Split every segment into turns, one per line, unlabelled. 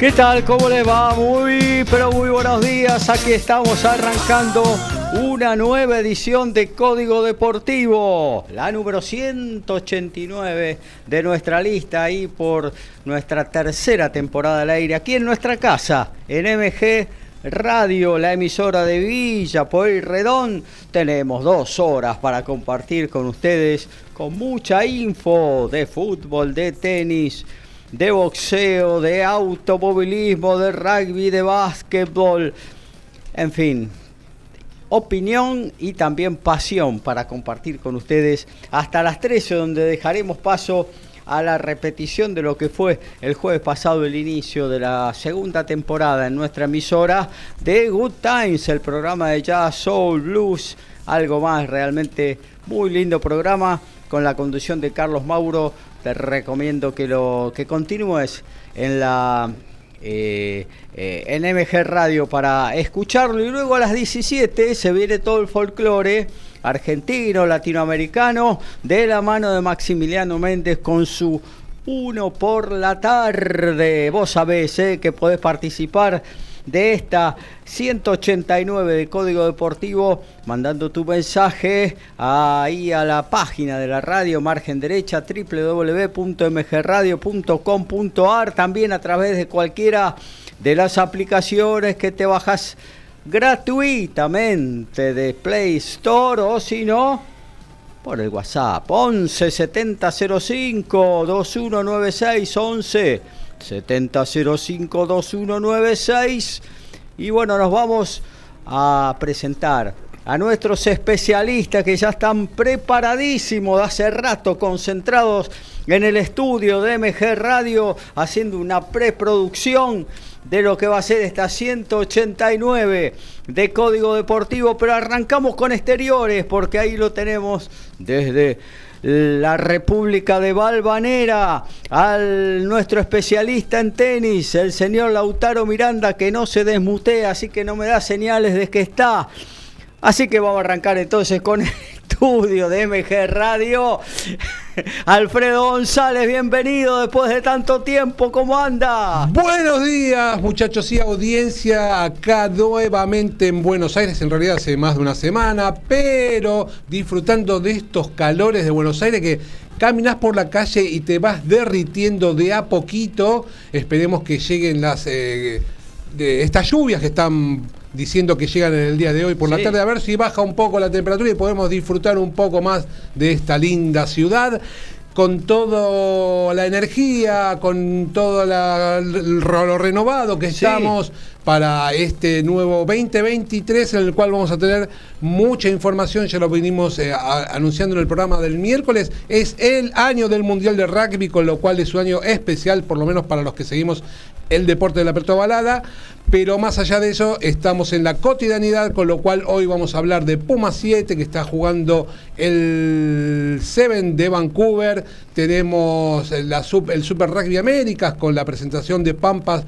¿Qué tal? ¿Cómo le va? Muy, pero muy buenos días. Aquí estamos arrancando una nueva edición de Código Deportivo, la número 189 de nuestra lista ahí por nuestra tercera temporada al aire, aquí en nuestra casa, en MG Radio, la emisora de Villa Redón. Tenemos dos horas para compartir con ustedes con mucha info de fútbol, de tenis de boxeo, de automovilismo, de rugby, de básquetbol, en fin, opinión y también pasión para compartir con ustedes. Hasta las 13 donde dejaremos paso a la repetición de lo que fue el jueves pasado el inicio de la segunda temporada en nuestra emisora de Good Times, el programa de jazz, soul, blues, algo más, realmente muy lindo programa con la conducción de Carlos Mauro te recomiendo que lo que continúes en la eh, eh, MG Radio para escucharlo y luego a las 17 se viene todo el folclore argentino, latinoamericano de la mano de Maximiliano Méndez con su uno por la tarde. Vos sabés eh, que podés participar de esta 189 de Código Deportivo, mandando tu mensaje ahí a la página de la radio, margen derecha, www.mgradio.com.ar, también a través de cualquiera de las aplicaciones que te bajas gratuitamente de Play Store o si no, por el WhatsApp 11 70 05 2196 11 70052196. Y bueno, nos vamos a presentar a nuestros especialistas que ya están preparadísimos hace rato, concentrados en el estudio de MG Radio, haciendo una preproducción de lo que va a ser esta 189 de Código Deportivo, pero arrancamos con exteriores porque ahí lo tenemos desde la República de Valvanera, al nuestro especialista en tenis, el señor Lautaro Miranda, que no se desmutea, así que no me da señales de que está. Así que vamos a arrancar entonces con estudio de MG Radio. Alfredo González, bienvenido después de tanto tiempo, ¿cómo anda?
Buenos días, muchachos y audiencia, acá nuevamente en Buenos Aires, en realidad hace más de una semana, pero disfrutando de estos calores de Buenos Aires que caminas por la calle y te vas derritiendo de a poquito. Esperemos que lleguen las eh, de estas lluvias que están diciendo que llegan en el día de hoy por la tarde, a ver si baja un poco la temperatura y podemos disfrutar un poco más de esta linda ciudad con toda la energía, con todo lo renovado que estamos para este nuevo 2023 en el cual vamos a tener mucha información, ya lo venimos eh, anunciando en el programa del miércoles, es el año del Mundial de Rugby, con lo cual es un año especial, por lo menos para los que seguimos el deporte de la apertura balada, pero más allá de eso estamos en la cotidianidad, con lo cual hoy vamos a hablar de Puma 7 que está jugando el 7 de Vancouver, tenemos la, el Super Rugby Américas con la presentación de Pampas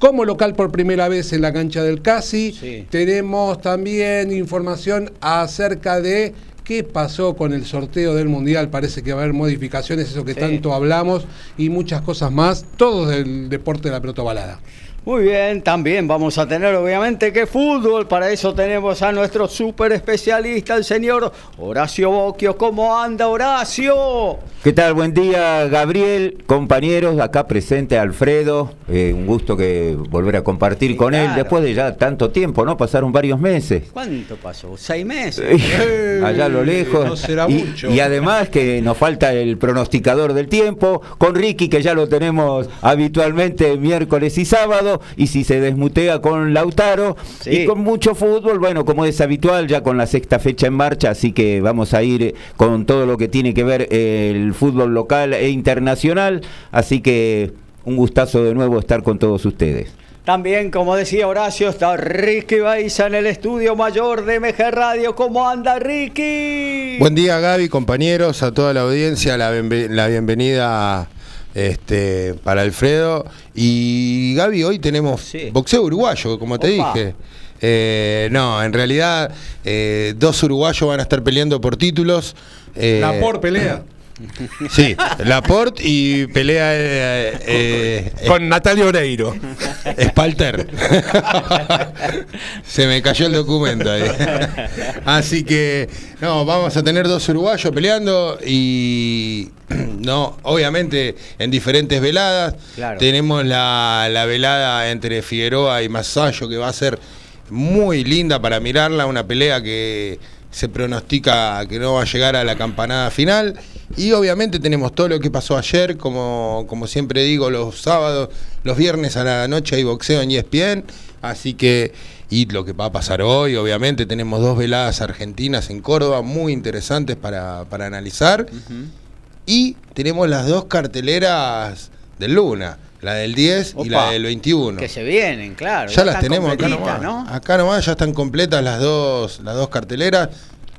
como local por primera vez en la cancha del Casi. Tenemos también información acerca de qué pasó con el sorteo del Mundial. Parece que va a haber modificaciones, eso que tanto hablamos, y muchas cosas más, todo del deporte de la pelota balada.
Muy bien, también vamos a tener obviamente que fútbol. Para eso tenemos a nuestro super especialista, el señor Horacio Boquio. ¿Cómo anda Horacio?
¿Qué tal? Buen día, Gabriel, compañeros, acá presente Alfredo. Eh, un gusto que volver a compartir
Sí,
con él después de ya tanto tiempo, ¿no? Pasaron varios meses.
¿Cuánto pasó? ¿Seis meses?
Allá a lo lejos.
no será
y,
mucho.
y además que nos falta el pronosticador del tiempo, con Ricky, que ya lo tenemos habitualmente miércoles y sábado, y si se desmutea con Lautaro,
Sí.
y con mucho fútbol, bueno, como es habitual, ya con la sexta fecha en marcha, así que vamos a ir con todo lo que tiene que ver eh, el fútbol local e internacional, así que un gustazo de nuevo estar con todos ustedes.
También, como decía Horacio, está Ricky Baiza en el estudio mayor de MG Radio. ¿Cómo anda Ricky?
Buen día Gaby, compañeros, a toda la audiencia, la bienvenida este, para Alfredo. Y Gaby, hoy tenemos
Sí.
boxeo uruguayo, como te
Opa.
dije. Eh, no, en realidad eh, dos uruguayos van a estar peleando por títulos. Eh,
La por pelea.
Sí, Laporte y pelea eh, eh,
Con Natalia Oreiro.
Spalter. Se me cayó el documento ahí. Así que, no, vamos a tener dos uruguayos peleando y, no, obviamente en diferentes veladas.
Claro.
Tenemos la, la velada entre Figueroa y Masayo que va a ser muy linda para mirarla, una pelea que se pronostica que no va a llegar a la campanada final. Y obviamente tenemos todo lo que pasó ayer, como, como siempre digo, los sábados, los viernes a la noche hay boxeo en ESPN. Así que, y lo que va a pasar hoy, obviamente tenemos dos veladas argentinas en Córdoba muy interesantes para, para analizar. Y tenemos las dos carteleras del Luna, la del 10 y la del 21.
Que se vienen, claro.
Ya las tenemos acá nomás.
¿no?
Acá nomás ya están completas las dos, las dos carteleras.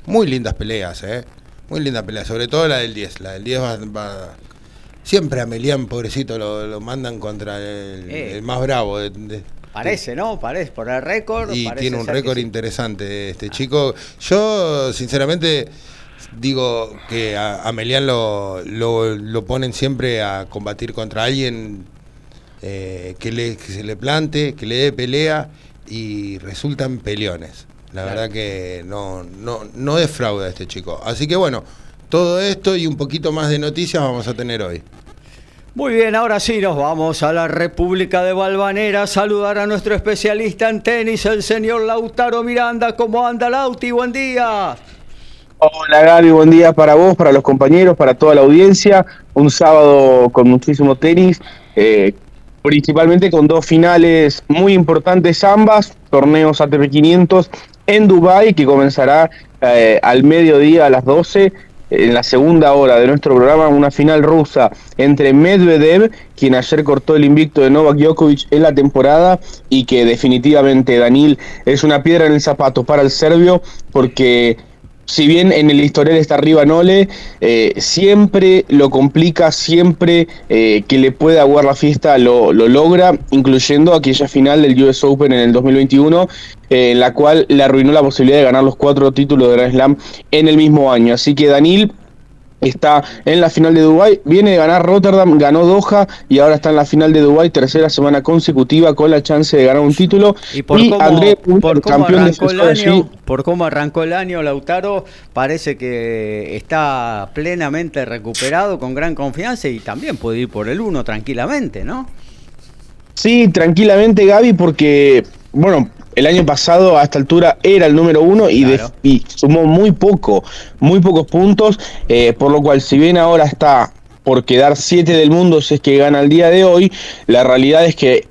Muy lindas peleas, ¿eh? Muy lindas peleas, sobre todo la del 10. La del 10 va... va- Siempre a Melián, pobrecito, lo, lo mandan contra el,
Eh.
el más bravo. de- de-
Parece, ¿no? Parece, por el récord.
y tiene un récord
sí.
interesante este chico. Yo, sinceramente, digo que a, a Melián lo, lo, lo ponen siempre a combatir contra alguien eh, que, le, que se le plante, que le dé pelea y resultan peleones. La
Claro.
verdad que no, no, no defrauda este chico. Así que bueno, todo esto y un poquito más de noticias vamos a tener hoy.
Muy bien, ahora sí nos vamos a la República de Valvanera a saludar a nuestro especialista en tenis, el señor Lautaro Miranda. ¿Cómo anda Lauti? Buen día.
Hola Gaby, buen día para vos, para los compañeros, para toda la audiencia. Un sábado con muchísimo tenis, eh, principalmente con dos finales muy importantes ambas, torneos ATP 500 en Dubái que comenzará eh, al mediodía a las 12 en la segunda hora de nuestro programa una final rusa entre Medvedev, quien ayer cortó el invicto de Novak Djokovic en la temporada, y que definitivamente Danil es una piedra en el zapato para el serbio, porque si bien en el historial está arriba Nole, eh, siempre lo complica, siempre eh, que le puede aguar la fiesta lo, lo logra, incluyendo aquella final del US Open en el 2021, eh, en la cual le arruinó la posibilidad de ganar los cuatro títulos de Grand Slam en el mismo año. Así que Danil está en la final de Dubái, viene de ganar Rotterdam, ganó Doha y ahora está en la final de Dubái, tercera semana consecutiva con la chance de ganar un título.
Y por cómo,
André
por cómo año, por cómo arrancó el año, Lautaro parece que está plenamente recuperado, con gran confianza y también puede ir por el uno tranquilamente, ¿no?
Sí, tranquilamente Gaby, porque, bueno, el año pasado a esta altura era el número uno y, de- y sumó muy poco, muy pocos puntos, eh, por lo cual si bien ahora está por quedar siete del mundo si es que gana el día de hoy, la realidad es que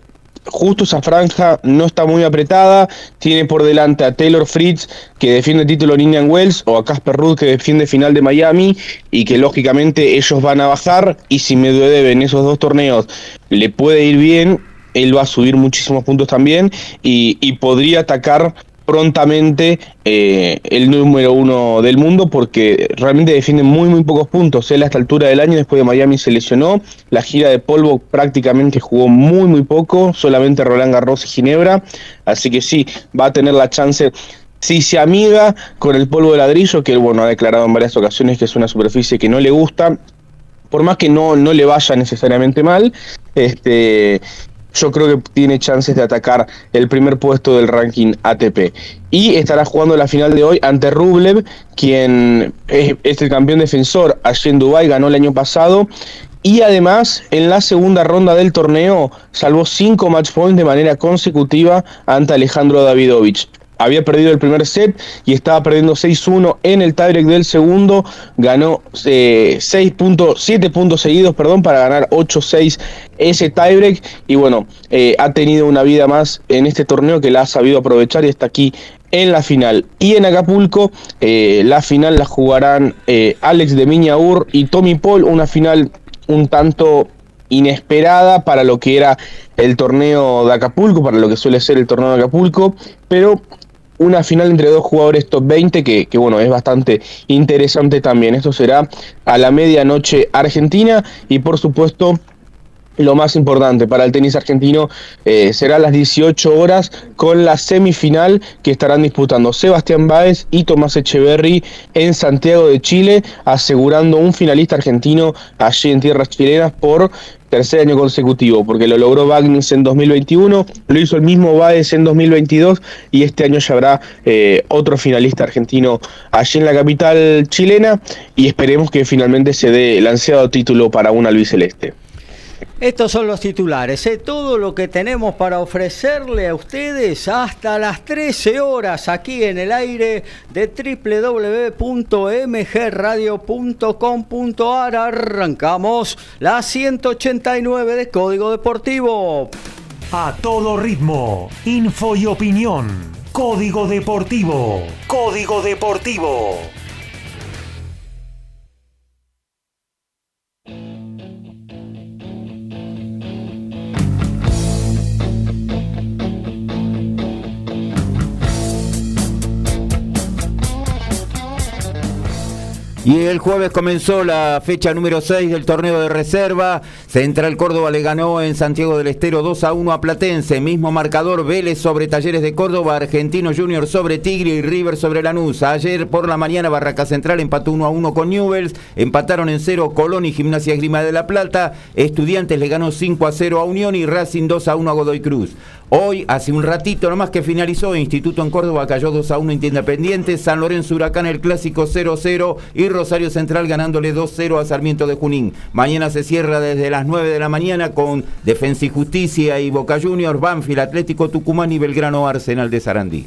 justo esa franja no está muy apretada, tiene por delante a Taylor Fritz que defiende el título en Indian Wells o a Casper Ruud que defiende final de Miami y que lógicamente ellos van a bajar y si Medvedev en esos dos torneos le puede ir bien, él va a subir muchísimos puntos también y, podría atacar prontamente eh, el número uno del mundo porque realmente defiende muy muy pocos puntos. Él a esta altura del año después de Miami se lesionó, la gira de polvo prácticamente jugó muy muy poco, solamente Roland Garros y Ginebra, así que sí, va a tener la chance si se amiga con el polvo de ladrillo, que bueno, ha declarado en varias ocasiones que es una superficie que no le gusta, por más que no, no le vaya necesariamente mal, este, yo creo que tiene chances de atacar el primer puesto del ranking ATP. Y estará jugando la final de hoy ante Rublev, quien es, el campeón defensor allí en Dubái, ganó el año pasado y además en la segunda ronda del torneo salvó cinco match points de manera consecutiva ante Alejandro Davidovich había perdido el primer set y estaba perdiendo 6-1 en el tiebreak del segundo. Ganó eh, 6 puntos, 7 puntos seguidos perdón, para ganar 8-6 ese tiebreak. Y bueno, eh, ha tenido una vida más en este torneo que la ha sabido aprovechar y está aquí en la final. Y en Acapulco, eh, la final la jugarán eh, Alex de Miñaur y Tommy Paul, una final un tanto inesperada para lo que era el torneo de Acapulco, para lo que suele ser el torneo de Acapulco, pero una final entre dos jugadores top 20 que, que, bueno, es bastante interesante también. Esto será a la medianoche argentina y por supuesto lo más importante para el tenis argentino eh, será las 18 horas con la semifinal que estarán disputando Sebastián Báez y Tomás Echeverry en Santiago de Chile, asegurando un finalista argentino allí en tierras chilenas por tercer año consecutivo, porque lo logró Bagnis en 2021, lo hizo el mismo Báez en 2022 y este año ya habrá eh, otro finalista argentino allí en la capital chilena y esperemos que finalmente se dé el ansiado título para un albiceleste.
Estos son los titulares, ¿eh? todo lo que tenemos para ofrecerle a ustedes hasta las 13 horas aquí en el aire de www.mgradio.com.ar. Arrancamos la 189 de Código Deportivo.
A todo ritmo, info y opinión. Código Deportivo. Código Deportivo.
Y el jueves comenzó la fecha número 6 del torneo de reserva. Central Córdoba le ganó en Santiago del Estero 2 a 1 a Platense. Mismo marcador Vélez sobre Talleres de Córdoba, Argentino Junior sobre Tigre y River sobre Lanús. Ayer por la mañana Barraca Central empató 1 a 1 con Newells. Empataron en 0 Colón y Gimnasia Grima de la Plata. Estudiantes le ganó 5 a 0 a Unión y Racing 2 a 1 a Godoy Cruz. Hoy, hace un ratito nomás que finalizó, Instituto en Córdoba cayó 2 a 1 Independiente, San Lorenzo Huracán el clásico 0-0 y Rosario Central ganándole 2-0 a Sarmiento de Junín. Mañana se cierra desde las 9 de la mañana con Defensa y Justicia y Boca Juniors, Banfield, Atlético Tucumán y Belgrano Arsenal de Sarandí.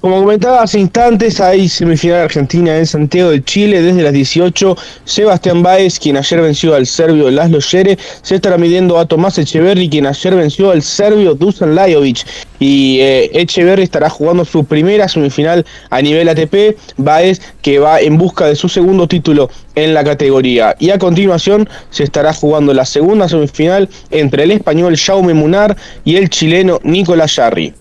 Como comentaba hace instantes, hay semifinal argentina en Santiago de Chile desde las 18. Sebastián Báez, quien ayer venció al serbio Laszlo Yere, se estará midiendo a Tomás Echeverry, quien ayer venció al serbio Dusan Lajovic. Y eh, Echeverry estará jugando su primera semifinal a nivel ATP. Báez, que va en busca de su segundo título en la categoría. Y a continuación se estará jugando la segunda semifinal entre el español Jaume Munar y el chileno Nicolás Jarry.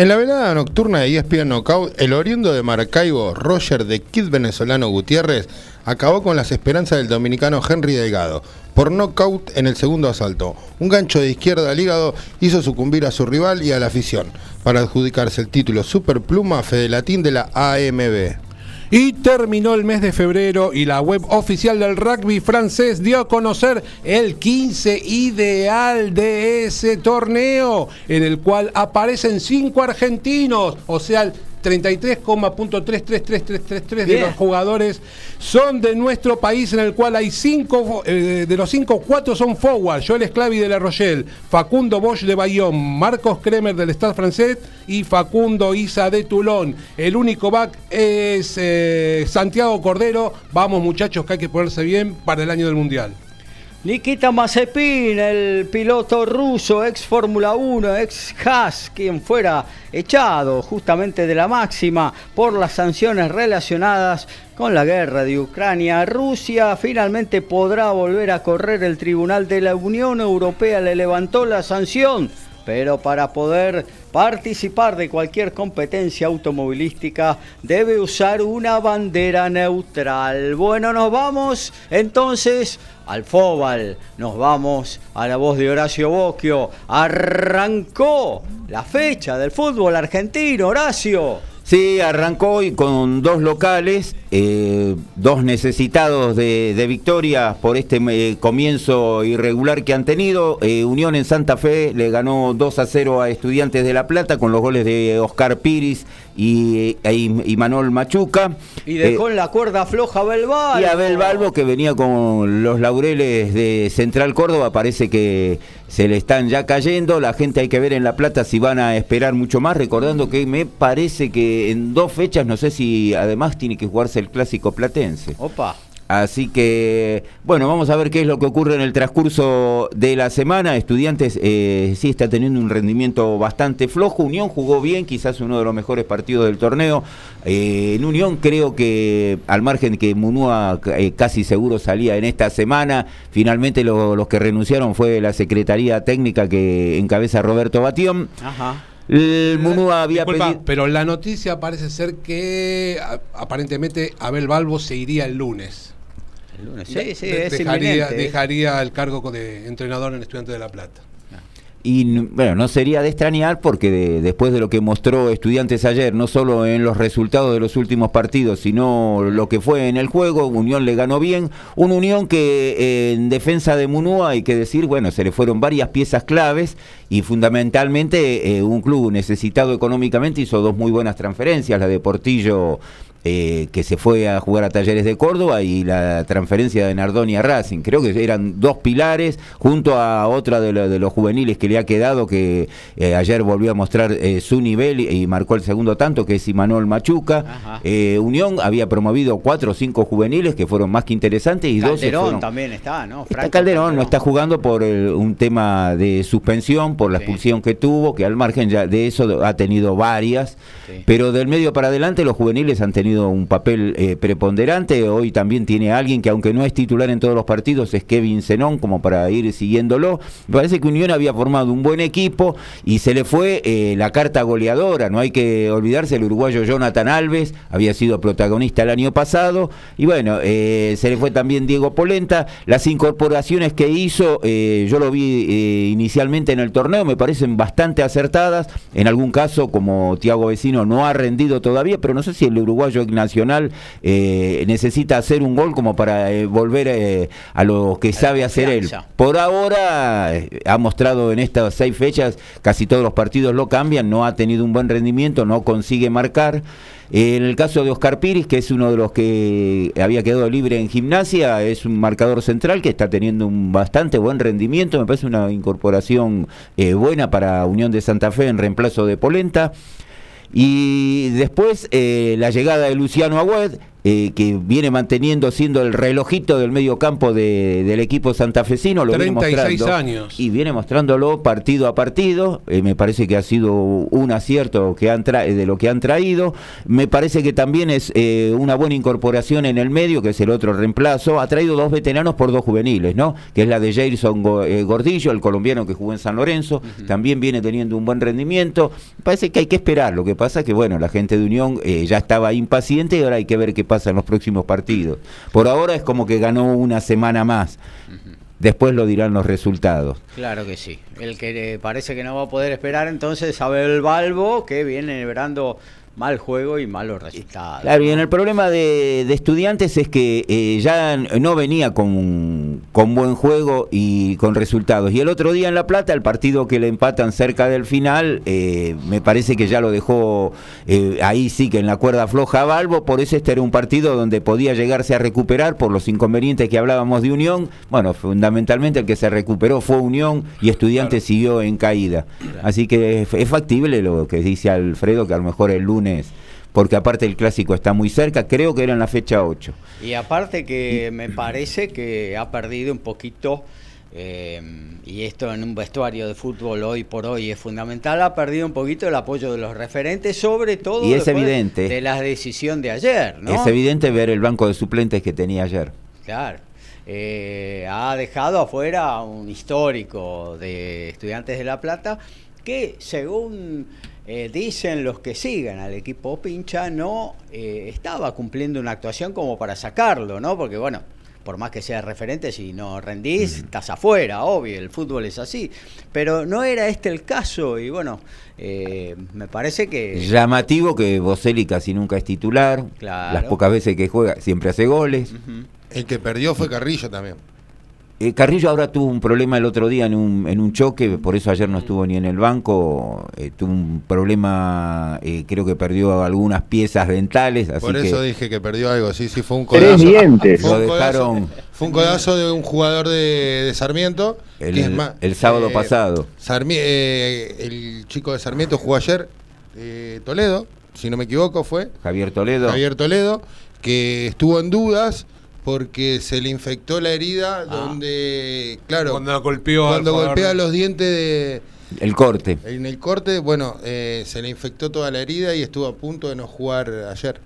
En la velada nocturna de ESPN Knockout, el oriundo de Maracaibo, Roger de Kid Venezolano Gutiérrez, acabó con las esperanzas del dominicano Henry Delgado. Por knockout en el segundo asalto, un gancho de izquierda al hígado hizo sucumbir a su rival y a la afición, para adjudicarse el título Superpluma Fedelatín de la AMB.
Y terminó el mes de febrero y la web oficial del rugby francés dio a conocer el 15 ideal de ese torneo, en el cual aparecen cinco argentinos, o sea, el 33,33333 de los jugadores son de nuestro país, en el cual hay cinco, eh, de los cinco, cuatro son forward. Joel Esclavi de La Rochelle, Facundo Bosch de Bayonne, Marcos Kremer del Stade francés y Facundo Isa de Toulon. El único back es eh, Santiago Cordero. Vamos muchachos que hay que ponerse bien para el año del Mundial.
Nikita Mazepin, el piloto ruso, ex Fórmula 1, ex Haas, quien fuera echado justamente de la máxima por las sanciones relacionadas con la guerra de Ucrania. Rusia finalmente podrá volver a correr. El Tribunal de la Unión Europea le levantó la sanción pero para poder participar de cualquier competencia automovilística debe usar una bandera neutral. Bueno, nos vamos entonces al Fóbal, nos vamos a la voz de Horacio Bocchio. Arrancó la fecha del fútbol argentino, Horacio.
Sí, arrancó hoy con dos locales eh, dos necesitados de, de victoria por este eh, comienzo irregular que han tenido. Eh, Unión en Santa Fe le ganó 2 a 0 a Estudiantes de La Plata con los goles de Oscar Piris y, y Manuel Machuca.
Y dejó en la cuerda floja a
y Abel Balbo, que venía con los laureles de Central Córdoba, parece que se le están ya cayendo. La gente hay que ver en La Plata si van a esperar mucho más, recordando que me parece que en dos fechas, no sé si además tiene que jugarse el clásico platense.
Opa.
Así que, bueno, vamos a ver qué es lo que ocurre en el transcurso de la semana. Estudiantes eh, sí está teniendo un rendimiento bastante flojo. Unión jugó bien, quizás uno de los mejores partidos del torneo. Eh, en Unión creo que, al margen que Munúa eh, casi seguro salía en esta semana, finalmente lo- los que renunciaron fue la Secretaría Técnica que encabeza Roberto Batión.
Ajá.
El Munúa había
Disculpa,
pedido...
pero la noticia parece ser que aparentemente Abel Balbo se iría el lunes.
El lunes. Sí, sí, es
dejaría,
inminente.
dejaría el cargo de entrenador en Estudiantes de La Plata.
Y bueno, no sería de extrañar porque de- después de lo que mostró Estudiantes ayer, no solo en los resultados de los últimos partidos, sino lo que fue en el juego, Unión le ganó bien. Una Unión que eh, en defensa de Munúa hay que decir, bueno, se le fueron varias piezas claves y fundamentalmente eh, un club necesitado económicamente hizo dos muy buenas transferencias, la de Portillo eh, que se fue a jugar a Talleres de Córdoba y la transferencia de Nardoni a Racing. Creo que eran dos pilares junto a otra de, lo- de los juveniles que le ha quedado que eh, ayer volvió a mostrar eh, su nivel y, y marcó el segundo tanto que es Imanol Machuca. Unión había promovido cuatro o cinco juveniles que fueron más que interesantes y
Calderón
fueron-
también está, ¿no?
Está
Franco
Calderón no está jugando por el- un tema de suspensión, por la
Sí.
expulsión que tuvo, que al margen ya de eso ha tenido varias,
Sí.
pero del medio para adelante los juveniles han tenido un papel eh, preponderante. Hoy también tiene alguien que aunque no es titular en todos los partidos, es Kevin Zenón, como para ir siguiéndolo. Me parece que Unión había formado un buen equipo y se le fue eh, la carta goleadora. No hay que olvidarse, el uruguayo Jonathan Alves había sido protagonista el año pasado. Y bueno, eh, se le fue también Diego Polenta. Las incorporaciones que hizo, yo lo vi inicialmente en el torneo, me parecen bastante acertadas. En algún caso, como Tiago Vecino no ha rendido todavía, pero no sé si el uruguayo Nacional eh, necesita hacer un gol como para eh, volver eh, a lo que sabe hacer él. Por ahora ha mostrado en estas seis fechas, casi todos los partidos lo cambian, no ha tenido un buen rendimiento, no consigue marcar. En el caso de Oscar Piris, que es uno de los que había quedado libre en gimnasia, es un marcador central que está teniendo un bastante buen rendimiento, me parece una incorporación eh, buena para Unión de Santa Fe en reemplazo de Polenta. Y después eh, la llegada de Luciano Agüed, eh, que viene manteniendo, siendo el relojito del medio campo de- del equipo santafesino. Lo viene
36
mostrando,
años.
Y viene mostrándolo partido a partido. Eh, me parece que ha sido un acierto que han tra- de lo que han traído. Me parece que también es eh, una buena incorporación en el medio, que es el otro reemplazo. Ha traído dos veteranos por dos juveniles, ¿no? Que es la de Jason Go- Gordillo, el colombiano que jugó en San Lorenzo. También viene teniendo un buen rendimiento. Me parece que hay que esperar. Lo que pasa es que, bueno, la gente de Unión ya estaba impaciente y ahora hay que ver qué pasa en los próximos partidos. Por ahora es como que ganó una semana más. Después lo dirán los resultados.
Claro que sí. El que eh, parece que no va a poder esperar entonces es Abel Balbo, que viene librando mal juego y malos resultados.
Claro, y en el problema de, de estudiantes es que eh, ya no venía con, con buen juego y con resultados. Y el otro día en La Plata, el partido que le empatan cerca del final, eh, me parece que ya lo dejó eh, ahí sí que en la cuerda floja a Balbo. Por eso este era un partido donde podía llegarse a recuperar por los inconvenientes que hablábamos de Unión. Bueno, fundamentalmente el que se recuperó fue Unión y Estudiantes siguió en caída. Así que es, es factible lo que dice Alfredo, que a lo mejor el lunes porque aparte el clásico está muy cerca, creo que era en la fecha 8.
Y aparte que me parece que ha perdido un poquito, eh, y esto en un vestuario de fútbol hoy por hoy es fundamental, ha perdido un poquito el apoyo de los referentes, sobre todo
Y es evidente.
de la decisión de ayer, ¿no?
Es evidente ver el banco de suplentes que tenía ayer.
Claro. Eh, ha dejado afuera un histórico de Estudiantes de La Plata que, según eh, dicen los que siguen al equipo pincha, no eh, estaba cumpliendo una actuación como para sacarlo, ¿no? Porque, bueno, por más que sea referente, si no rendís, estás afuera, obvio, el fútbol es así. Pero no era este el caso y bueno, eh, me parece que...
Llamativo que Boselli casi nunca es titular,
Claro.
las pocas veces que juega siempre hace goles.
El que perdió fue Carrillo también.
Eh, Carrillo ahora tuvo un problema el otro día en un, en un choque, por eso ayer no estuvo ni en el banco. eh, tuvo un problema, eh, creo que perdió algunas piezas dentales. Así
Por
que
eso dije que perdió algo, sí, sí, fue un
Tres
codazo.
dientes.
Fue un
Lo
codazo-
dejaron-
Fue un codazo de un jugador de, de Sarmiento.
El-
que es más-
el sábado pasado.
Sarmi- eh, el chico de Sarmiento jugó ayer, eh, Toledo, si no me equivoco, fue.
Javier Toledo.
Javier Toledo, que estuvo en dudas porque se le infectó la herida donde, claro,
Cuando golpeó
cuando golpea los dientes de,
El corte.
en el corte, bueno, eh, se le infectó toda la herida y estuvo a punto de no jugar ayer.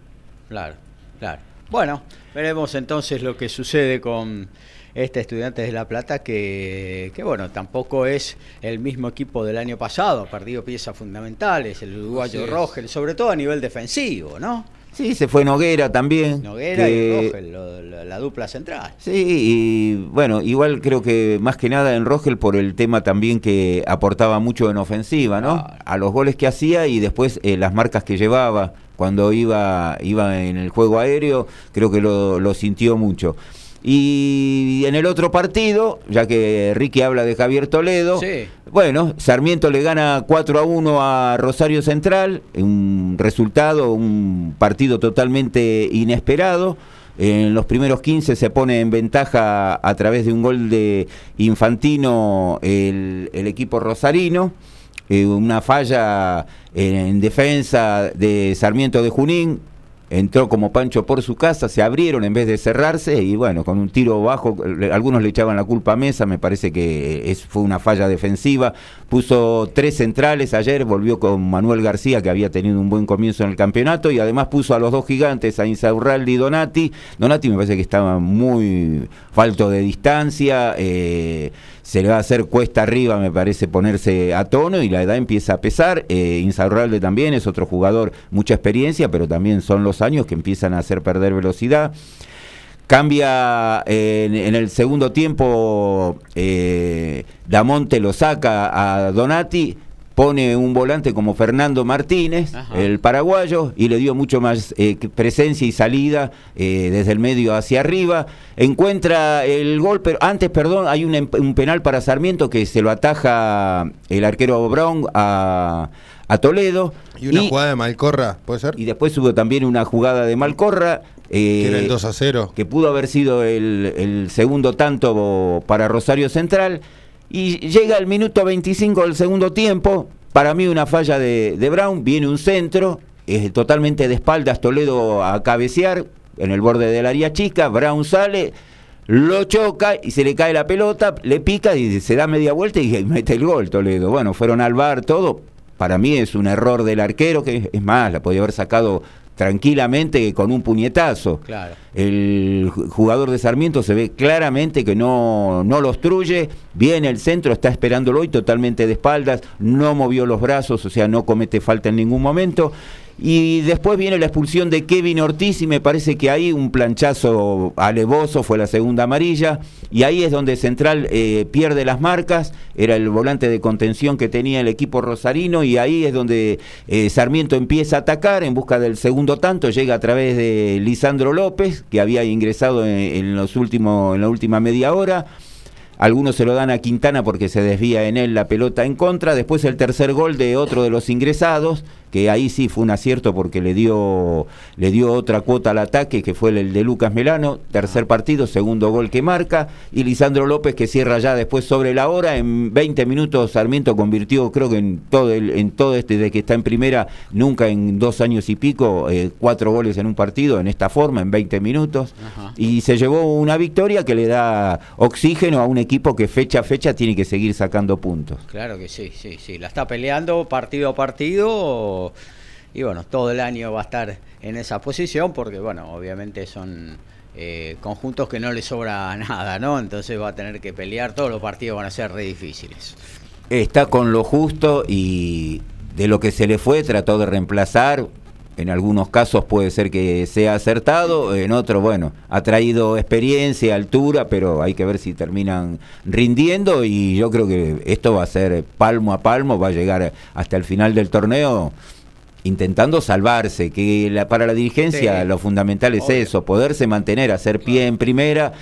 Claro, claro. Bueno, veremos entonces lo que sucede con este Estudiantes de La Plata, que, que bueno, tampoco es el mismo equipo del año pasado, ha perdido piezas fundamentales, el uruguayo. Rogel, sobre todo a nivel defensivo, ¿no?
Sí, se fue Noguera también.
Noguera
que-
y Rogel, lo- la, la dupla central.
Sí, y bueno, igual creo que más que nada en Rogel por el tema también que aportaba mucho en ofensiva, ¿no? A los goles que hacía y después eh, las marcas que llevaba cuando iba, iba en el juego aéreo, creo que lo, lo sintió mucho. Y en el otro partido, ya que Ricky habla de Javier Toledo,
Sí.
bueno, Sarmiento le gana 4 a 1 a Rosario Central, un resultado, un partido totalmente inesperado. En los primeros 15 se pone en ventaja a través de un gol de Infantino el, el equipo rosarino. Eh, una falla en, en defensa de Sarmiento de Junín. Entró como Pancho por su casa, se abrieron en vez de cerrarse y bueno, con un tiro bajo, algunos le echaban la culpa a Mesa, me parece que es, fue una falla defensiva. Puso tres centrales ayer, volvió con Manuel García, que había tenido un buen comienzo en el campeonato, y además puso a los dos gigantes, a Insaurralde y Donati. Donati me parece que estaba muy falto de distancia, eh, se le va a hacer cuesta arriba, me parece, ponerse a tono y la edad empieza a pesar. Eh, Insaurralde también es otro jugador, mucha experiencia, pero también son los años que empiezan a hacer perder velocidad. Cambia eh, en, el segundo tiempo, eh, Damonte lo saca a Donati, pone un volante como Fernando Martínez,
Ajá.
el paraguayo, y le dio mucho más eh, presencia y salida eh, desde el medio hacia arriba. Encuentra el gol, pero antes, perdón, hay un, em- un penal para Sarmiento que se lo ataja el arquero Brown a, a Toledo.
Y una jugada de Malcorra, ¿puede ser?
y después hubo también una jugada de Malcorra. eh,
que era el 2 a 0.
que pudo haber sido el, el segundo tanto para Rosario Central. Y llega el minuto 25 del segundo tiempo. Para mí una falla de, de Brown. Viene un centro. eh, totalmente de espaldas Toledo a cabecear en el borde del área chica. Brown sale. Lo choca y se le cae la pelota, le pica y se da media vuelta y mete el gol Toledo. Bueno, fueron al bar todo. Para mí es un error del arquero, que es más, la podía haber sacado tranquilamente con un puñetazo.
Claro.
El ju- jugador de Sarmiento se ve claramente que no, no lo obstruye, viene el centro, está esperándolo y totalmente de espaldas, no movió los brazos, o sea, no comete falta en ningún momento. Y después viene la expulsión de Kevin Ortiz y me parece que ahí un planchazo alevoso fue la segunda amarilla y ahí es donde Central eh, pierde las marcas, era el volante de contención que tenía el equipo rosarino y ahí es donde eh, Sarmiento empieza a atacar en busca del segundo tanto, llega a través de Lisandro López que había ingresado en, en los últimos, en la última media hora. Algunos se lo dan a Quintana porque se desvía en él la pelota en contra. Después el tercer gol de otro de los ingresados, que ahí sí fue un acierto porque le dio, le dio otra cuota al ataque, que fue el de Lucas Melano. Tercer partido, segundo gol que marca. Y Lisandro López que cierra ya después sobre la hora. En 20 minutos Sarmiento convirtió, creo que en todo, el, en todo este, de que está en primera, nunca en dos años y pico, eh, cuatro goles en un partido, en esta forma, en 20 minutos.
Ajá.
Y se llevó una victoria que le da oxígeno a un equipo que fecha a fecha tiene que seguir sacando puntos.
Claro que sí, sí, sí. La está peleando partido a partido. Y bueno, todo el año va a estar en esa posición porque, bueno, obviamente son eh, conjuntos que no le sobra nada, ¿no? Entonces va a tener que pelear. Todos los partidos van a ser re difíciles.
Está con lo justo y de lo que se le fue trató de reemplazar. en algunos casos puede ser que sea acertado, en otros, bueno, ha traído experiencia, altura, pero hay que ver si terminan rindiendo y yo creo que esto va a ser palmo a palmo, va a llegar hasta el final del torneo intentando salvarse, que la, para la dirigencia
Sí.
lo fundamental es
Obvio.
eso, poderse mantener, hacer pie en primera,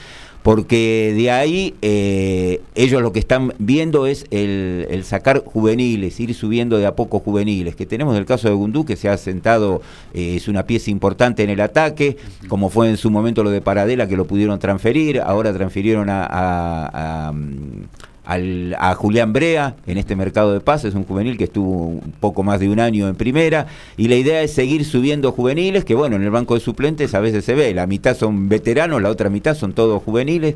porque de ahí eh, ellos lo que están viendo es el, el sacar juveniles, ir subiendo de a poco juveniles, que tenemos el caso de Gundú, que se ha sentado, eh, es una pieza importante en el ataque, como fue en su momento lo de Paradela, que lo pudieron transferir, ahora transfirieron a... a- a, mm, al- a Julián Brea en este mercado de pases, un juvenil que estuvo un poco más de un año en primera, y la idea es seguir subiendo juveniles, que bueno, en el banco de suplentes a veces se ve, la mitad son veteranos, la otra mitad son todos juveniles,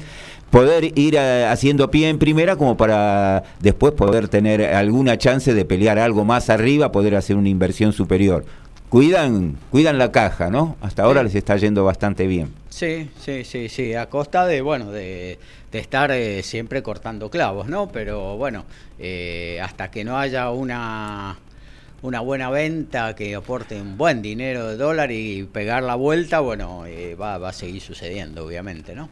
poder ir eh, haciendo pie en primera como para después poder tener alguna chance de pelear algo más arriba, poder hacer una inversión superior. Cuidan, cuidan la caja, ¿no? Hasta ahora
Sí.
les está yendo bastante bien.
Sí, sí, sí, sí, a costa de, bueno, de, de estar eh, siempre cortando clavos, ¿no? Pero bueno, eh, hasta que no haya una, una buena venta que aporte un buen dinero de dólar y pegar la vuelta, bueno, eh, va, va a seguir sucediendo, obviamente, ¿no?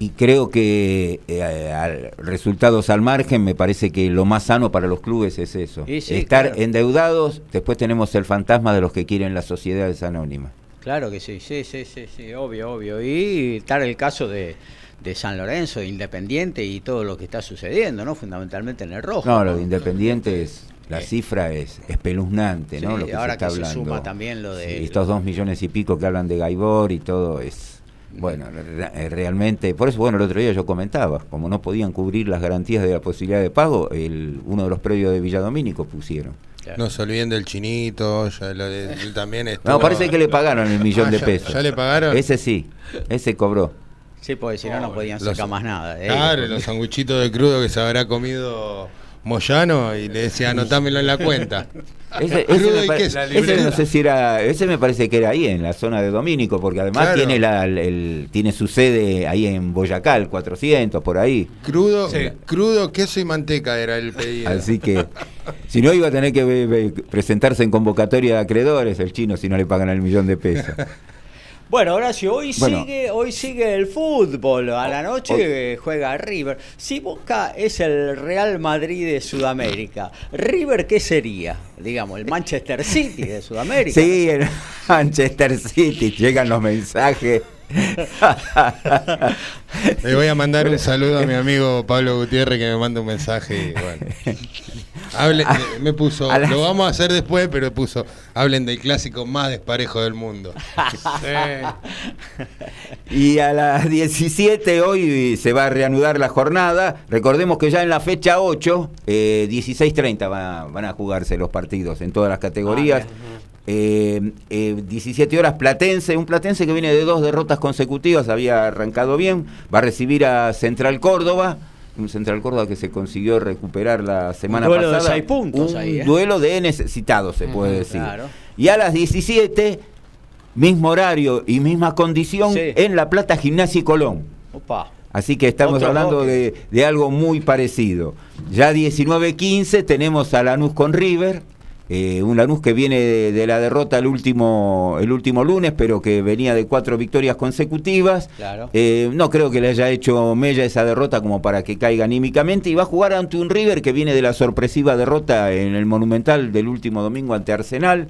Y creo que eh, al- resultados al margen, me parece que lo más sano para los clubes es eso.
Sí,
Estar
claro.
endeudados, después tenemos el fantasma de los que quieren las sociedades anónimas.
Claro que sí, sí, sí, sí, sí, obvio, obvio. Y estar el caso de, de San Lorenzo, Independiente y todo lo que está sucediendo, ¿no? Fundamentalmente en el rojo.
No, lo de Independiente es, la cifra es espeluznante, ¿no?
Sí,
Lo que
ahora
se está
que se
hablando.
suma también lo de-
Sí, estos dos millones y pico que hablan de Gaibor y todo es... Bueno, re- eh, realmente, por eso, bueno, el otro día yo comentaba, como no podían cubrir las garantías de la posibilidad de pago, el, uno de los predios de Villadomínico pusieron.
Claro.
No se olviden del chinito, ya lo de- él también estuvo-
No, parece que le pagaron el millón
Ah,
de
ya-
pesos.
¿Ya le pagaron?
Ese sí, ese cobró.
Sí, porque si no, no podían
Los-
sacar más nada. ¿eh?
Claro, los sanguchitos de crudo que se habrá comido Moyano y le decía anotámelo en la cuenta.
Ese, ese me ese no sé si era, ese me parece que era ahí en la zona de Domínico, porque además
Claro.
tiene la, el- tiene su sede ahí en Boyacá, el 400 por ahí.
Crudo,
Sí.
crudo, queso y manteca era el pedido.
Así que si no iba a tener que ve- ve- presentarse en convocatoria de acreedores el chino si no le pagan el millón de pesos.
Bueno, Horacio, hoy
Bueno.
sigue, hoy sigue el fútbol. A la noche
Hoy-
juega River. Si Boca es el Real Madrid de Sudamérica, River qué sería? Digamos, el Manchester City de Sudamérica.
Sí, en Manchester City llegan los mensajes.
Le voy a mandar un saludo a mi amigo Pablo Gutiérrez que me manda un mensaje y bueno. Hable- eh, me puso,
a
lo vamos a hacer después, pero puso, hablen del clásico más desparejo del mundo.
Y a las 17 hoy se va a reanudar la jornada. Recordemos que ya en la fecha 8, eh, 16.30 va- van a jugarse los partidos en todas las categorías. Eh, eh, 17 horas Platense, un Platense que viene de dos derrotas consecutivas, había arrancado bien, va a recibir a Central Córdoba, un Central Córdoba que se consiguió recuperar la semana
duelo de
pasada.
seis puntos
un
ahí, ¿eh?
duelo de necesitados, se puede decir.
claro.
Y a las 17, mismo horario y misma condición
Sí.
en La Plata Gimnasia y Colón.
Opa.
Así que estamos
Otro
hablando de, de algo muy parecido. Ya 19-15 tenemos a Lanús con River. Eh, un Lanús que viene de, de la derrota el último, el último lunes, pero que venía de cuatro victorias consecutivas.
Claro.
Eh, no creo que le haya hecho mella esa derrota como para que caiga anímicamente. Y va a jugar ante un River que viene de la sorpresiva derrota en el Monumental del último domingo ante Arsenal.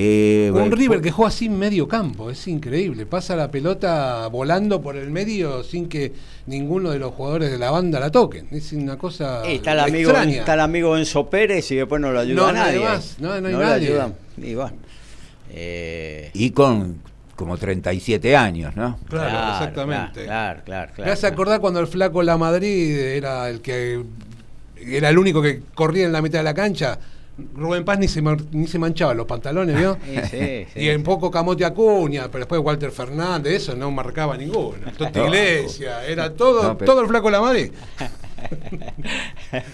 Eh,
Un
eh,
River que juega sin medio campo, es increíble. Pasa la pelota volando por el medio sin que ninguno de los jugadores de la banda la toquen. Es una cosa
Y está el amigo,
extraña.
está el amigo Enzo Pérez y después no lo ayuda
No,
a nadie.
más, no, no hay
lo
nadie.
ayudan. Y bueno, eh,
Y con como 37 años, ¿no?
Claro, exactamente.
Claro, claro, claro.
Me hace acordar cuando el flaco La Madrid era el que era el único que corría en la mitad de la cancha. Rubén Paz ni se, ni se manchaba los pantalones, ¿vio?
Sí, sí.
Y en poco Camote Acuña, pero después Walter Fernández, eso no marcaba ninguno.
No.
Iglesia, era todo,
No, pero-
todo el flaco La Madrid.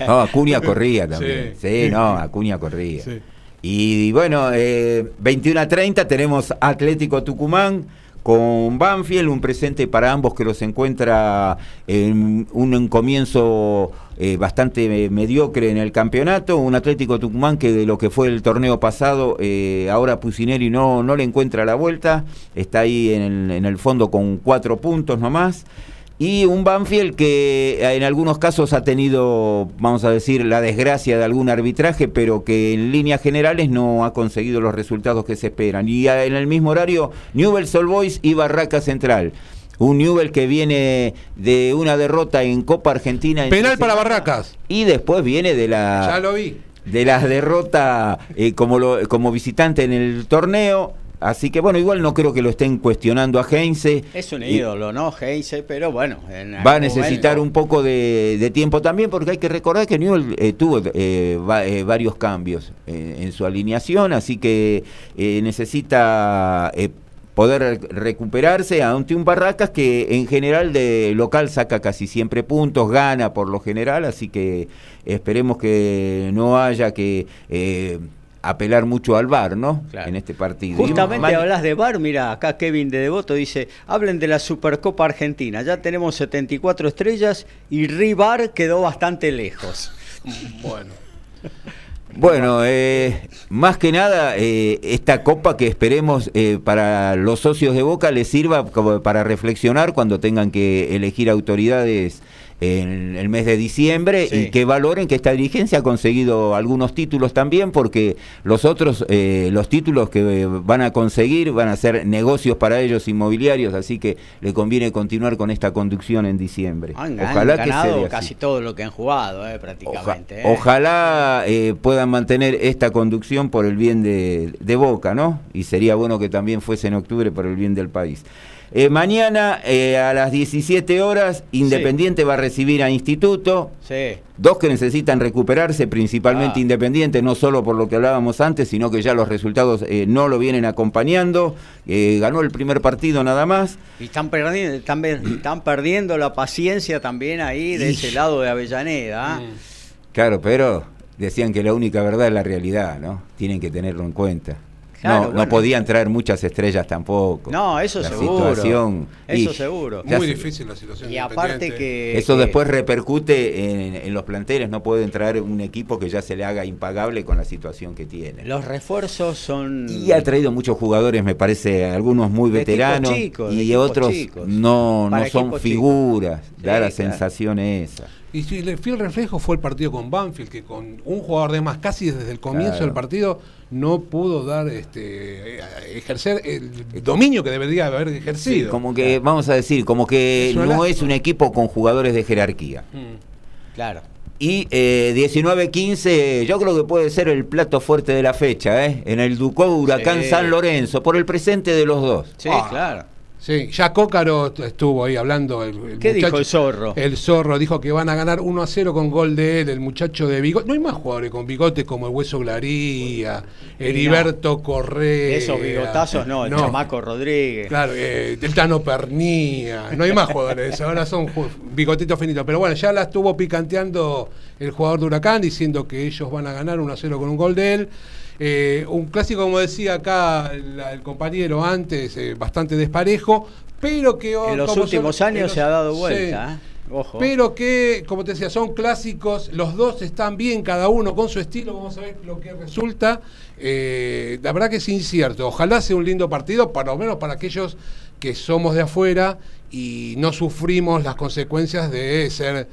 No, Acuña corría también. Sí,
Sí.
no, Acuña corría.
Sí.
Y, bueno, eh, 21 a 30 tenemos Atlético Tucumán con Banfield, un presente para ambos que los encuentra en un comienzo eh, bastante mediocre en el campeonato, un Atlético Tucumán que de lo que fue el torneo pasado, eh, ahora Pusineri no, no le encuentra la vuelta, está ahí en el, en el fondo con cuatro puntos nomás y un Banfield que eh, en algunos casos ha tenido, vamos a decir, la desgracia de algún arbitraje, pero que en líneas generales no ha conseguido los resultados que se esperan. Y en el mismo horario, Newell Sol Boys y Barraca Central. Un Newell que viene de una derrota en Copa Argentina.
Penal para Barracas.
Y después viene de la...
Ya lo vi.
De la derrota eh, como, como visitante en el torneo Así que bueno, igual no creo que lo estén cuestionando a Heinze.
Es un ídolo, ¿no? Heinze, pero bueno.
va a necesitar un poco de, tiempo también porque hay que recordar que Newell eh, tuvo eh, eh, varios cambios en su alineación, así que necesita poder recuperarse ante un Barracas que en general de local saca casi siempre puntos, gana por lo general, así que esperemos que no haya que apelar mucho al VAR, ¿no? En este partido.
Justamente hablas de VAR, mira, acá Kevin de Devoto dice, hablen de la Supercopa Argentina, ya tenemos 74 estrellas y Rivar quedó bastante lejos.
bueno.
Bueno, eh, más que nada, eh, esta copa que esperemos eh, para los socios de Boca les sirva como para reflexionar cuando tengan que elegir autoridades en el mes de diciembre y que valoren que esta dirigencia ha conseguido algunos títulos también porque los otros, eh, los títulos que van a conseguir van a ser negocios para ellos inmobiliarios, así que le conviene continuar con esta conducción en diciembre.
ojalá ganado que casi todo lo que han jugado, eh, prácticamente.
Eh. Ojalá puedan mantener esta conducción por el bien de, de Boca, ¿no? Y sería bueno que también fuese en octubre por el bien del país. Eh, mañana eh, a las 17 horas, Independiente va a recibir a Instituto.
Sí.
Dos que necesitan recuperarse, principalmente ah. Independiente, no solo por lo que hablábamos antes, sino que ya los resultados eh, no lo vienen acompañando. ganó el primer partido nada más.
Y están perdiendo, están, perdiendo la paciencia también ahí de ese lado de Avellaneda. ¿ah?
Claro, pero decían que la única verdad es la realidad, ¿no? Tienen que tenerlo en cuenta no, no podían traer muchas estrellas tampoco.
No, eso
la
seguro.
Situación,
eso seguro.
Muy difícil la situación.
Y aparte que...
Eso después repercute en, los planteles. No pueden traer un equipo que ya se le haga impagable con la situación que tiene.
Los refuerzos son...
Y ha traído muchos jugadores, me parece, algunos muy veteranos. y otros no, no son figuras. da la sensación esa.
Y el fiel reflejo fue el partido con Banfield, que con un jugador de más casi desde el comienzo del partido no pudo dar este ejercer el dominio que debería haber ejercido.
como que, vamos a decir, como que no es un equipo con jugadores de jerarquía.
Mm. Claro.
Y eh, 19-15, yo creo que puede ser el plato fuerte de la fecha, ¿eh? en el Ducó Huracán San Lorenzo, por el presente de los dos.
Sí, claro.
Sí, ya Cócaro estuvo ahí hablando.
El, ¿Qué dijo el zorro?
El zorro dijo que van a ganar 1 a 0 con gol de él, el muchacho de bigote. No hay más jugadores con bigote como el Hueso Glaría, Heriberto Correa.
Esos bigotazos no, el Chamaco Rodríguez.
Claro, eh, el Tano Pernía. No hay más jugadores, ahora son bigotitos finitos. Pero bueno, ya la estuvo picanteando el jugador de Huracán diciendo que ellos van a ganar 1 a 0 con un gol de él. Eh, un clásico, como decía acá el, compañero antes, eh, bastante desparejo, pero que...
En los últimos años se ha dado vuelta. ¿eh?
Pero que, como te decía, son clásicos, los dos están bien, cada uno con su estilo, vamos a ver lo que resulta. la verdad que es incierto, ojalá sea un lindo partido, para lo menos para aquellos que somos de afuera y no sufrimos las consecuencias de ser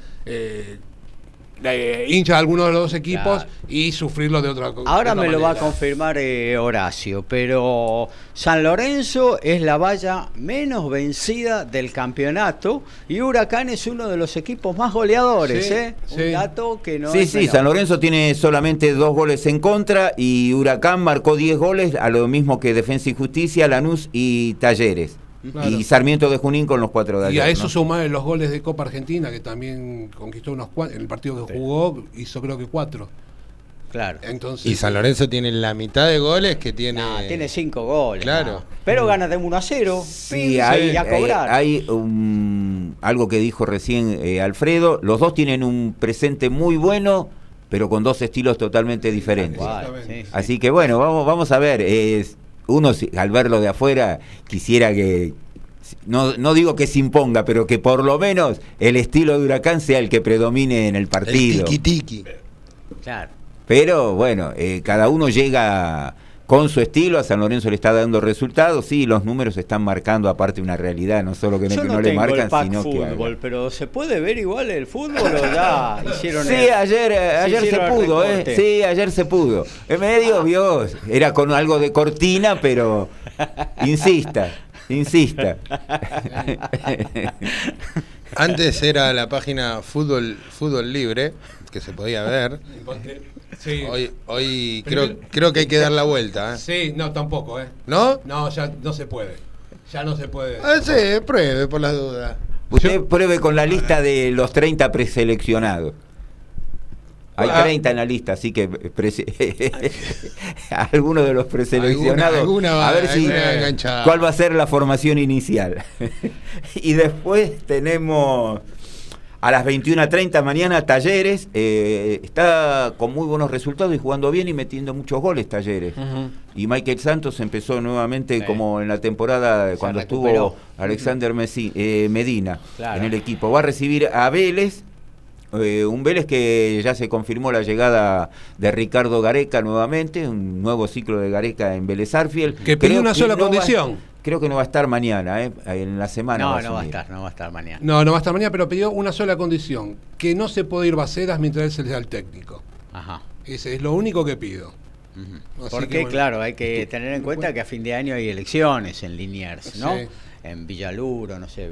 hincha de alguno de los dos equipos y sufrirlo de otra
Ahora me lo va a confirmar eh, Horacio, pero San Lorenzo es la valla menos vencida del campeonato y Huracán es uno de los equipos más goleadores. ¿eh? Un dato que no.
Sí, sí, San Lorenzo tiene solamente dos goles en contra y Huracán marcó 10 goles, a lo mismo que Defensa y Justicia, Lanús y Talleres. Y Sarmiento de Junín con los cuatro de
Y a eso sumar los goles de Copa Argentina, que también conquistó unos cuantos. En el partido que jugó, hizo creo que cuatro.
Claro.
Entonces, y San Lorenzo tiene la mitad de goles que tiene.
tiene cinco goles.
Claro.
Pero gana de 1 a 0.
Sí, hay, a cobrar. hay, algo que dijo recién eh, Alfredo. Los dos tienen un presente muy bueno, pero con dos estilos totalmente diferentes. Así que bueno, vamos, vamos a ver. Uno si- al verlo de afuera quisiera que, no, no digo que se imponga, pero que por lo menos el estilo de Huracán sea el que predomine en el
El
partido.
tiki tiki.
Claro.
Pero bueno, eh, cada uno llega con su estilo, a San Lorenzo le está dando resultados, sí, los números están marcando aparte una realidad, no solo que no,
Yo
que
no,
no le
tengo
marcan,
el pack
sino
fútbol,
que...
pero ¿se puede ver igual el fútbol o ya hicieron
Sí,
el-
ayer, eh, ayer se pudo, ¿eh? Sí, ayer se pudo. En medio, vio, era con algo de cortina, pero insista, insista.
Antes era la página Fútbol, Fútbol Libre, que se podía ver.
Sí.
Hoy, hoy
Primero-
creo, creo que hay que dar la vuelta. ¿eh?
Sí, no, tampoco, ¿eh?
¿No?
No, ya no se puede. Ya no se puede.
Ah, sí, pruebe por las dudas.
Usted pruebe con la lista de los 30 preseleccionados. Hay
Ah.
30 en la lista, así que prese- alguno de los preseleccionados.
Alguna- alguna va-
a ver si cuál va a ser la formación inicial. y después tenemos a las 21.30 mañana Talleres. eh, está con muy buenos resultados y jugando bien y metiendo muchos goles Talleres. Y Michael Santos empezó nuevamente
Sí.
como en la temporada
Se
cuando
recuperó.
estuvo Alexander Messi- eh, Medina
Claro.
en el equipo. Va a recibir a Vélez, eh, un Vélez que ya se confirmó la llegada de Ricardo Gareca nuevamente, un nuevo ciclo de Gareca en Vélez Arfiel.
Que pidió una sola
no va-
condición.
Creo que no va a estar mañana, eh, en la semana.
No,
va a
no va a estar, no va a estar mañana.
No, no va a estar mañana, pero pidió una sola condición: que no se puede ir Baceras mientras él se le da el técnico.
Ajá.
Ese es lo único que pido.
Porque,
que, bueno.
claro, hay que tener en cuenta que a fin de año hay elecciones en Liniers, ¿no?
Sí.
En Villaluro, no sé.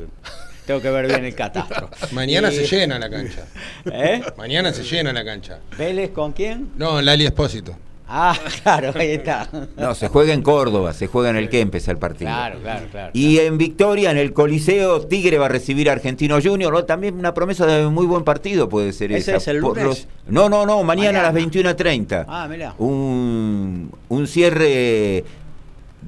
Tengo que ver bien el catastro.
Mañana
Y-
se llena la cancha.
¿Eh?
Mañana se llena la cancha.
¿Vélez con quién?
No, Lali Espósito.
Ah, claro, ahí está.
No, se juega en Córdoba, se juega en el Kempes el partido.
Claro, claro, claro.
Y en Victoria, en el Coliseo, Tigre va a recibir a Argentino Junior. ¿no? También una promesa de muy buen partido puede ser
¿Ese
esa.
es el lunes?
No, no, no, mañana, a las
Mañana.
21.30.
Ah, mirá.
Un, un cierre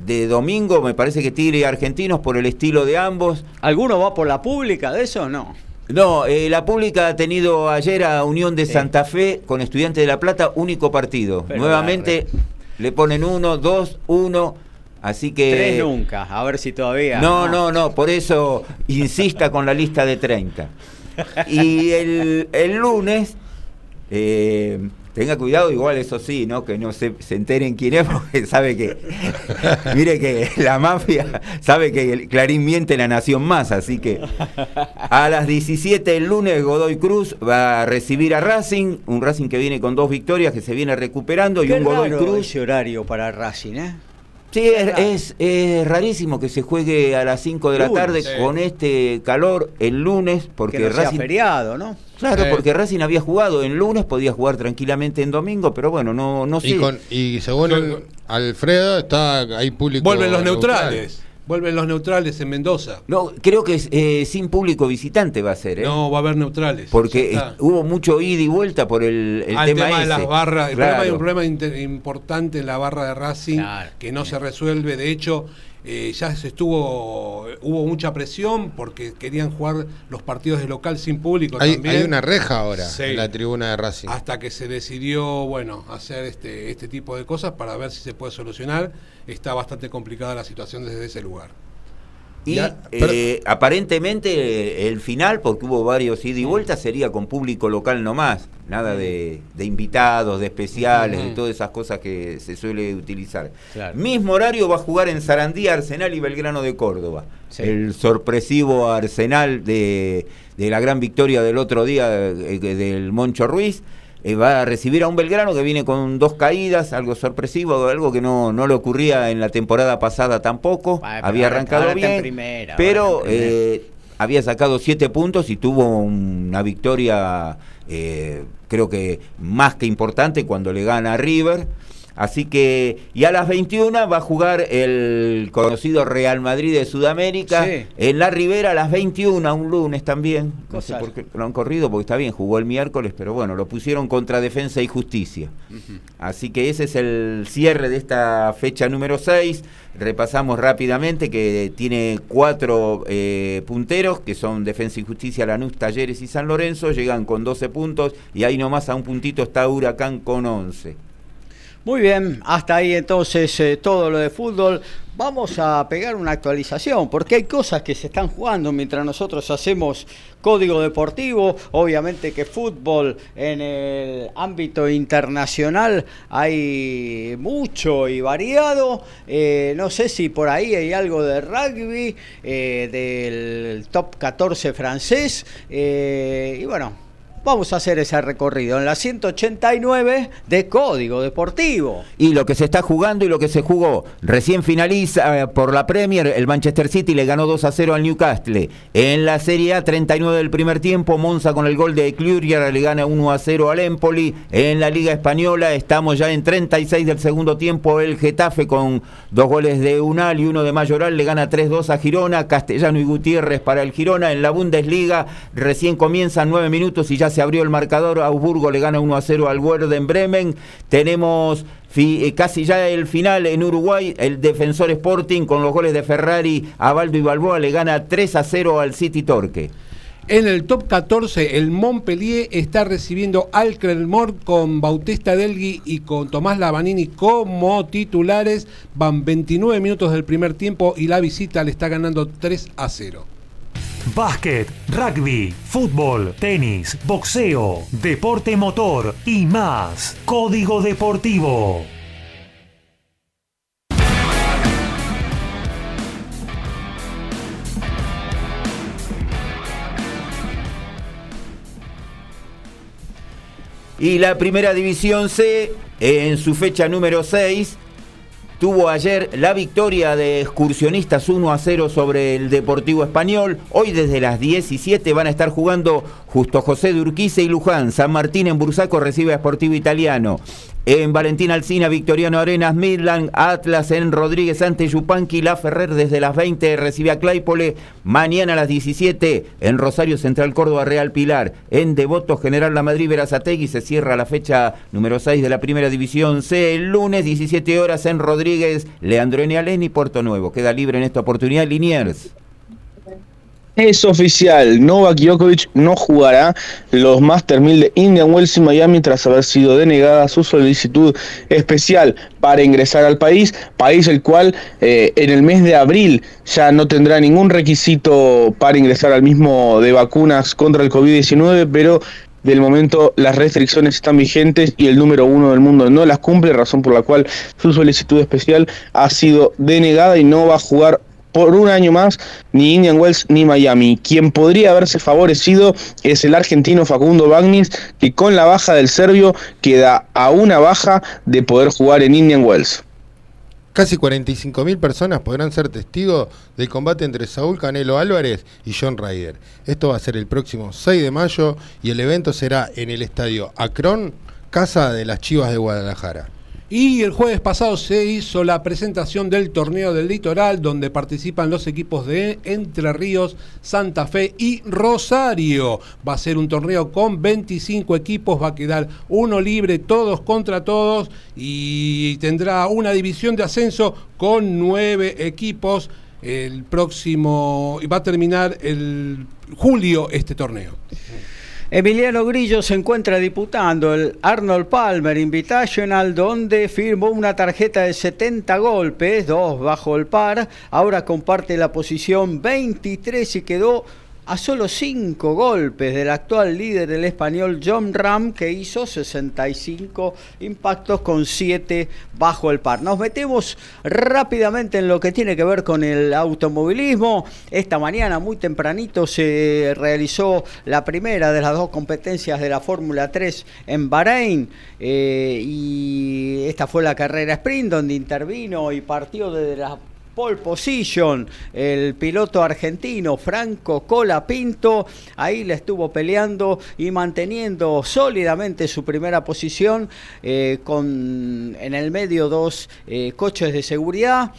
de domingo, me parece que Tigre y Argentinos por el estilo de ambos.
¿Alguno va por la pública de eso o no?
No, eh, la pública ha tenido ayer a Unión de. Santa Fe con Estudiantes de La Plata, único partido.
Pero
Nuevamente le ponen uno, dos, uno. Así que.
Tres nunca, a ver si todavía.
No, no, no, por eso insista con la lista de 30. Y el, el lunes, eh, tenga cuidado, igual eso sí, ¿no? Que no se, se enteren quién es, porque sabe que, mire que la mafia sabe que el Clarín miente la nación más, así que a las 17 el lunes Godoy Cruz va a recibir a Racing, un Racing que viene con dos victorias, que se viene recuperando, y
Qué
un Godoy
raro
Cruz...
ese horario para Racing, ¿eh?
Sí, es, es- es rarísimo que se juegue a las 5 de la
Lunes,
tarde
sí.
con este calor el lunes, porque
que no sea
Racing...
feriado, ¿no?
Claro, porque Racing había jugado en lunes, podía jugar tranquilamente en domingo, pero bueno, no, no sé.
Y, con, y según el- Alfredo, está hay público.
Vuelven los
neutral.
neutrales. Vuelven los neutrales en Mendoza.
No, creo que eh, sin público visitante va a ser, ¿eh?
No, va a haber neutrales.
porque hubo mucho ida y vuelta por el, el
Ah,
tema,
de
ese.
las barras. El
Claro.
problema, hay un problema importante en la barra de Racing
Claro.
que no se resuelve. De hecho, eh, ya se estuvo, hubo mucha presión porque querían jugar los partidos de local sin público
Hay,
también.
hay una reja ahora
Sí.
en la tribuna de Racing.
hasta que se decidió, bueno, hacer este, este tipo de cosas para ver si se puede solucionar. Está bastante complicada la situación desde ese lugar.
Y
Ya, pero-
eh, aparentemente el final, porque hubo varios ida y vuelta, sería con público local nomás. Nada de, de invitados, de especiales, de todas esas cosas que se suele utilizar.
Claro.
Mismo horario va a jugar en Sarandí, Arsenal y Belgrano de Córdoba.
Sí.
El sorpresivo Arsenal de, de la gran victoria del otro día eh, del Moncho Ruiz. Eh, va a recibir a un Belgrano que viene con dos caídas, algo sorpresivo, algo que no, no le ocurría en la temporada pasada tampoco. Había arrancado bien,
primera,
pero eh, había sacado siete puntos y tuvo una victoria, eh, creo que más que importante cuando le gana a River. Así que, y a las 21 va a jugar el conocido Real Madrid de Sudamérica
Sí.
en la Ribera a las 21, un lunes también. No sé por qué lo han corrido, porque está bien, jugó el miércoles, pero bueno, lo pusieron contra Defensa y Justicia. Así que ese es el cierre de esta fecha número 6. Repasamos rápidamente que tiene cuatro eh, punteros, que son Defensa y Justicia, Lanús, Talleres y San Lorenzo. Llegan con 12 puntos y ahí nomás a un puntito está Huracán con 11.
Muy bien, hasta ahí entonces eh, todo lo de fútbol. Vamos a pegar una actualización, porque hay cosas que se están jugando mientras nosotros hacemos código deportivo. Obviamente que fútbol en el ámbito internacional hay mucho y variado. Eh, no sé si por ahí hay algo de rugby, eh, del top 14 francés. Eh, y bueno, Vamos a hacer ese recorrido en la 189 de Código Deportivo.
Y lo que se está jugando y lo que se jugó. Recién finaliza eh, por la Premier, el Manchester City le ganó 2 a 0 al Newcastle. En la Serie A, 39 del primer tiempo, Monza con el gol de Clurier le gana 1 a 0 al Empoli. En la Liga Española estamos ya en 36 del segundo tiempo, el Getafe con dos goles de Unal y uno de Mayoral le gana 3-2 a Girona, Castellano y Gutiérrez para el Girona. En la Bundesliga recién comienzan 9 minutos y ya se abrió el marcador, Augsburgo le gana 1 a 0 al Werder Bremen, tenemos eh, casi ya el final en Uruguay, el defensor Sporting con los goles de Ferrari, Abaldo y Balboa le gana 3 a 0 al City Torque.
En el top 14, el Montpellier está recibiendo al Crelmort con Bautista Delgui y con Tomás Lavanini como titulares. Van 29 minutos del primer tiempo y la visita le está ganando 3 a 0.
Básquet, rugby, fútbol, tenis, boxeo, deporte motor y más. Código Deportivo.
Y la primera división C, en su fecha número 6, tuvo ayer la victoria de excursionistas 1 a 0 sobre el Deportivo Español. Hoy desde las 17 van a estar jugando Justo José de Urquiza y Luján. San Martín en Bursaco recibe a Sportivo Italiano. En Valentín Alcina, Victoriano Arenas, Midland, Atlas en Rodríguez ante Yupanqui, La Ferrer desde las 20 recibe a Claypole. Mañana a las 17 en Rosario Central Córdoba Real Pilar. En Devoto General La Madrid Verazategui se cierra la fecha número 6 de la Primera División C. El lunes 17 horas en Rodríguez, Leandro Alén y Puerto Nuevo. Queda libre en esta oportunidad Liniers.
Es oficial, Novak Djokovic no jugará los Master 1000 de Indian Wells y Miami tras haber sido denegada su solicitud especial para ingresar al país, país el cual eh, en el mes de abril ya no tendrá ningún requisito para ingresar al mismo de vacunas contra el COVID-19, pero del momento las restricciones están vigentes y el número uno del mundo no las cumple, razón por la cual su solicitud especial ha sido denegada y no va a jugar por un año más ni Indian Wells ni Miami. Quien podría haberse favorecido es el argentino Facundo Bagnis, que con la baja del serbio queda a una baja de poder jugar en Indian Wells.
Casi 45.000 personas podrán ser testigos del combate entre Saúl Canelo Álvarez y John Ryder. Esto va a ser el próximo 6 de mayo y el evento será en el estadio Acron, Casa de las Chivas de Guadalajara.
Y el jueves pasado se hizo la presentación del torneo del litoral donde participan los equipos de Entre Ríos, Santa Fe y Rosario. Va a ser un torneo con 25 equipos, va a quedar uno libre, todos contra todos y tendrá una división de ascenso con nueve equipos. El próximo, va a terminar el julio este torneo.
Emiliano Grillo se encuentra disputando el Arnold Palmer Invitational, donde firmó una tarjeta de 70 golpes, dos bajo el par. Ahora comparte la posición 23 y quedó a solo cinco golpes del actual líder del español John Ram, que hizo 65 impactos con 7 bajo el par. Nos metemos rápidamente en lo que tiene que ver con el automovilismo. Esta mañana, muy tempranito, se realizó la primera de las dos competencias de la Fórmula 3 en Bahrein. Eh, y esta fue la carrera sprint donde intervino y partió desde la pole position, el piloto argentino Franco Colapinto, ahí le estuvo peleando y manteniendo sólidamente su primera posición eh, con en el medio dos eh, coches de seguridad.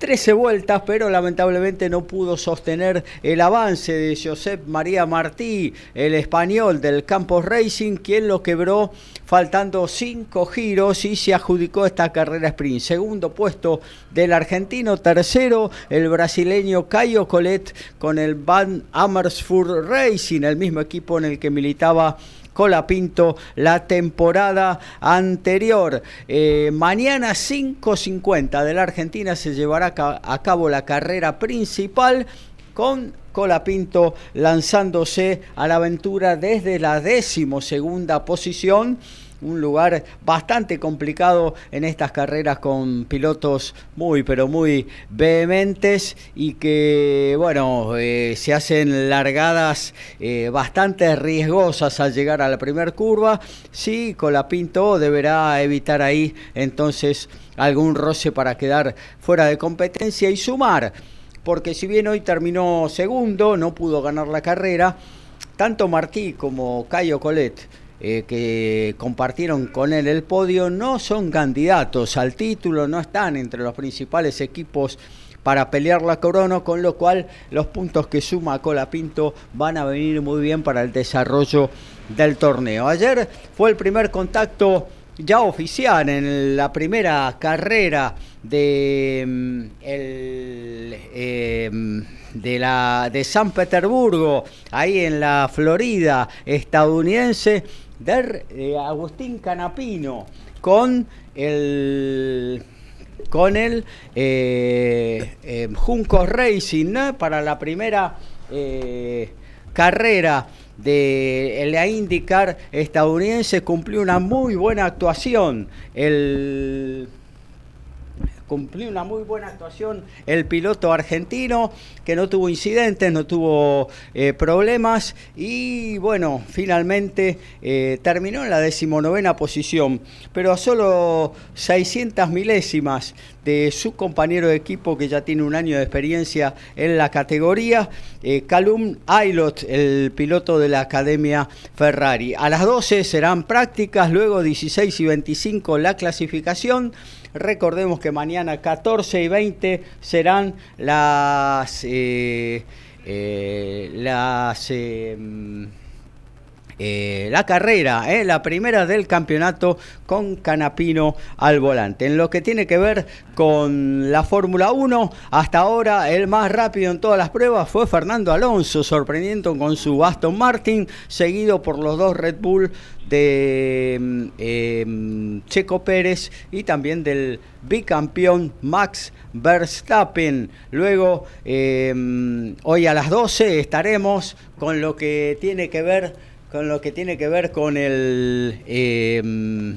13 vueltas, pero lamentablemente no pudo sostener el avance de Josep María Martí, el español del Campos Racing, quien lo quebró faltando 5 giros y se adjudicó esta carrera sprint. Segundo puesto del argentino, tercero el brasileño Caio Colet con el Van Amersfoort Racing, el mismo equipo en el que militaba Colapinto la temporada anterior. Eh, mañana 5.50 de la Argentina se llevará a cabo la carrera principal con Colapinto lanzándose a la aventura desde la decimosegunda posición un lugar bastante complicado en estas carreras con pilotos muy, pero muy vehementes y que, bueno, eh, se hacen largadas eh, bastante riesgosas al llegar a la primera curva. Sí, Colapinto deberá evitar ahí entonces algún roce para quedar fuera de competencia y sumar, porque si bien hoy terminó segundo, no pudo ganar la carrera, tanto Martí como Cayo Colet eh, que compartieron con él el podio no son candidatos al título, no están entre los principales equipos para pelear la corona, con lo cual los puntos que suma Colapinto van a venir muy bien para el desarrollo del torneo. Ayer fue el primer contacto ya oficial en la primera carrera de mm, el, em, de la de San Petersburgo ahí en la Florida estadounidense de eh, Agustín Canapino con el con el eh, eh, Junco Racing para la primera carrera de la IndyCar estadounidense cumplió una muy buena actuación. El cumplió una muy buena actuación el piloto argentino, que no tuvo incidentes, no tuvo eh, problemas y bueno, finalmente eh, terminó en la decimonovena posición, pero a solo 600 milésimas de su compañero de equipo que ya tiene un año de experiencia en la categoría, eh, Calum Aylot, el piloto de la Academia Ferrari. A las 12 serán prácticas, luego 16 y 25 la clasificación. Recordemos que mañana 14 y 20 serán las, eh, eh, las eh, la carrera, la primera del campeonato con Canapino al volante. En lo que tiene que ver con la Fórmula 1, hasta ahora el más rápido en todas las pruebas fue Fernando Alonso, sorprendiendo con su Aston Martin, seguido por los dos Red Bull de mm, em, Checo Pérez y también del bicampeón Max Verstappen. Luego, em, hoy a las 12 estaremos con lo que tiene que ver con lo que tiene que ver con el em,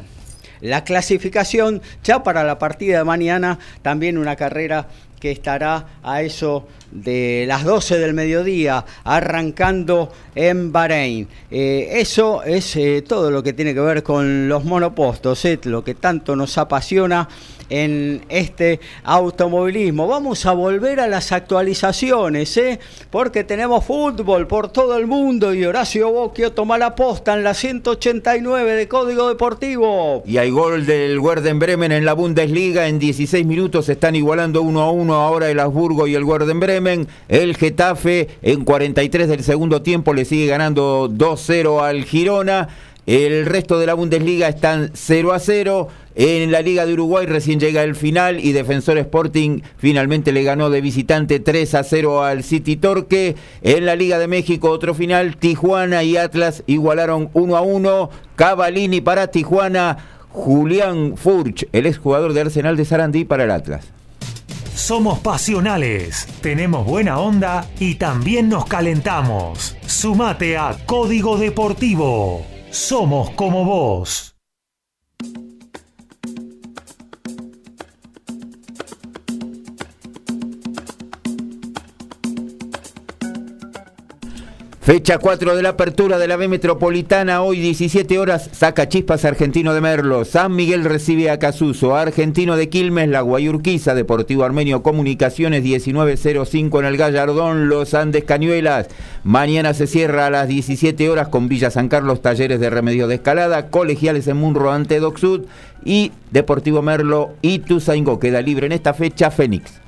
la clasificación ya para la partida de mañana también una carrera que estará a eso de las 12 del mediodía, arrancando en Bahrein. Eh, eso es eh, todo lo que tiene que ver con los monopostos, eh, lo que tanto nos apasiona en este automovilismo. Vamos a volver a las actualizaciones, ¿eh? porque tenemos fútbol por todo el mundo y Horacio Bocchio toma la posta en la 189 de Código Deportivo.
Y hay gol del Werder Bremen en la Bundesliga. En 16 minutos están igualando 1 a 1 ahora el Habsburgo y el Werder Bremen. El Getafe en 43 del segundo tiempo le sigue ganando 2-0 al Girona. El resto de la Bundesliga están 0 a 0. En la Liga de Uruguay recién llega el final y Defensor Sporting finalmente le ganó de visitante 3 a 0 al City Torque. En la Liga de México otro final, Tijuana y Atlas igualaron 1 a 1. Cavalini para Tijuana, Julián Furch, el exjugador de Arsenal de Sarandí para el Atlas.
Somos pasionales, tenemos buena onda y también nos calentamos. Sumate a Código Deportivo. Somos como vos.
Fecha 4 de la apertura de la B Metropolitana, hoy 17 horas, saca chispas Argentino de Merlo, San Miguel recibe a Casuso, Argentino de Quilmes, La Guayurquiza, Deportivo Armenio Comunicaciones 1905 en el Gallardón, Los Andes Cañuelas. Mañana se cierra a las 17 horas con Villa San Carlos, Talleres de Remedio de Escalada, Colegiales en Munro ante Docsud y Deportivo Merlo y Tuzaingó. Queda libre en esta fecha Fénix.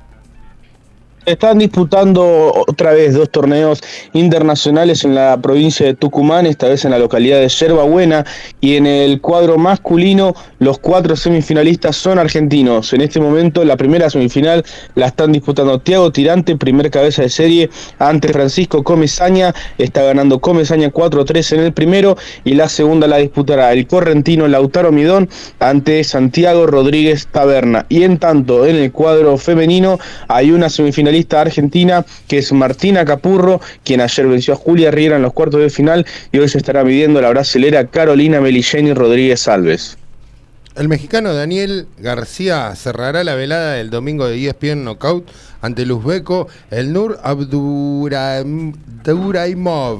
Están disputando otra vez dos torneos internacionales en la provincia de Tucumán, esta vez en la localidad de Yerba Buena, y en el cuadro masculino los cuatro semifinalistas son argentinos. En este momento la primera semifinal la están disputando Tiago Tirante, primer cabeza de serie, ante Francisco Comesaña, está ganando Comesaña 4-3 en el primero, y la segunda la disputará el correntino Lautaro Midón ante Santiago Rodríguez Taberna. Y en tanto, en el cuadro femenino hay una semifinalista argentina, que es Martina Capurro, quien ayer venció a Julia Riera en los cuartos de final y hoy se estará midiendo la brasilera Carolina Melilleni Rodríguez Alves.
El mexicano Daniel García cerrará la velada del domingo de ESPN Knockout ante el el Nur Abduraimov.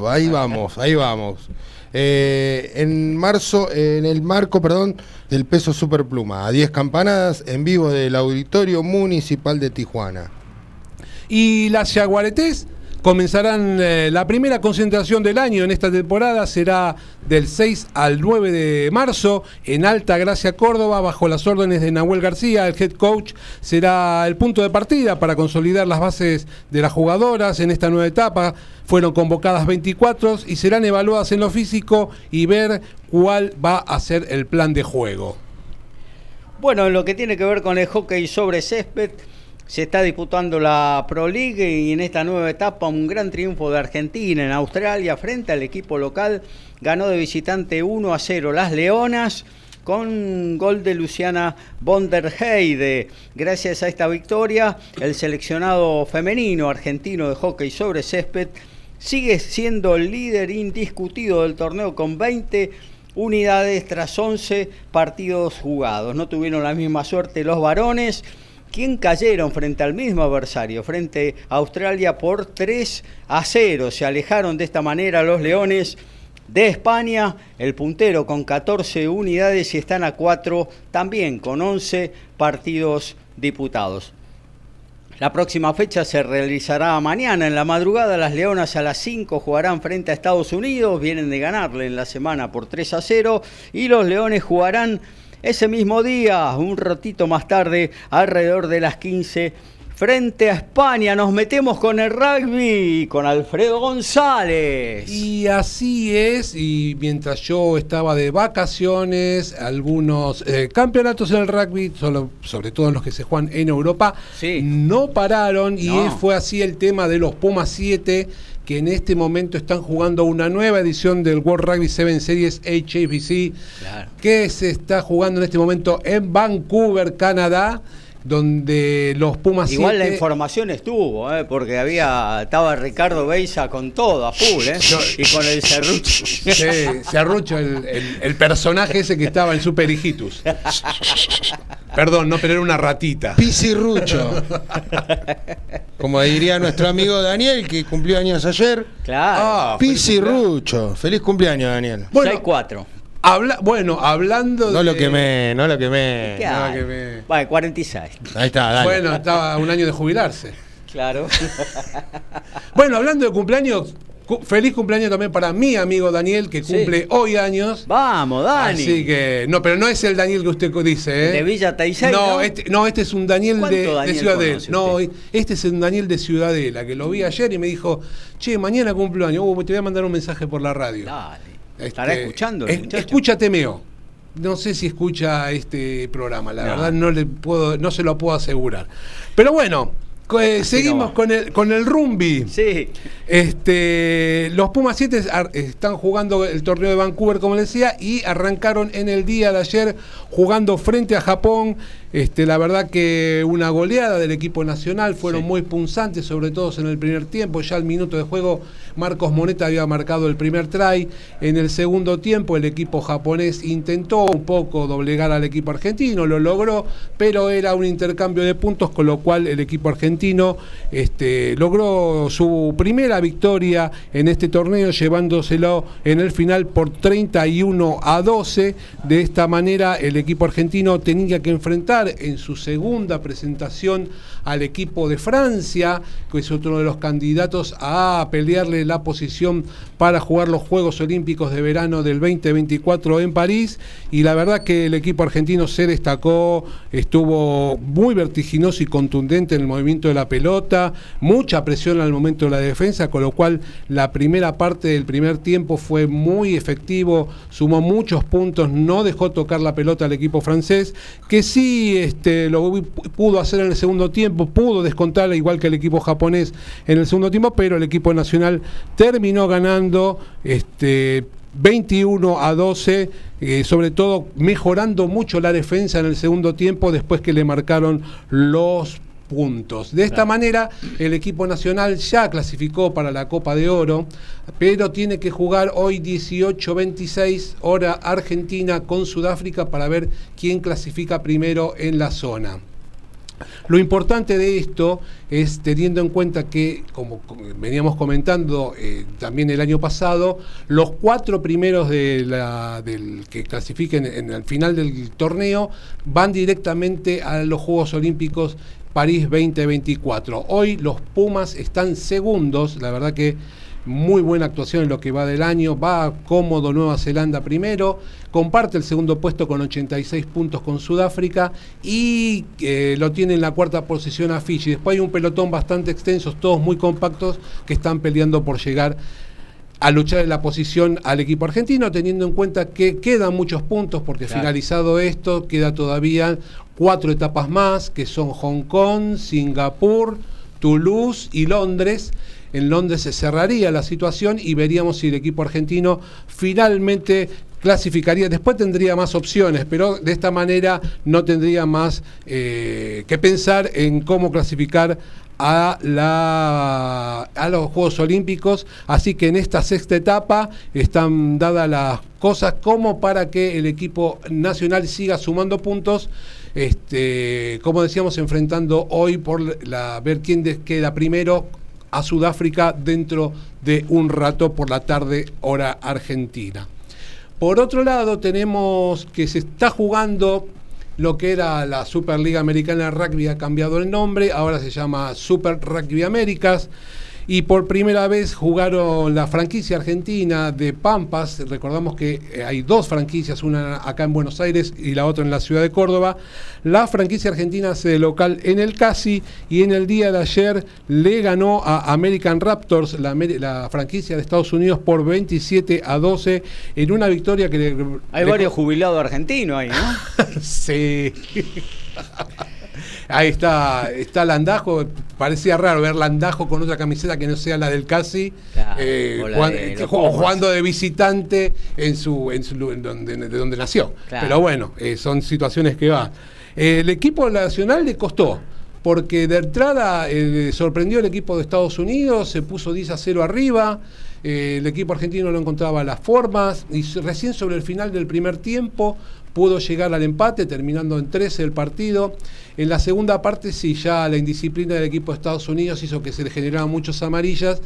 Ahí vamos, ahí vamos. Eh, en marzo, en el marco, perdón, del peso superpluma, a 10 campanadas en vivo del Auditorio Municipal de Tijuana.
Y las Jaguaretés comenzarán eh, la primera concentración del año en esta temporada, será del 6 al 9 de marzo en Alta Gracia, Córdoba, bajo las órdenes de Nahuel García, el head coach, será el punto de partida para consolidar las bases de las jugadoras en esta nueva etapa. Fueron convocadas 24 y serán evaluadas en lo físico y ver cuál va a ser el plan de juego.
Bueno, en lo que tiene que ver con el hockey sobre césped, se está disputando la Pro League y en esta nueva etapa un gran triunfo de Argentina en Australia frente al equipo local. Ganó de visitante 1 a 0 las Leonas con gol de Luciana Bonderheide. Gracias a esta victoria, el seleccionado femenino argentino de hockey sobre césped sigue siendo el líder indiscutido del torneo con 20 unidades tras 11 partidos jugados. No tuvieron la misma suerte los varones ¿Quién cayeron frente al mismo adversario, frente a Australia por 3 a 0. Se alejaron de esta manera los Leones de España, el puntero con 14 unidades y están a 4 también con 11 partidos diputados. La próxima fecha se realizará mañana en la madrugada. Las Leonas a las 5 jugarán frente a Estados Unidos. Vienen de ganarle en la semana por 3 a 0. Y los Leones jugarán ese mismo día, un ratito más tarde, alrededor de las 15, frente a España, nos metemos con el rugby, con Alfredo González.
Y así es, y mientras yo estaba de vacaciones, algunos eh, campeonatos en el rugby, solo, sobre todo los que se juegan en Europa, no pararon, y fue así el tema de los Pumas 7 que en este momento están jugando una nueva edición del World Rugby 7 Series HABC, que se está jugando en este momento en Vancouver, Canadá donde los Pumas
Igual la información estuvo, ¿eh? porque había estaba Ricardo Beisa con todo, a full, ¿eh? y con el Cerrucho.
Sí, Cerrucho, el, el, personaje ese que estaba en Super Hijitus. Perdón, no, pero era una ratita.
Pisirrucho. Como diría nuestro amigo Daniel, que cumplió años ayer.
Claro.
Ah, Pisirrucho. Feliz cumpleaños, Daniel.
Bueno, 4
bueno, hablando
no Lo quemé, no lo quemé,
no lo quemé. Vale, 46.
Ahí está, dale.
Bueno, estaba un año de jubilarse.
Claro.
bueno, hablando de cumpleaños, feliz cumpleaños también para mi amigo Daniel, que cumple hoy años.
Vamos, Dani.
Así que, no, pero no es el Daniel que usted dice, ¿eh?
De Villa Taizay,
no, Este, no, este es un Daniel de, Ciudadela. No, este es un Daniel de Ciudadela, que lo vi ayer y me dijo, che, mañana cumpleaños, uh, te voy a mandar un mensaje por la radio.
Dale. Estará este, escuchando.
escúchate, Meo. No sé si escucha este programa, la verdad no le puedo, no se lo puedo asegurar. Pero bueno, eh, seguimos con el con el rumbi.
Sí.
Este, los Pumas 7 están jugando el torneo de Vancouver, como les decía, y arrancaron en el día de ayer jugando frente a Japón este, la verdad que una goleada del equipo nacional, fueron muy punzantes, sobre todo en el primer tiempo. Ya al minuto de juego, Marcos Moneta había marcado el primer try. En el segundo tiempo, el equipo japonés intentó un poco doblegar al equipo argentino, lo logró, pero era un intercambio de puntos, con lo cual el equipo argentino este, logró su primera victoria en este torneo, llevándoselo en el final por 31 a 12. De esta manera, el equipo argentino tenía que enfrentar enfrentar en su segunda presentación al equipo de Francia, que es otro de los candidatos a pelearle la posición para jugar los Juegos Olímpicos de verano del 2024 en París. Y la verdad que el equipo argentino se destacó, estuvo muy vertiginoso y contundente en el movimiento de la pelota, mucha presión al momento de la defensa, con lo cual la primera parte del primer tiempo fue muy efectivo, sumó muchos puntos, no dejó tocar la pelota al equipo francés, que sí este, lo pudo hacer en el segundo tiempo, pudo descontar igual que el equipo japonés en el segundo tiempo, pero el equipo nacional terminó ganando este, 21 a 12, eh, sobre todo mejorando mucho la defensa en el segundo tiempo después que le marcaron los puntos. De esta manera, el equipo nacional ya clasificó para la Copa de Oro, pero tiene que jugar hoy 18-26 hora Argentina con Sudáfrica para ver quién clasifica primero en la zona. Lo importante de esto es teniendo en cuenta que, como veníamos comentando eh, también el año pasado, los cuatro primeros de la, del que clasifiquen en el final del torneo van directamente a los Juegos Olímpicos París 2024. Hoy los Pumas están segundos, la verdad que muy buena actuación en lo que va del año, va cómodo Nueva Zelanda primero, comparte el segundo puesto con 86 puntos con Sudáfrica y eh, lo tiene en la cuarta posición a Fiji. Después hay un pelotón bastante extenso, todos muy compactos, que están peleando por llegar a luchar en la posición al equipo argentino, teniendo en cuenta que quedan muchos puntos, porque finalizado esto, queda todavía cuatro etapas más, que son Hong Kong, Singapur, Toulouse y Londres. En Londres se cerraría la situación y veríamos si el equipo argentino finalmente clasificaría. Después tendría más opciones, pero de esta manera no tendría más eh, que pensar en cómo clasificar a, la, a los Juegos Olímpicos. Así que en esta sexta etapa están dadas las cosas como para que el equipo nacional siga sumando puntos este, como decíamos, enfrentando hoy por la, ver quién queda primero a Sudáfrica dentro de un rato por la tarde hora argentina. Por otro lado, tenemos que se está jugando lo que era la Superliga Americana de Rugby, ha cambiado el nombre, ahora se llama Super Rugby Américas y por primera vez jugaron la franquicia argentina de Pampas. Recordamos que eh, hay dos franquicias, una acá en Buenos Aires y la otra en la ciudad de Córdoba. La franquicia argentina se local en el Casi y en el día de ayer le ganó a American Raptors, la, franquicia de Estados Unidos, por 27 a 12 en una victoria que... Le,
hay varios jubilados argentinos ahí, ¿no?
sí. Ahí está, está Landajo. Parecía raro ver Landajo con otra camiseta que no sea la del Casi, eh, jugando, de visitante en su, en su donde, de donde nació. Pero bueno, eh, son situaciones que va. el equipo nacional le costó porque de entrada eh, sorprendió el equipo de Estados Unidos, se puso 10 a 0 arriba, el equipo argentino no encontraba las formas y recién sobre el final del primer tiempo pudo llegar al empate, terminando en 13 el partido. En la segunda parte sí, ya la indisciplina del equipo de Estados Unidos hizo que se le generaran muchos amarillas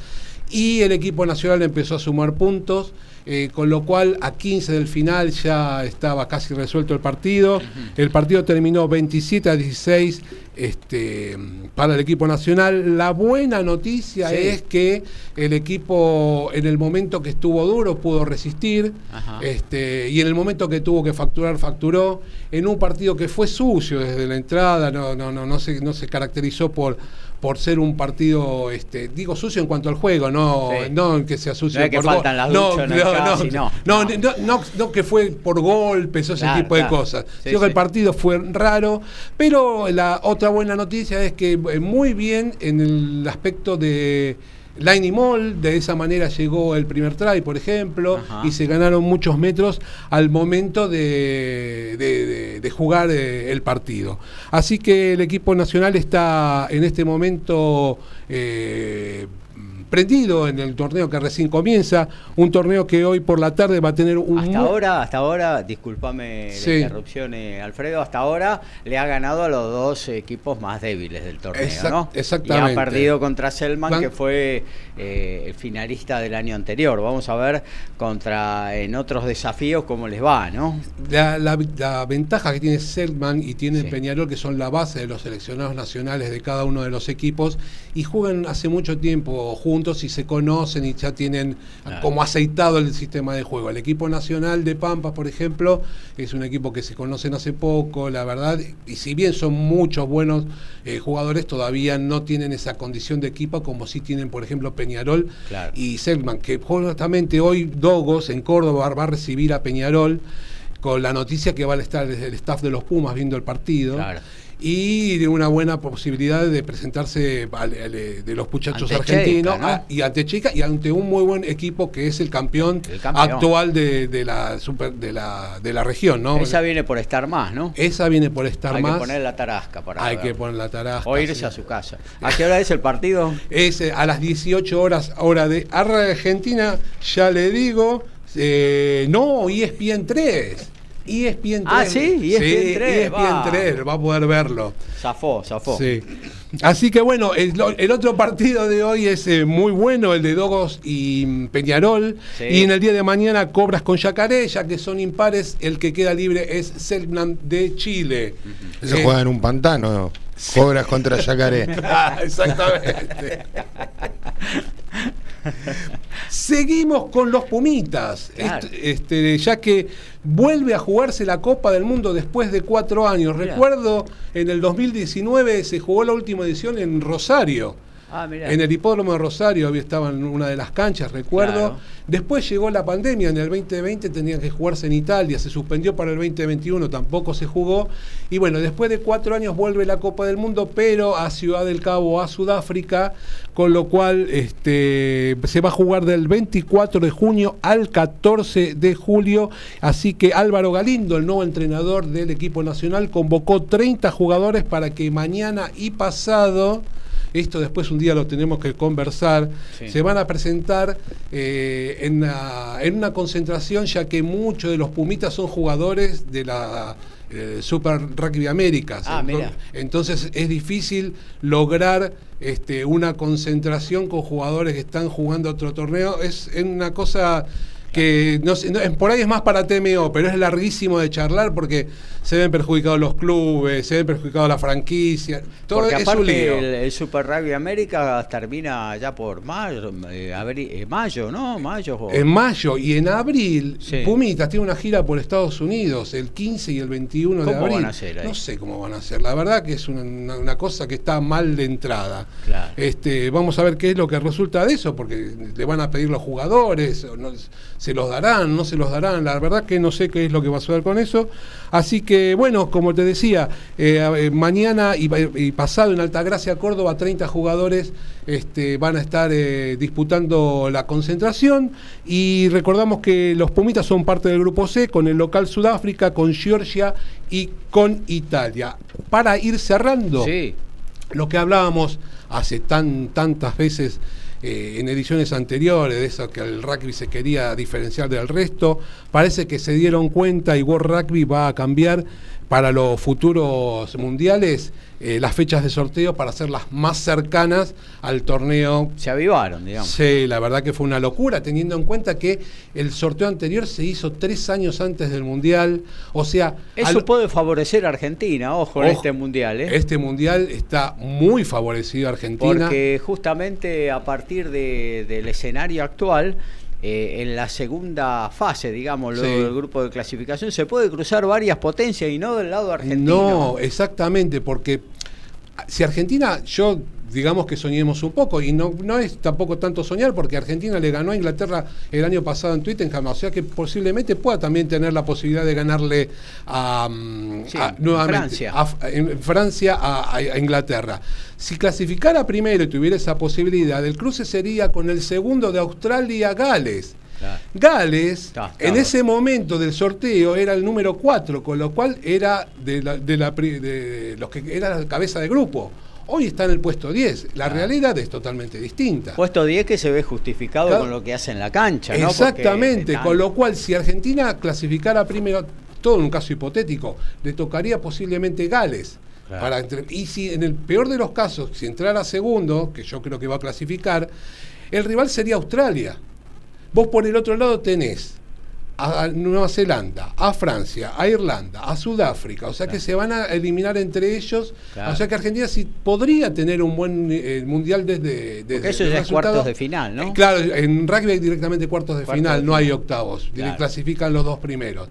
y el equipo nacional empezó a sumar puntos. Eh, con lo cual a 15 del final ya estaba casi resuelto el partido. El partido terminó 27 a 16 este, para el equipo nacional. La buena noticia es que el equipo en el momento que estuvo duro pudo resistir este, y en el momento que tuvo que facturar, facturó. En un partido que fue sucio desde la entrada, no, no, no, no, se, no se caracterizó por por ser un partido, este, digo sucio en cuanto al juego, no, no que sea sucio.
No que faltan las no, no,
no, no, no, que fue por golpes o ese tipo de cosas. Sí, que el partido fue raro, pero la otra buena noticia es que eh, muy bien en el aspecto de Line Mall, de esa manera llegó el primer try, por ejemplo, y se ganaron muchos metros al momento de, jugar eh, el partido. Así que el equipo nacional está en este momento eh, prendido en el torneo que recién comienza, un torneo que hoy por la tarde va a tener un...
Hasta ahora, hasta ahora, discúlpame
Sí.
la interrupción, eh, Alfredo, hasta ahora le ha ganado a los dos equipos más débiles del torneo,
Exact-
¿no?
exactamente.
Y ha perdido contra Selman,
Van-
que fue eh, el finalista del año anterior. Vamos a ver contra en otros desafíos cómo les va, ¿no?
La, la- la ventaja que tiene Selman y tiene
Sí.
Peñarol, que son la base de los seleccionados nacionales de cada uno de los equipos, y juegan hace mucho tiempo juntos y se conocen y ya tienen
Claro.
como aceitado el sistema de juego. El equipo nacional de Pampas, por ejemplo, es un equipo que se conocen hace poco, la verdad, y si bien son muchos buenos eh, jugadores, todavía no tienen esa condición de equipo como sí tienen, por ejemplo, Peñarol
Claro.
y Selman, que justamente hoy Dogos en Córdoba va a recibir a Peñarol con la noticia que va a estar el staff de los Pumas viendo el partido.
Claro.
Y de una buena posibilidad de presentarse al- de los muchachos
Ante
argentinos
Cheika, ¿no?
a- y ante Chica y ante un muy buen equipo que es el campeón,
El campeón.
actual de, de la super, de la de la región, ¿no?
Esa viene por estar más, ¿no?
Esa viene por estar
Hay
más.
que poner la tarasca para
hay
ver.
que poner la tarasca.
O irse
sí.
a su casa. ¿A qué hora es el partido?
Es eh, a las 18 horas hora de Argentina, ya le digo, eh, no, ESPN 3. ESPN 3.
Ah, ¿sí? ESPN 3,
ESPN
va.
3, va a poder verlo.
Zafó, zafó.
Sí. Así que bueno, el, el otro partido de hoy es eh, muy bueno, el de Dogos y mm, Peñarol.
Sí.
Y en el día de mañana cobras con Yacaré, ya que son impares, el que queda libre es Selman de Chile.
Eso
Eh,
juega en un pantano. Cobras contra Yacaré.
Ah, Exactamente. Seguimos con los Pumitas,
Claro.
Este, ya que vuelve a jugarse la Copa del Mundo después de cuatro años. Recuerdo, en el 2019 se jugó la última edición en Rosario.
Ah.
En el hipódromo de Rosario había estaba en una de las canchas, recuerdo.
Claro.
Después llegó la pandemia, en el 2020 tenía que jugarse en Italia, se suspendió para el 2021, tampoco se jugó. Y bueno, después de cuatro años vuelve la Copa del Mundo, pero a Ciudad del Cabo, a Sudáfrica, con lo cual este, se va a jugar del 24 de junio al 14 de julio. Así que Álvaro Galindo, el nuevo entrenador del equipo nacional, convocó 30 jugadores para que mañana y pasado esto después un día lo tenemos que conversar,
Sí.
se van a presentar eh, en, la- en una concentración, ya que muchos de los Pumitas son jugadores de la eh, Super Rugby Américas.
Ah, mira.
Entonces es difícil lograr este, una concentración con jugadores que están jugando otro torneo. Es es una cosa que no no, por ahí es más para TMO, pero es larguísimo de charlar porque se ven perjudicados los clubes, se ven perjudicados la franquicia. Todo
Porque
es un
aparte
lío.
el, el Super Rugby América termina ya por mayo, eh, abri- eh, mayo ¿no? Mayo. o-
En mayo y en abril,
Sí.
Pumitas tiene una gira por Estados Unidos, el 15 y el 21 de
¿Cómo
abril.
van a hacer ahí?
No sé cómo van a hacer. La verdad que es una, cosa que está mal de entrada.
Claro.
Este, vamos a ver qué es lo que resulta de eso, porque le van a pedir los jugadores, no- se los darán, no se los darán. La verdad que no sé qué es lo que va a suceder con eso. Así que, bueno, como te decía, eh, eh, mañana y, y pasado en Altagracia, Córdoba, 30 jugadores este, van a estar eh, disputando la concentración. Y recordamos que los Pumitas son parte del grupo C, con el local Sudáfrica, con Georgia y con Italia. Para ir cerrando
Sí.
lo que hablábamos hace tan tantas veces eh, en ediciones anteriores, de eso que el rugby se quería diferenciar del resto, parece que se dieron cuenta y World Rugby va a cambiar para los futuros mundiales eh, las fechas de sorteo para hacerlas más cercanas al torneo
Se avivaron, digamos.
Sí, la verdad que fue una locura, teniendo en cuenta que el sorteo anterior se hizo tres años antes del Mundial. O sea,
Eso
al-
puede favorecer a Argentina, ojo, en
Ojo,
este mundial, ¿eh?
este Mundial está muy favorecido a Argentina.
Porque justamente a partir de- del escenario actual, eh, en la segunda fase, digamos,
Sí.
luego del grupo de clasificación, se puede cruzar varias potencias y no del lado argentino.
No, exactamente, porque si Argentina, yo digamos que soñemos un poco, y no, no es tampoco tanto soñar, porque Argentina le ganó a Inglaterra el año pasado en Twittenham, o sea que posiblemente pueda también tener la posibilidad de ganarle a, mm,
Sí,
a-
en
nuevamente
Francia.
a- en Francia a, a Inglaterra. Si clasificara primero y tuviera esa posibilidad, el cruce sería con el segundo de Australia-Gales.
Claro.
Gales, en ese momento del sorteo, era el número 4, con lo cual era de, la- de la de los que era la cabeza de grupo. Hoy está en el puesto 10. La realidad es totalmente distinta.
Puesto 10 que se ve justificado con lo que hace en la cancha, ¿no?
Exactamente,
Porque
con lo cual si Argentina clasificara primero, todo en un caso hipotético, le tocaría posiblemente Gales.
Claro.
Para entre- y si en el peor de los casos, si entrara segundo, que yo creo que va a clasificar, el rival sería Australia. Vos por el otro lado tenés a Nueva Zelanda, a Francia, a Irlanda, a Sudáfrica, o sea que se van a eliminar entre ellos,
Claro.
o sea que Argentina sí podría tener un buen eh, mundial desde, desde
eso ya es cuartos de final, ¿no?
Eh, Claro, en rugby hay directamente cuartos de
Cuartos
final,
de
no hay octavos,
Claro.
clasifican los dos primeros.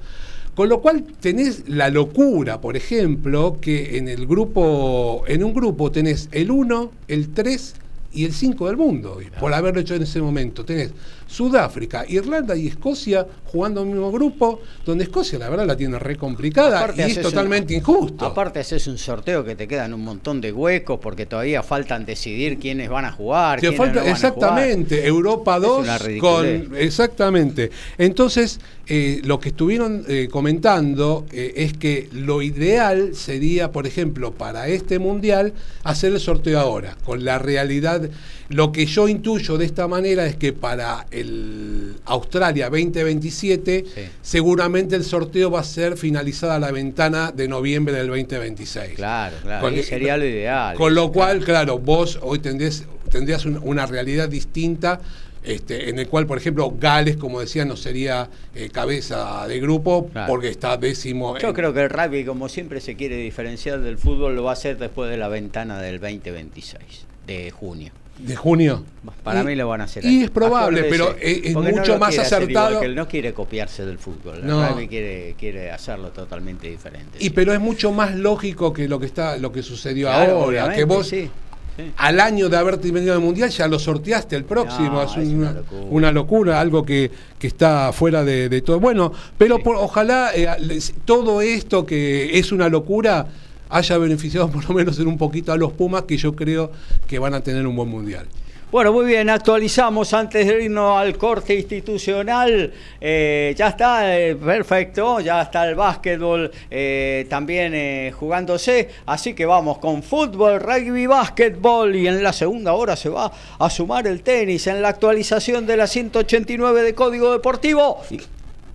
Con lo cual tenés la locura, por ejemplo, que en el grupo, en un grupo tenés el 1, el 3 y el 5 del mundo, por haberlo hecho en ese momento. Tenés Sudáfrica, Irlanda y Escocia jugando en el mismo grupo, donde Escocia la verdad la tiene re complicada
Aparte
y es
haces un-
totalmente injusto.
Aparte haces un sorteo que te quedan un montón de huecos porque todavía faltan decidir quiénes van a jugar.
Te falta,
no van a
exactamente, Europa
Es
2
una ridiculez.
con exactamente. Entonces, eh, lo que estuvieron eh, comentando eh, es que lo ideal sería, por ejemplo, para este mundial, hacer el sorteo ahora, con la realidad. Lo que yo intuyo de esta manera es que para el Australia 2027,
Sí.
seguramente el sorteo va a ser finalizada la ventana de noviembre del 2026.
Claro, claro.
Con-
sería lo ideal.
Con lo cual, claro, vos hoy tendrías, tendrías un- una realidad distinta. Este, en el cual, por ejemplo, Gales, como decía, no sería eh, cabeza de grupo
Claro.
porque está décimo.
Yo
en-
creo que el rugby, como siempre se quiere diferenciar del fútbol, lo va a hacer después de la ventana del 2026, de junio.
De junio.
Para
Y-
mí lo van a hacer.
Y es probable,
Acuérdese,
pero es, es
porque no
mucho más acertado.
que él no quiere copiarse del fútbol.
No.
quiere, quiere hacerlo totalmente diferente.
Y
sí.
pero es mucho más lógico que lo que está, lo que sucedió
Claro,
ahora, que vos
sí, sí.
al año de haberte venido al mundial ya lo sorteaste el próximo.
No,
es,
es
una,
locura.
una locura, algo que, que está fuera de, de todo. Bueno, pero por- ojalá eh, les- todo esto que es una locura haya beneficiado por lo menos en un poquito a los Pumas, que yo creo que van a tener un buen mundial.
Bueno, muy bien, actualizamos antes de irnos al corte institucional. Eh, ya está, eh, perfecto, ya está el básquetbol eh, también eh, jugándose. Así que vamos con fútbol, rugby, básquetbol. Y en la segunda hora se va a sumar el tenis en la actualización de la 189 de Código Deportivo.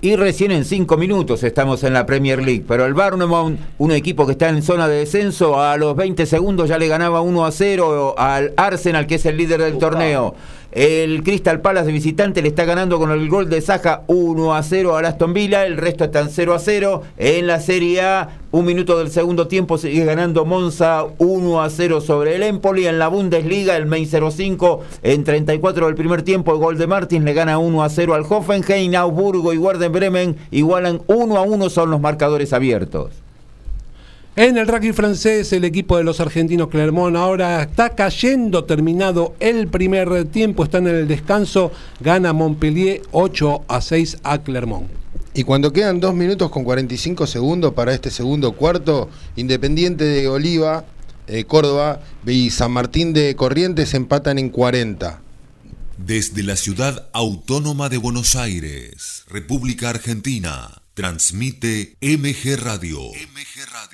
Y recién en cinco minutos estamos en la Premier League, pero el Bournemouth, un equipo que está en zona de descenso, a los 20 segundos ya le ganaba 1 a 0 al Arsenal, que es el líder del torneo. El Crystal Palace visitante le está ganando con el gol de Saja 1 a 0 al Aston Villa, el resto están 0 a 0. En la Serie A, un minuto del segundo tiempo sigue ganando Monza 1 a 0 sobre el Empoli. En la Bundesliga, el Main 05 en 34 del primer tiempo, el gol de Martins le gana 1 a 0 al Hoffenheim, Augsburgo y Werder Bremen igualan 1 a 1 son los marcadores abiertos.
En el rugby francés, el equipo de los argentinos Clermont ahora está cayendo, terminado el primer tiempo, están en el descanso, gana Montpellier 8 a 6 a Clermont.
Y cuando quedan 2 minutos con 45 segundos para este segundo cuarto, Independiente de Oliva, eh, Córdoba y San Martín de Corrientes empatan en 40.
Desde la ciudad autónoma de Buenos Aires, República Argentina, transmite MG Radio. MG Radio.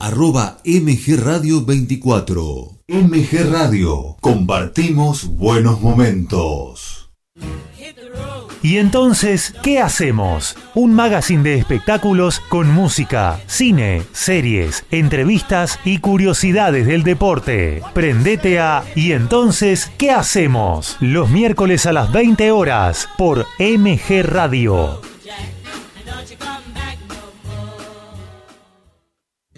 arroba MG Radio 24. MG Radio. Compartimos buenos momentos.
Y entonces, ¿qué hacemos? Un magazine de espectáculos con música, cine, series, entrevistas y curiosidades del deporte. Prendete a Y entonces, ¿qué hacemos? Los miércoles a las 20 horas por MG Radio.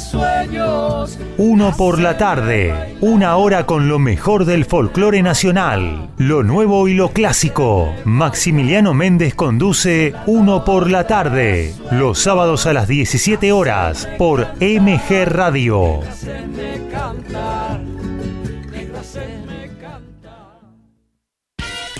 sueños.
Uno por la tarde, una hora con lo mejor del folclore nacional, lo nuevo y lo clásico. Maximiliano Méndez conduce Uno por la tarde, los sábados a las 17 horas por MG Radio.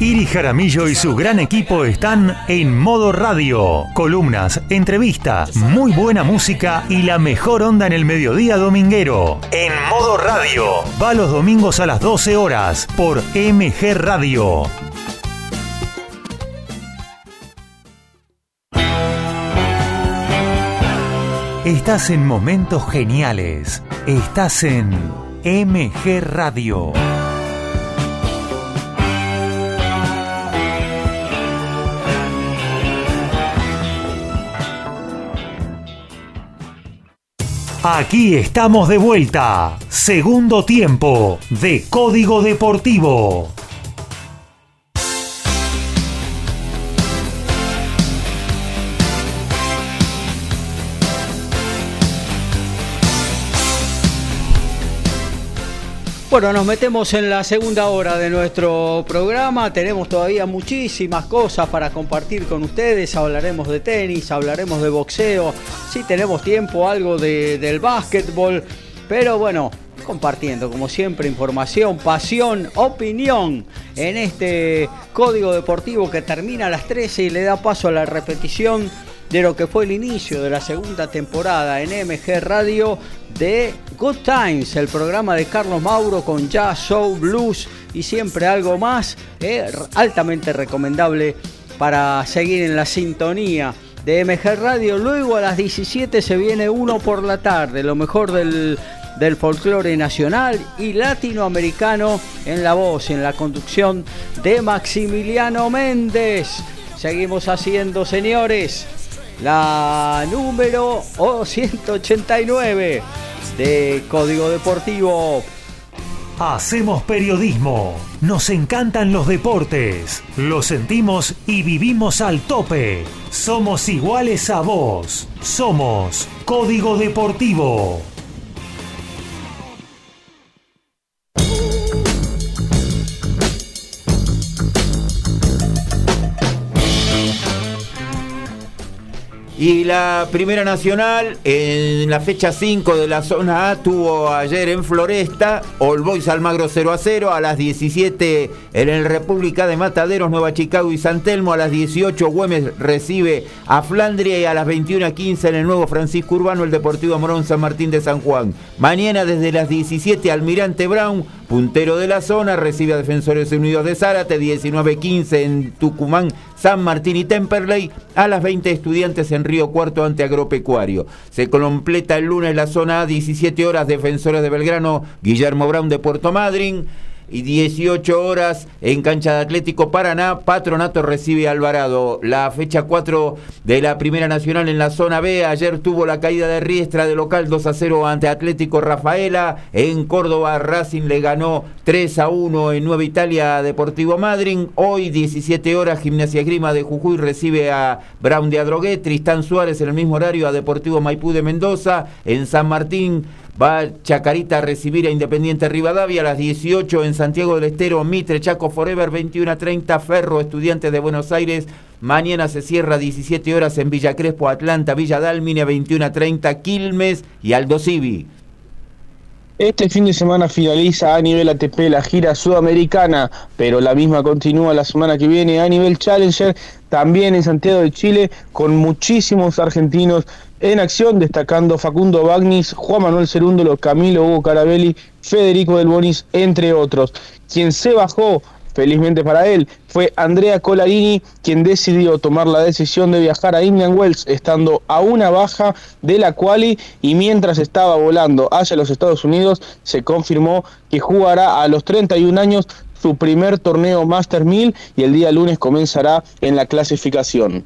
Iri Jaramillo y su gran equipo están en modo radio. Columnas, entrevistas, muy buena música y la mejor onda en el mediodía dominguero. En modo radio. Va los domingos a las 12 horas por MG Radio. Estás en momentos geniales. Estás en MG Radio. Aquí estamos de vuelta. Segundo tiempo de Código Deportivo.
Bueno, nos metemos en la segunda hora de nuestro programa. Tenemos todavía muchísimas cosas para compartir con ustedes. Hablaremos de tenis, hablaremos de boxeo. Si tenemos tiempo, algo de- del básquetbol. Pero bueno, compartiendo como siempre información, pasión, opinión en este código deportivo que termina a las 13 y le da paso a la repetición de lo que fue el inicio de la segunda temporada en MG Radio de Good Times, el programa de Carlos Mauro con jazz, soul, blues y siempre algo más, eh, altamente recomendable para seguir en la sintonía de MG Radio. Luego a las 17 se viene uno por la tarde, lo mejor del, del folclore nacional y latinoamericano en la voz, en la conducción de Maximiliano Méndez. Seguimos haciendo, señores, la número oh, 189 de Código Deportivo.
Hacemos periodismo. Nos encantan los deportes. Lo sentimos y vivimos al tope. Somos iguales a vos. Somos Código Deportivo.
Y la Primera Nacional, en la fecha 5 de la zona A, tuvo ayer en Floresta, All Boys Almagro 0 a 0, a las 17 en el República de Mataderos, Nueva Chicago y San Telmo, a las 18 Güemes recibe a Flandria y a las 21 a 15 en el Nuevo Francisco Urbano, el Deportivo Morón San Martín de San Juan. Mañana desde las 17 Almirante Brown, puntero de la zona, recibe a Defensores Unidos de Zárate, 19-15 en Tucumán, San Martín y Temperley, a las 20 estudiantes en Río Cuarto ante Agropecuario. Se completa el lunes la zona A, 17 horas, Defensores de Belgrano, Guillermo Brown de Puerto Madryn. Y 18 horas en cancha de Atlético Paraná, Patronato recibe a Alvarado. La fecha 4 de la Primera Nacional en la zona B, ayer tuvo la caída de Riestra de local 2 a 0 ante Atlético Rafaela, en Córdoba Racing le ganó 3 a 1 en Nueva Italia Deportivo Madryn, hoy 17 horas Gimnasia Grima de Jujuy recibe a Brown de Adrogué, Tristán Suárez en el mismo horario a Deportivo Maipú de Mendoza, en San Martín Va Chacarita a recibir a Independiente Rivadavia a las 18 en Santiago del Estero, Mitre, Chaco Forever, 21 a 30, Ferro, Estudiantes de Buenos Aires. Mañana se cierra 17 horas en Villa Crespo, Atlanta, Villa Dálmine, 21 a 30, Quilmes y Aldo Civi.
Este fin de semana finaliza a nivel ATP la gira sudamericana, pero la misma continúa la semana que viene a nivel Challenger, también en Santiago de Chile, con muchísimos argentinos en acción, destacando Facundo Bagnis, Juan Manuel Cerúndolo, Camilo Hugo Carabelli, Federico Del Bonis, entre otros. Quien se bajó felizmente para él, fue Andrea Colarini quien decidió tomar la decisión de viajar a Indian Wells estando a una baja de la quali y mientras estaba volando hacia los Estados Unidos se confirmó que jugará a los 31 años su primer torneo Master 1000 y el día lunes comenzará en la clasificación.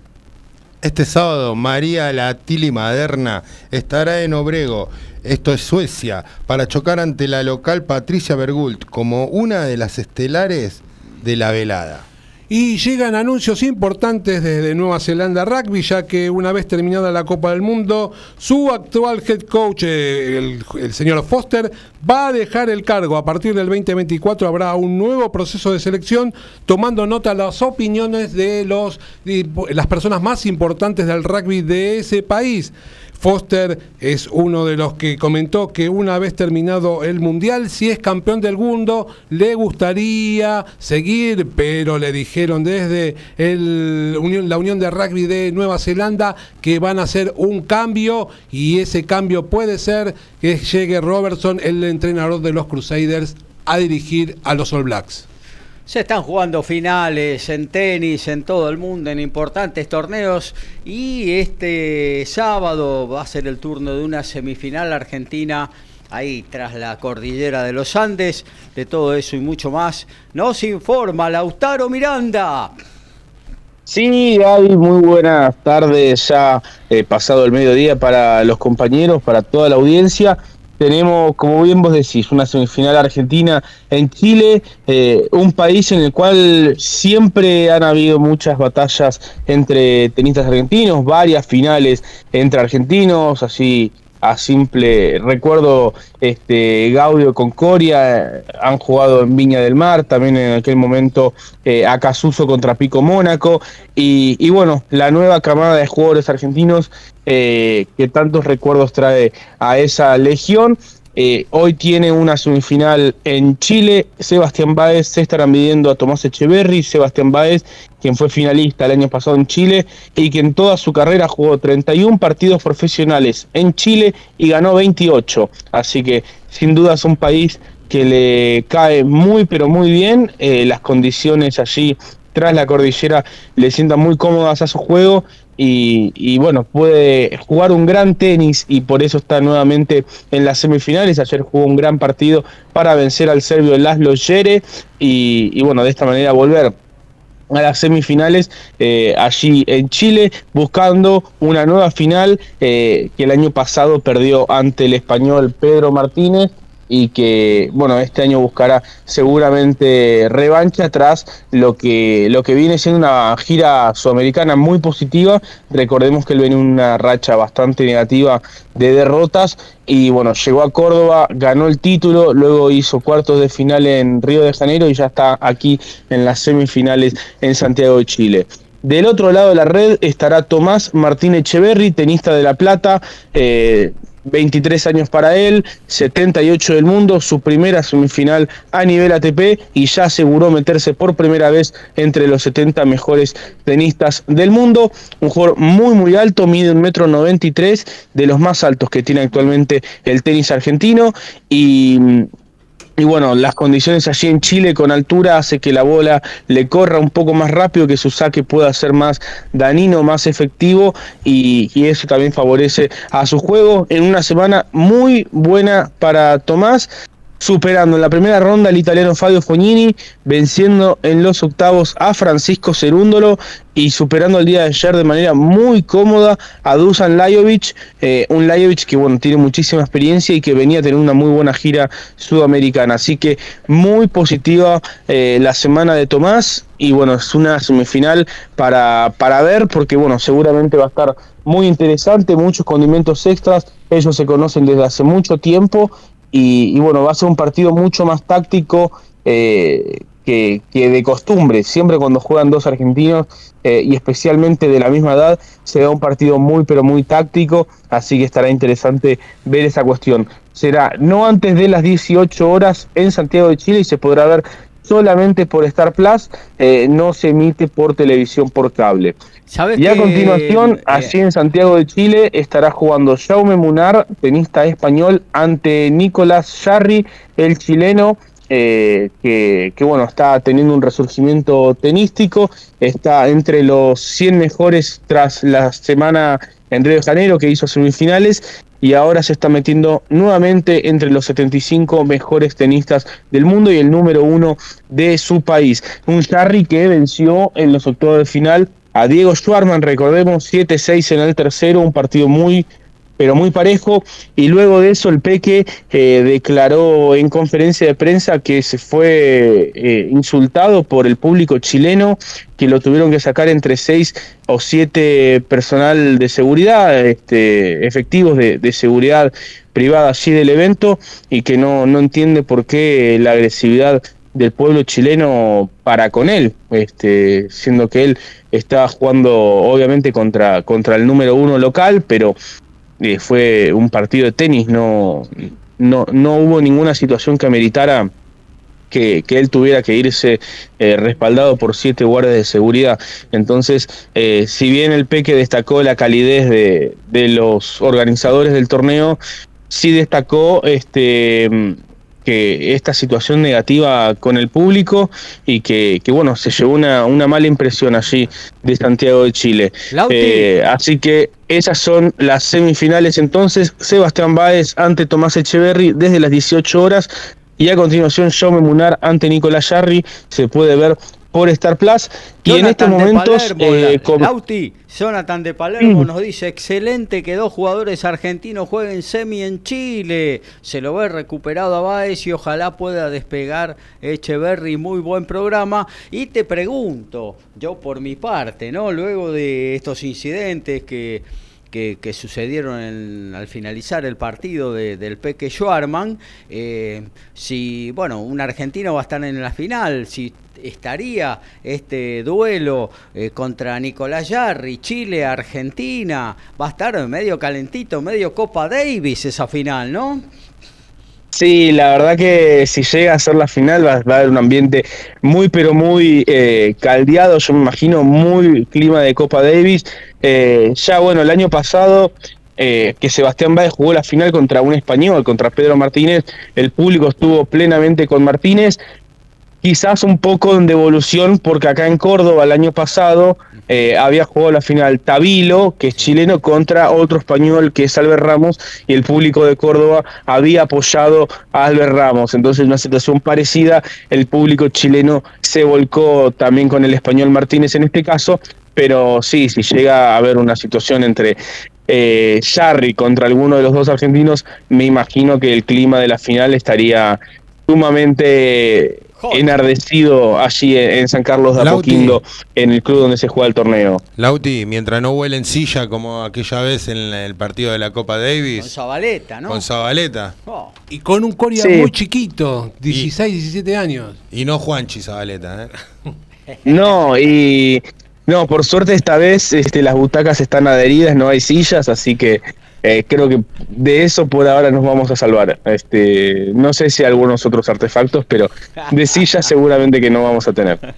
Este sábado María Latili Maderna estará en Obrego, esto es Suecia, para chocar ante la local Patricia Bergult como una de las estelares de la velada.
Y llegan anuncios importantes desde Nueva Zelanda Rugby, ya que una vez terminada la Copa del Mundo, su actual head coach, eh, el, señor Foster, va a dejar el cargo. A partir del 2024 habrá un nuevo proceso de selección, tomando nota las opiniones de los, de las personas más importantes del rugby de ese país. Foster es uno de los que comentó que una vez terminado el Mundial, si es campeón del mundo, le gustaría seguir, pero le dijeron desde la Unión de Rugby de Nueva Zelanda que van a hacer un cambio y ese cambio puede ser que llegue Robertson, el entrenador de los Crusaders, a dirigir a los All Blacks.
Se están jugando finales en tenis en todo el mundo, en importantes torneos. Y este sábado va a ser el turno de una semifinal argentina ahí tras la cordillera de los Andes. De todo eso y mucho más nos informa Lautaro Miranda.
Sí, Gaby, muy buenas tardes, ya eh, pasado el mediodía para los compañeros, para toda la audiencia tenemos, como bien vos decís, una semifinal argentina en Chile, eh, un país en el cual siempre han habido muchas batallas entre tenistas argentinos, varias finales entre argentinos, así a simple recuerdo este Gaudio con Coria han jugado en Viña del Mar también en aquel momento eh, Acasuso contra Pico Mónaco y, y, bueno la nueva camada de jugadores argentinos eh, que tantos recuerdos trae a esa legión eh, hoy tiene una semifinal en Chile. Sebastián Báez se estarán midiendo a Tomás Echeverry. Sebastián Báez, quien fue finalista el año pasado en Chile y que en toda su carrera jugó 31 partidos profesionales en Chile y ganó 28. Así que sin duda es un país que le cae muy pero muy bien. Eh, las condiciones allí tras la cordillera le sientan muy cómodas a su juego y, bueno, puede jugar un gran tenis y por eso está nuevamente en las semifinales. Ayer jugó un gran partido para vencer al serbio Laszlo Yere y, y bueno, de esta manera volver a las semifinales eh, allí en Chile, buscando una nueva final eh, que el año pasado perdió ante el español Pedro Martínez y que bueno este año buscará seguramente revancha tras lo que lo que viene siendo una gira sudamericana muy positiva. Recordemos que él viene una racha bastante negativa de derrotas y bueno llegó a Córdoba ganó el título luego hizo cuartos de final en Río de Janeiro y ya está aquí en las semifinales en Santiago de Chile. Del otro lado de la red estará Tomás Martín Echeverry, tenista de La Plata, eh, 23 años para él, 78 del mundo, su primera semifinal a nivel ATP y ya aseguró meterse por primera vez entre los 70 mejores tenistas del mundo. Un jugador muy muy alto, mide un metro 93, de los más altos que tiene actualmente el tenis argentino y y bueno, las condiciones allí en Chile con altura hace que la bola le corra un poco más rápido, que su saque pueda ser más danino, más efectivo y, y, eso también favorece a su juego en una semana muy buena para Tomás. Superando en la primera ronda al italiano Fabio Fognini, venciendo en los octavos a Francisco Cerúndolo y superando el día de ayer de manera muy cómoda a Dusan Lajovic, eh, un Lajovic que bueno, tiene muchísima experiencia y que venía a tener una muy buena gira sudamericana. Así que muy positiva eh, la semana de Tomás y bueno, es una semifinal para, para ver porque bueno, seguramente va a estar muy interesante, muchos condimentos extras, ellos se conocen desde hace mucho tiempo y, y bueno, va a ser un partido mucho más táctico. Eh, que, de costumbre, siempre cuando juegan dos argentinos eh, y especialmente de la misma edad, se da un partido muy pero muy táctico, así que estará interesante ver esa cuestión. Será no antes de las 18 horas en Santiago de Chile y se podrá ver solamente por Star Plus, eh, no se emite por televisión por cable.
¿Sabes
y a
que,
continuación,
eh,
allí en Santiago de Chile, estará jugando Jaume Munar, tenista español, ante Nicolás Jarry, el chileno, eh, que, que, bueno, está teniendo un resurgimiento tenístico, está entre los 100 mejores tras la semana en Río de Janeiro que hizo semifinales y ahora se está metiendo nuevamente entre los 75 mejores tenistas del mundo y el número uno de su país. Un Jarry que venció en los octavos de final a Diego Schwarman, recordemos 7-6 en el tercero, un partido muy pero muy parejo. Y luego de eso el Peque eh, declaró en conferencia de prensa que se fue eh, insultado por el público chileno, que lo tuvieron que sacar entre seis o siete personal de seguridad, este, efectivos de, seguridad privada así del evento, y que no, no entiende por qué la agresividad del pueblo chileno para con él, este, siendo que él estaba jugando obviamente contra, contra el número uno local, pero eh, fue un partido de tenis, no, no, no hubo ninguna situación que ameritara que, que él tuviera que irse eh, respaldado por siete guardias de seguridad. Entonces, eh, si bien el Peque destacó la calidez de, de los organizadores del torneo, sí destacó este que esta situación negativa con el público y que, que bueno, se llevó una, una, mala impresión allí de Santiago de Chile. Eh, así que esas son las semifinales entonces. Sebastián Báez ante Tomás Echeverry desde las 18 horas y a continuación Jaume Munar ante Nicolás Jarry. Se puede ver por Star Plus. Y
Jonathan
en estos momentos. Eh,
Lauti, Jonathan de Palermo nos dice: excelente que dos jugadores argentinos jueguen semi en Chile. Se lo ve recuperado a Baez y ojalá pueda despegar Echeverry. Muy buen programa. Y te pregunto, yo por mi parte, ¿no? Luego de estos incidentes que. Que, sucedieron en, al finalizar el partido de, del Peque Schwarman, eh, si, bueno, un argentino va a estar en la final, si estaría este duelo eh, contra Nicolás Yarri, Chile, Argentina, va a estar medio calentito, medio Copa Davis esa final, ¿no?
Sí, la verdad que si llega a ser la final va, a haber un ambiente muy pero muy eh, caldeado, yo me imagino muy clima de Copa Davis. Eh, ya bueno, el año pasado eh, que Sebastián Báez jugó la final contra un español, contra Pedro Martínez, el público estuvo plenamente con Martínez, quizás un poco en devolución porque acá en Córdoba el año pasado eh, había jugado la final Tabilo, que es chileno, contra otro español que es Albert Ramos y el público de Córdoba había apoyado a Albert Ramos. Entonces una situación parecida, el público chileno se volcó también con el español Martínez en este caso, pero sí, si llega a haber una situación entre eh, contra alguno de los dos argentinos, me imagino que el clima de la final estaría sumamente enardecido allí en San Carlos de Apoquindo, en el club donde se juega el torneo.
Lauti, mientras no huelen silla como aquella vez en el partido de la Copa Davis.
Con Zabaleta, ¿no?
Con Zabaleta.
Oh. Y con un Coria sí. muy chiquito, 16, y, 17 años.
Y no Juanchi Zabaleta,
¿eh? no, y no, por suerte esta vez este, las butacas están adheridas, no hay sillas, así que eh, creo que de eso por ahora nos vamos a salvar. Este, no sé si algunos otros artefactos, pero de sillas seguramente que no vamos a tener.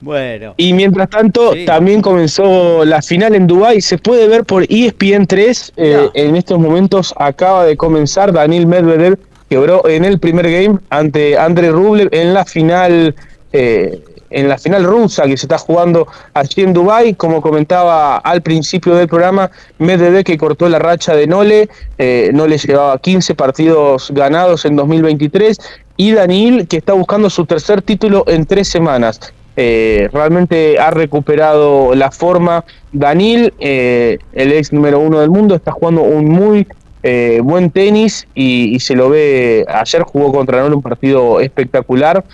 Bueno.
Y mientras tanto, sí. también comenzó la final en Dubái. Se puede ver por E ESPN 3. Eh, en estos momentos acaba de comenzar. Daniel Medvedev quebró en el primer game ante André Rublev en la final. Eh, en la final rusa que se está jugando allí en Dubái. Como comentaba al principio del programa, Medvedev que cortó la racha de Nole, eh, Nole llevaba 15 partidos ganados en 2023 y Daniel que está buscando su tercer título en tres semanas. Eh, realmente ha recuperado la forma. Daniel, eh, el ex número uno del mundo, está jugando un muy eh, buen tenis y, se lo ve. Ayer jugó contra Nole un partido espectacular.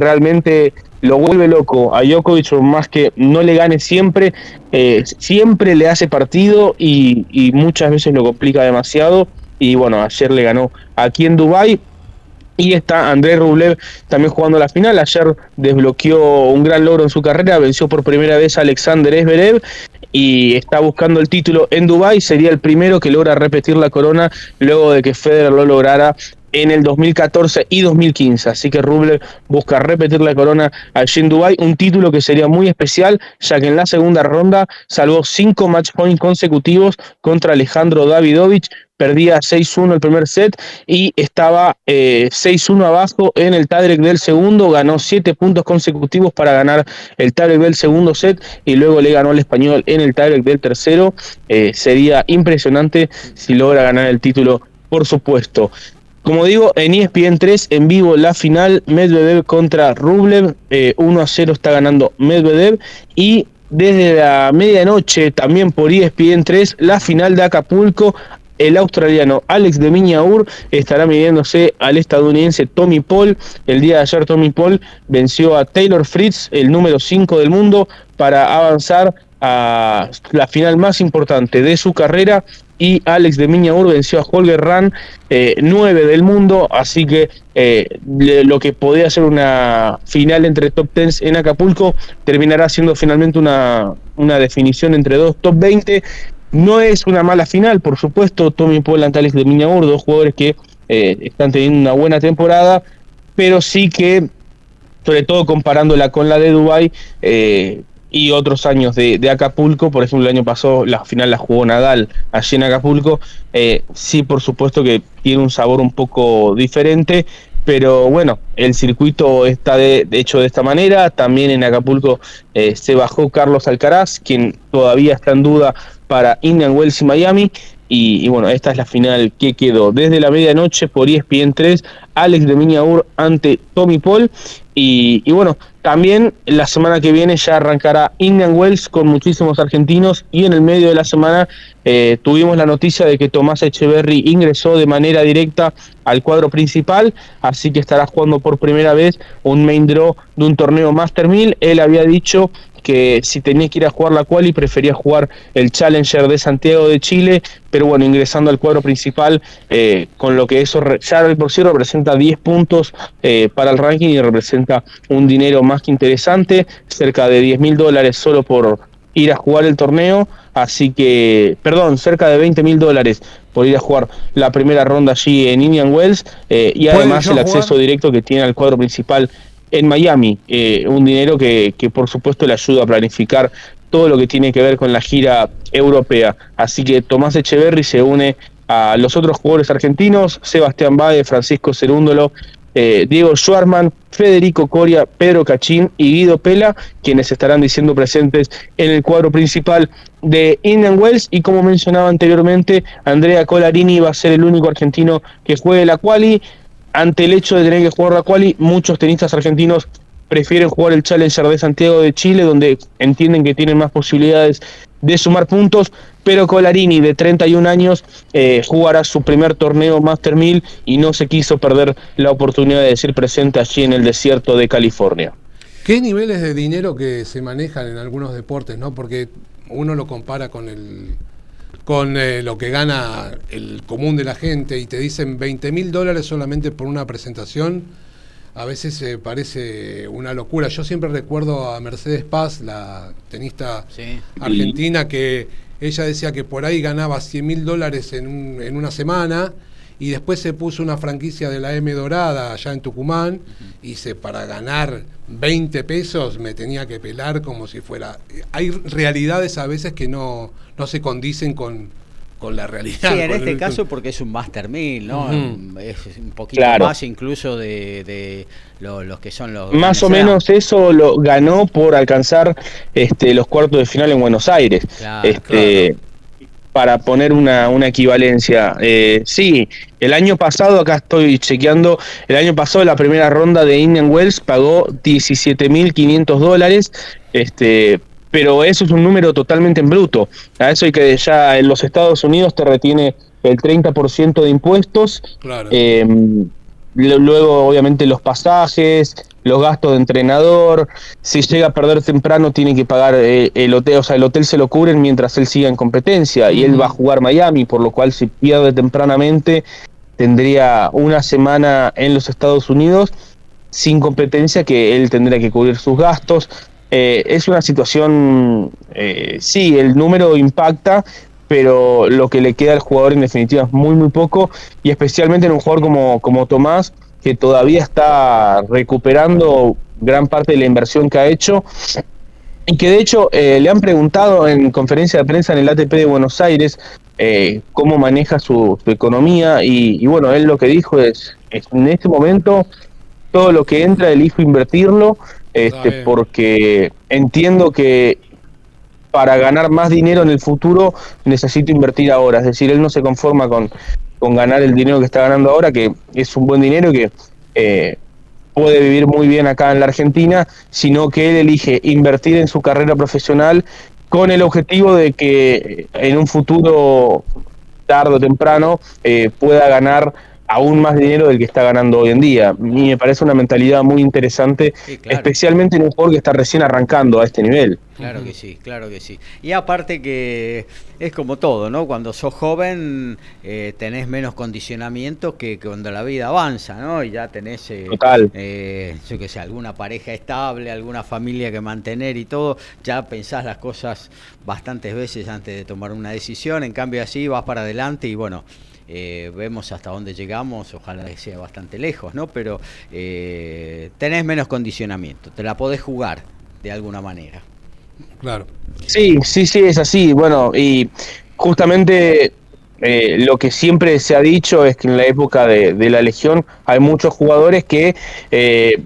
Realmente lo vuelve loco a Djokovic, más que no le gane siempre, siempre le hace partido y, muchas veces lo complica demasiado. Y bueno, ayer le ganó aquí en Dubai y está Andrés Rublev también jugando la final. Ayer desbloqueó un gran logro en su carrera, venció por primera vez a Alexander Esberev y está buscando el título en Dubái. Sería el primero que logra repetir la corona luego de que Federer lo lograra en el 2014 y 2015. Así que Rublev busca repetir la corona allí en Dubái, un título que sería muy especial, ya que en la segunda ronda salvó cinco match points consecutivos contra Alejandro Davidovich, perdía 6-1 el primer set y estaba eh, 6-1 abajo en el tiebreak del segundo, ganó 7 puntos consecutivos para ganar el tiebreak del segundo set y luego le ganó al español en el tiebreak del tercero. Eh, sería impresionante si logra ganar el título, por supuesto. Como digo, en ESPN 3 en vivo la final Medvedev contra Rublev, 1 eh, a 0 está ganando Medvedev y desde la medianoche también por ESPN 3 la final de Acapulco el australiano Alex de Miñaur estará midiéndose al estadounidense Tommy Paul. El día de ayer Tommy Paul venció a Taylor Fritz, el número 5 del mundo, para avanzar a la final más importante de su carrera y Alex de Miñaur venció a Holger Run, 9 del mundo, así que eh, lo que podía ser una final entre top 10 en Acapulco terminará siendo finalmente una, una definición entre dos top 20 no es una mala final, por supuesto, Tommy y Alex de Miñaur, dos jugadores que eh, están teniendo una buena temporada, pero sí que, sobre todo comparándola con la de Dubai eh, y otros años de, Acapulco, por ejemplo, el año pasado la final la jugó Nadal allí en Acapulco, eh, sí, por supuesto que tiene un sabor un poco diferente, pero bueno, el circuito está de, hecho de esta manera. También en Acapulco se bajó Carlos Alcaraz, quien todavía está en duda para Indian Wells y Miami. Y, bueno, esta es la final que quedó desde la medianoche por ESPN 3, Alex de Miñaur ante Tommy Paul. Y, bueno, también la semana que viene ya arrancará Indian Wells con muchísimos argentinos y en el medio de la semana eh, tuvimos la noticia de que Tomás Echeverry ingresó de manera directa al cuadro principal, así que estará jugando por primera vez un main draw de un torneo Master 1000. Él había dicho que si tenía que ir a jugar la quali prefería jugar el Challenger de Santiago de Chile, pero bueno, ingresando al cuadro principal, eh, con lo que eso ya por sí representa 10 puntos eh, para el ranking y representa un dinero más que interesante, cerca de 10 mil dólares solo por ir a jugar el torneo, así que, perdón, cerca de 20 mil dólares por ir a jugar la primera ronda allí en Indian Wells eh, y además el acceso directo que tiene al cuadro principal en Miami, eh, un dinero que, que por supuesto le ayuda a planificar todo lo que tiene que ver con la gira europea. Así que Tomás Echeverry se une a los otros jugadores argentinos, Sebastián Bade, Francisco Cerúndolo, eh, Diego Schwarman, Federico Coria, Pedro Cachín y Guido Pela, quienes estarán diciendo presentes en el cuadro principal de Indian Wells. Y como mencionaba anteriormente, Andrea Colarini va a ser el único argentino que juegue la quali ante el hecho de tener que jugar la quali, muchos tenistas argentinos prefieren jugar el Challenger de Santiago de Chile, donde entienden que tienen más posibilidades de sumar puntos, pero Colarini, de 31 años, eh, jugará su primer torneo Master 1000 y no se quiso perder la oportunidad de ser presente allí en el desierto de California.
¿Qué niveles de dinero que se manejan en algunos deportes, no? Porque uno lo compara con el con eh, lo que gana el común de la gente y te dicen 20 mil dólares solamente por una presentación, a veces eh, parece una locura. Yo siempre recuerdo a Mercedes Paz, la tenista argentina, que ella decía que por ahí ganaba 100 mil dólares en, en una semana y después se puso una franquicia de la M Dorada allá en Tucumán y se para ganar 20 pesos me tenía que pelar como si fuera... Hay realidades a veces que no, no se condicen con, con la realidad.
Sí, en este
el-
caso porque es un Master 1000, ¿no? Es un poquito
Claro.
más incluso de, de lo- los que son los...
Más o menos eso lo ganó por alcanzar este, los cuartos de final en Buenos Aires.
Claro,
este, Para poner una, una equivalencia. Eh, sí, el año pasado, acá estoy chequeando, el año pasado la primera ronda de Indian Wells pagó 17.500 dólares, este, pero eso es un número totalmente en bruto. A eso hay que ya en los Estados Unidos te retiene el 30% de impuestos.
Claro.
Eh, luego, obviamente, los pasajes, los gastos de entrenador. Si llega a perder temprano, tiene que pagar eh, el hotel. O sea, el hotel se lo cubren mientras él siga en competencia. Y él va a jugar Miami, por lo cual, si pierde tempranamente, tendría una semana en los Estados Unidos sin competencia que él tendría que cubrir sus gastos. Eh, es una situación, eh, sí, el número impacta, pero lo que le queda al jugador en definitiva es muy, muy poco, y especialmente en un jugador como, como Tomás, que todavía está recuperando gran parte de la inversión que ha hecho, y que de hecho eh, le han preguntado en conferencia de prensa en el ATP de Buenos Aires eh, cómo maneja su, su economía, y, y bueno, él lo que dijo es, es, en este momento todo lo que entra elijo invertirlo, este, porque entiendo que para ganar más dinero en el futuro necesito invertir ahora. Es decir, él no se conforma con, con ganar el dinero que está ganando ahora, que es un buen dinero y que eh, puede vivir muy bien acá en la Argentina, sino que él elige invertir en su carrera profesional con el objetivo de que en un futuro, tarde o temprano, eh, pueda ganar aún más dinero del que está ganando hoy en día. Y me parece una mentalidad muy interesante,
Sí, claro.
especialmente en un jugador que está recién arrancando a este nivel.
Claro que sí, claro que sí. Y aparte que es como todo, ¿no? Cuando sos joven eh, tenés menos condicionamiento que cuando la vida avanza, ¿no? Y ya tenés, eh,
Total.
eh, yo qué sé, alguna pareja estable, alguna familia que mantener y todo, ya pensás las cosas bastantes veces antes de tomar una decisión, en cambio así vas para adelante y bueno, eh, vemos hasta dónde llegamos, ojalá que sea bastante lejos, ¿no? Pero eh, tenés menos condicionamiento, te la podés jugar de alguna manera.
Claro.
Sí, sí, sí, es así. Bueno, y justamente eh, lo que siempre se ha dicho es que en la época de, de la Legión hay muchos jugadores que eh,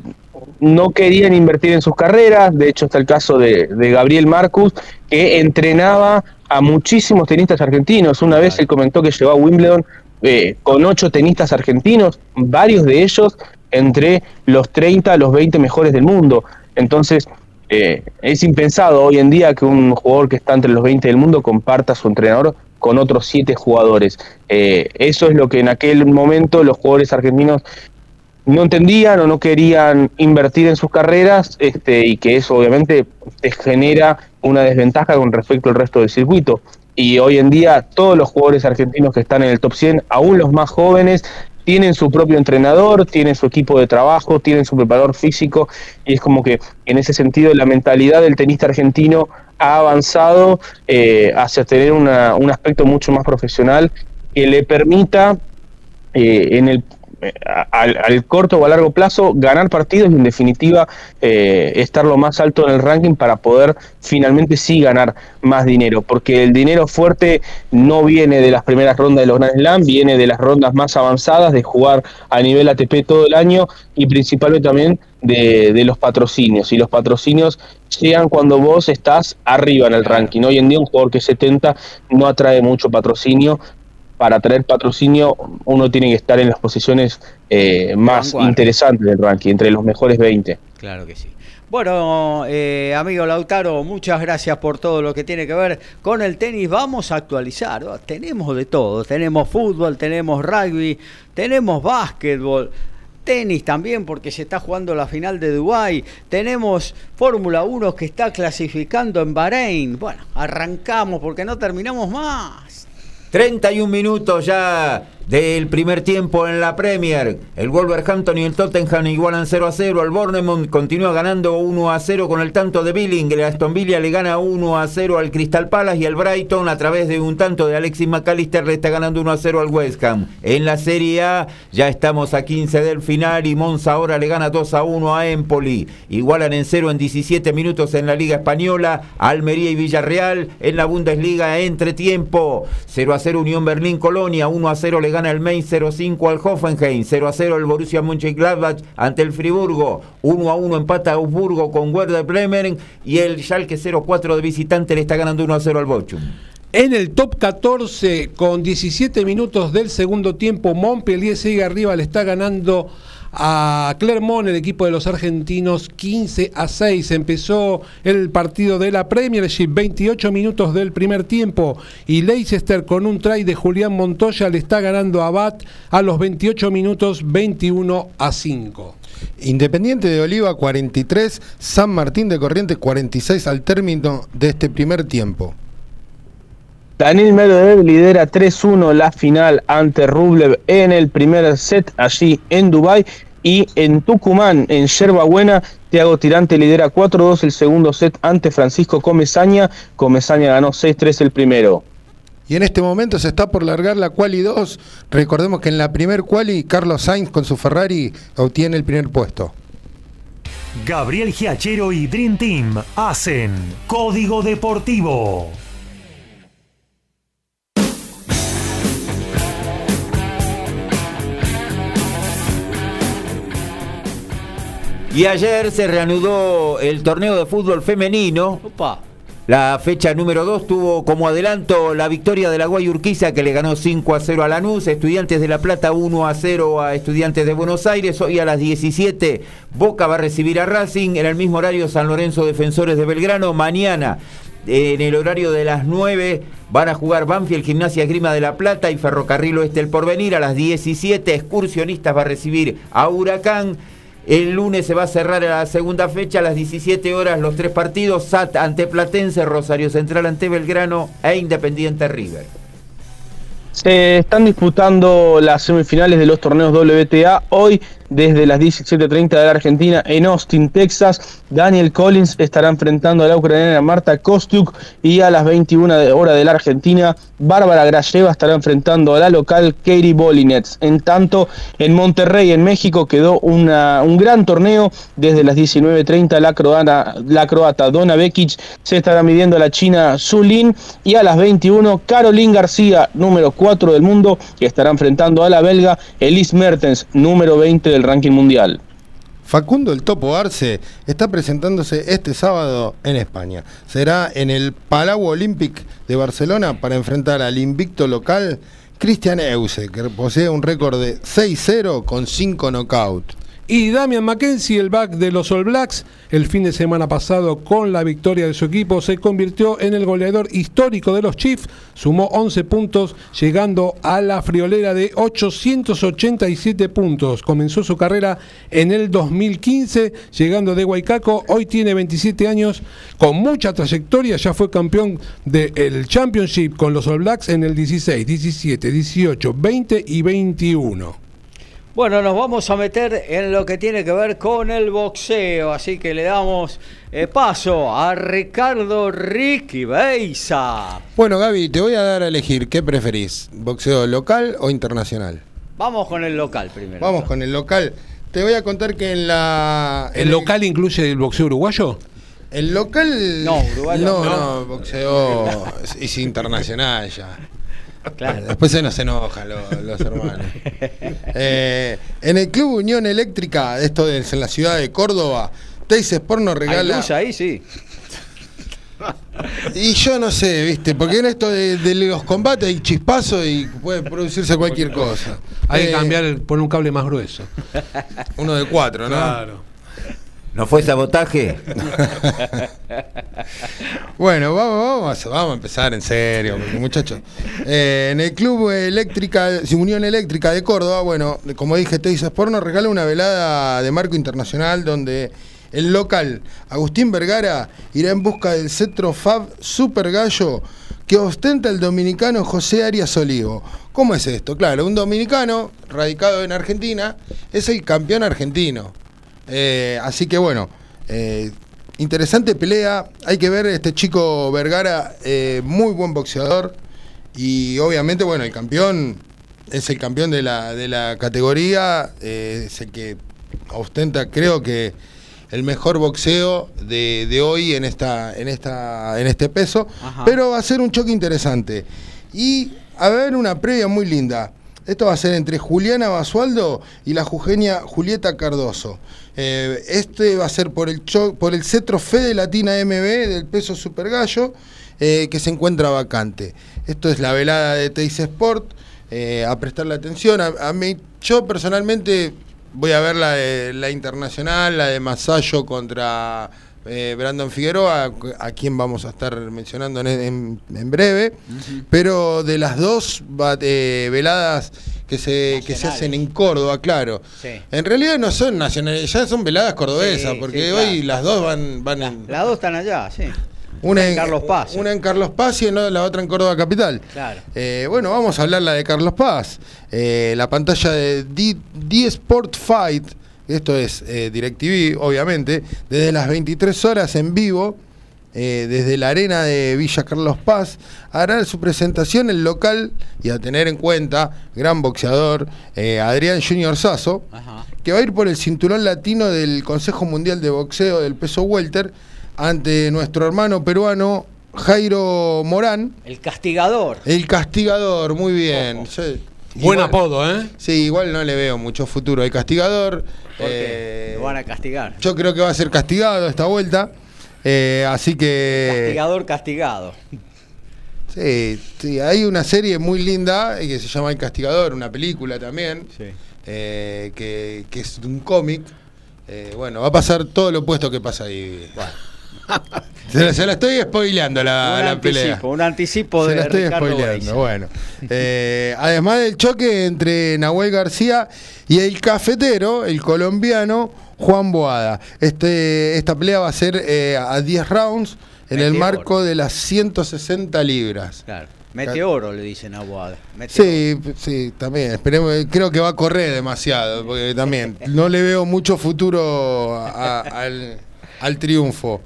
no querían invertir en sus carreras. De hecho, está el caso de, de Gabriel Marcus, que entrenaba a muchísimos tenistas argentinos. Una vez él comentó que llegó a Wimbledon eh, con ocho tenistas argentinos, varios de ellos entre los 30 los 20 mejores del mundo. Entonces, eh, es impensado hoy en día que un jugador que está entre los 20 del mundo comparta su entrenador con otros siete jugadores. Eh, eso es lo que en aquel momento los jugadores argentinos no entendían o no querían invertir en sus carreras este, y que eso obviamente te genera una desventaja con respecto al resto del circuito. Y hoy en día todos los jugadores argentinos que están en el top 100, aún los más jóvenes, tienen su propio entrenador, tienen su equipo de trabajo, tienen su preparador físico y es como que en ese sentido la mentalidad del tenista argentino ha avanzado eh, hacia tener un aspecto mucho más profesional que le permita eh, en el al, corto o a largo plazo ganar partidos y en definitiva eh, estar lo más alto en el ranking para poder finalmente sí ganar más dinero, porque el dinero fuerte no viene de las primeras rondas de los Grand Slam, viene de las rondas más avanzadas, de jugar a nivel ATP todo el año y principalmente también de, de los patrocinios. Y los patrocinios llegan cuando vos estás arriba en el ranking. Hoy en día un jugador que es 70 no atrae mucho patrocinio, para traer patrocinio uno tiene que estar en las posiciones eh, más interesantes del ranking, entre los mejores 20.
Claro que sí. Bueno, eh, amigo Lautaro, muchas gracias por todo lo que tiene que ver con el tenis. Vamos a actualizar. Oh, Tenemos de todo. Tenemos fútbol, tenemos rugby, tenemos básquetbol. Tenis también porque se está jugando la final de Dubái. Tenemos Fórmula 1 que está clasificando en Bahrein. Bueno, arrancamos porque no terminamos más.
31 minutos ya del primer tiempo en la Premier. El Wolverhampton y el Tottenham igualan 0 a 0. El Bournemouth continúa ganando 1 a 0 con el tanto de Billing. El Aston Villa le gana 1 a 0 al Crystal Palace y el Brighton a través de un tanto de Alexis McAllister le está ganando 1 a 0 al West Ham. En la Serie A ya estamos a 15 del final y Monza ahora le gana 2 a 1 a Empoli. Igualan en 0 en 17 minutos en la Liga Española. Almería y Villarreal en la Bundesliga entre tiempo. 0 a 0 Unión Berlín Colonia. 1 a 0 le gana el Mainz 0-5 al Hoffenheim, 0 a 0 el Borussia Mönchengladbach ante el Friburgo, 1 a 1 empata Augsburgo con Werder Bremen y el Schalke 0-4 de visitante le está ganando 1 a 0 al Bochum.
En el top 14, con 17 minutos del segundo tiempo, Montpellier sigue arriba, le está ganando a Clermont, el equipo de los argentinos, 15 a 6. Empezó el partido de la Premiership, 28 minutos del primer tiempo. Y Leicester con un try de Julián Montoya le está ganando a Bat a los 28 minutos, 21 a 5.
Independiente de Oliva 43, San Martín de Corrientes 46 al término de este primer tiempo.
Daniel Medvedev lidera 3-1 la final ante Rublev en el primer set allí en Dubai y en Tucumán, en Yerba Buena, Thiago Tirante lidera 4-2 el segundo set ante Francisco Comesaña. Comesaña ganó 6-3 el primero.
Y en este momento se está por largar la Quali 2. Recordemos que en la primer Quali, Carlos Sainz con su Ferrari obtiene el primer puesto.
Gabriel Giachero y Dream Team hacen Código Deportivo.
Y ayer se reanudó el torneo de fútbol femenino.
Opa.
La fecha número 2 tuvo como adelanto la victoria de la Guayurquiza que le ganó 5 a 0 a Lanús, Estudiantes de La Plata 1 a 0 a Estudiantes de Buenos Aires. Hoy a las 17 Boca va a recibir a Racing en el mismo horario San Lorenzo Defensores de Belgrano. Mañana en el horario de las 9 van a jugar Banfield Gimnasia Grima de La Plata y Ferrocarril Oeste El Porvenir. A las 17 Excursionistas va a recibir a Huracán. El lunes se va a cerrar la segunda fecha a las 17 horas los tres partidos, SAT ante Platense, Rosario Central ante Belgrano e Independiente River.
Se están disputando las semifinales de los torneos WTA. Hoy desde las 17.30 de la Argentina en Austin, Texas. Daniel Collins estará enfrentando a la ucraniana Marta Kostyuk y a las 21 de hora de la Argentina, Bárbara Grayeva estará enfrentando a la local Katie Bolinets. En tanto, en Monterrey, en México, quedó una, un gran torneo desde las 19.30 la croata, la croata Donna Bekic se estará midiendo a la china Zulin y a las 21 Caroline García, número 4 del mundo, que estará enfrentando a la belga Elise Mertens, número 20 del ranking mundial.
Facundo el Topo Arce está presentándose este sábado en España. Será en el Palau Olympic de Barcelona para enfrentar al invicto local Christian Euse, que posee un récord de 6-0 con 5 knockouts.
Y Damian Mackenzie, el back de los All Blacks, el fin de semana pasado con la victoria de su equipo, se convirtió en el goleador histórico de los Chiefs, sumó 11 puntos, llegando a la friolera de 887 puntos. Comenzó su carrera en el 2015, llegando de Waikaco, hoy tiene 27 años, con mucha trayectoria, ya fue campeón del Championship con los All Blacks en el 16, 17, 18, 20 y 21.
Bueno, nos vamos a meter en lo que tiene que ver con el boxeo, así que le damos eh, paso a Ricardo Ricky Beisa.
Bueno, Gaby, te voy a dar a elegir, ¿qué preferís? ¿Boxeo local o internacional?
Vamos con el local primero.
Vamos con el local. Te voy a contar que en la... en
¿El local incluye el boxeo uruguayo?
El local...
No, uruguayo
No,
no.
no, boxeo es internacional ya.
Claro.
Después se nos enojan los, los hermanos. Eh, en el Club Unión Eléctrica, esto es en la ciudad de Córdoba, Teis Sport nos
Hay
regala.
luz ahí, sí.
Y yo no sé, viste, porque en esto de, de los combates hay chispazo y puede producirse cualquier cosa.
Hay que
Eh,
cambiar, el, poner un cable más grueso.
Uno de cuatro, ¿no?
¿No fue sabotaje?
Bueno, vamos, vamos, vamos a empezar en serio, muchachos. Eh, en el Club Eléctrica, Unión Eléctrica de Córdoba, bueno, como dije, Teis Sport nos regala una velada de marco internacional donde el local Agustín Vergara irá en busca del cetro Fab Super Gallo que ostenta el dominicano José Arias Olivo. ¿Cómo es esto? Claro, un dominicano radicado en Argentina es el campeón argentino. Eh, así que bueno, eh, interesante pelea. Hay que ver este chico Vergara, eh, muy buen boxeador. Y obviamente, bueno, el campeón es el campeón de la, de la categoría, es el que ostenta, creo que el mejor boxeo de, de hoy en esta, en esta, en este peso.
Ajá.
Pero va a ser un choque interesante. Y a ver una previa muy linda. Esto va a ser entre Juliana Basualdo y la jujeña Julieta Cardoso. Eh, este va a ser por el, cho- por el cetro Fede Latina MB del peso Super Gallo, eh, que se encuentra vacante. Esto es la velada de Teis Sport. eh, a prestarle atención. A, a mí, yo personalmente voy a ver la, de- la internacional, la de Masayo contra eh, Brandon Figueroa, a quien vamos a estar mencionando en, en- en breve. Pero de las dos eh, veladas que se, que se
Nacionales.
hacen en Córdoba, claro.
Sí.
En realidad no son nacionales, ya son veladas cordobesas,
Sí,
porque
sí, claro.
hoy las dos van, van en,
Las dos están allá, sí.
una
en Carlos Paz.
Una en Carlos Paz y la otra en Córdoba Capital.
Claro.
Eh, bueno, vamos a hablar la de Carlos Paz. Eh, la pantalla de D, D Sport Fight, esto es eh, DirecTV, obviamente, desde las 23 horas en vivo, eh, desde la arena de Villa Carlos Paz, hará su presentación el local y a tener en cuenta, gran boxeador, eh, Adrián Junior Sasso,
Ajá.
que va a ir por el cinturón latino del Consejo Mundial de Boxeo del peso welter ante nuestro hermano peruano Jairo Morán,
El castigador.
el castigador, muy bien.
Buen
igual-
apodo, ¿eh?
Sí, igual no le veo mucho futuro al castigador.
Porque
Eh,
lo van a castigar.
yo creo que va a ser castigado esta vuelta. Eh, así que.
Castigador castigado.
Sí, sí, hay una serie muy linda eh, que se llama El Castigador, una película también,
Sí.
eh, que, que es un cómic. Eh, bueno, va a pasar todo lo opuesto que pasa ahí. Bueno. se, la, se la estoy spoileando la,
un
la pelea.
anticipo, un anticipo
Se
de
la estoy
Ricardo
spoileando, bueno. Eh, además del choque entre Nahuel García y el cafetero, el colombiano Juan Boada. Este, esta pelea va a ser eh, a 10 rounds en el marco de las 160 libras.
Claro. Meteoro le dicen a Boada. Meteoro.
Sí, sí, también. Esperemos, creo que va a correr demasiado, porque también no le veo mucho futuro a- al, al triunfo.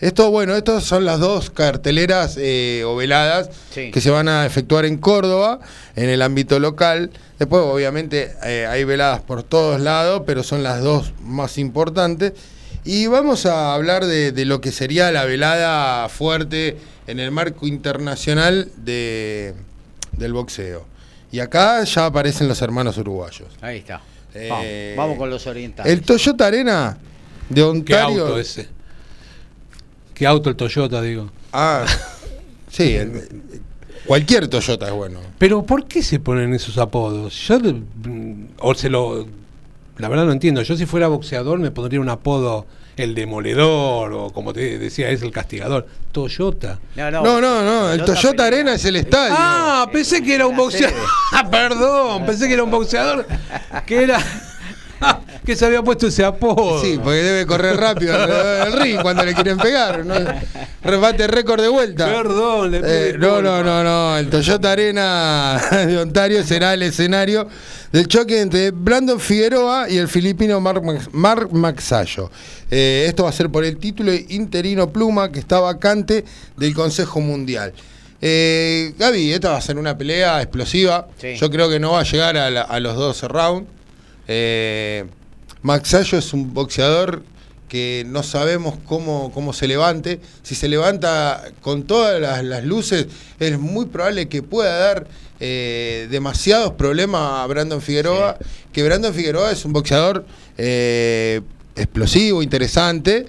Esto, bueno, estas son las dos carteleras eh, o veladas
Sí.
que se van a efectuar en Córdoba, en el ámbito local. Después, obviamente, eh, hay veladas por todos lados, pero son las dos más importantes. Y vamos a hablar de, de lo que sería la velada fuerte en el marco internacional de, del boxeo. Y acá ya aparecen los hermanos uruguayos.
Ahí está.
Eh,
vamos, vamos con los orientales.
El Toyota Arena de
¿Qué
Ontario.
auto ese? ¿Qué auto el Toyota, digo?
Ah, sí, el- cualquier Toyota es bueno.
Pero ¿por qué se ponen esos apodos? Yo, mm, o se lo, la verdad no entiendo. Yo si fuera boxeador me pondría un apodo, el demoledor o como te decía es el castigador. Toyota.
no,
No, no, no, el Toyota. Arena es el estadio.
Ah, pensé que era un boxeador. Ah, Perdón, pensé que era un boxeador que era que se había puesto ese apodo.
Sí, porque debe correr rápido alrededor del ring cuando le quieren pegar. ¿no? Rebate récord de vuelta.
Perdón, le
Eh, no, no, no, no. El Toyota Arena de Ontario será el escenario del choque entre Brandon Figueroa y el filipino Mark, Max- Mark Maxayo. Eh, esto va a ser por el título interino pluma que está vacante del Consejo Mundial. Eh, Gaby, esta va a ser una pelea explosiva.
Sí.
Yo creo que no va a llegar a, la- a los 12 rounds. Eh, Maxayo es un boxeador que no sabemos cómo, cómo se levante. Si se levanta con todas las, las luces, es muy probable que pueda dar eh, demasiados problemas a Brandon Figueroa. Que Brandon Figueroa es un boxeador eh, explosivo, interesante.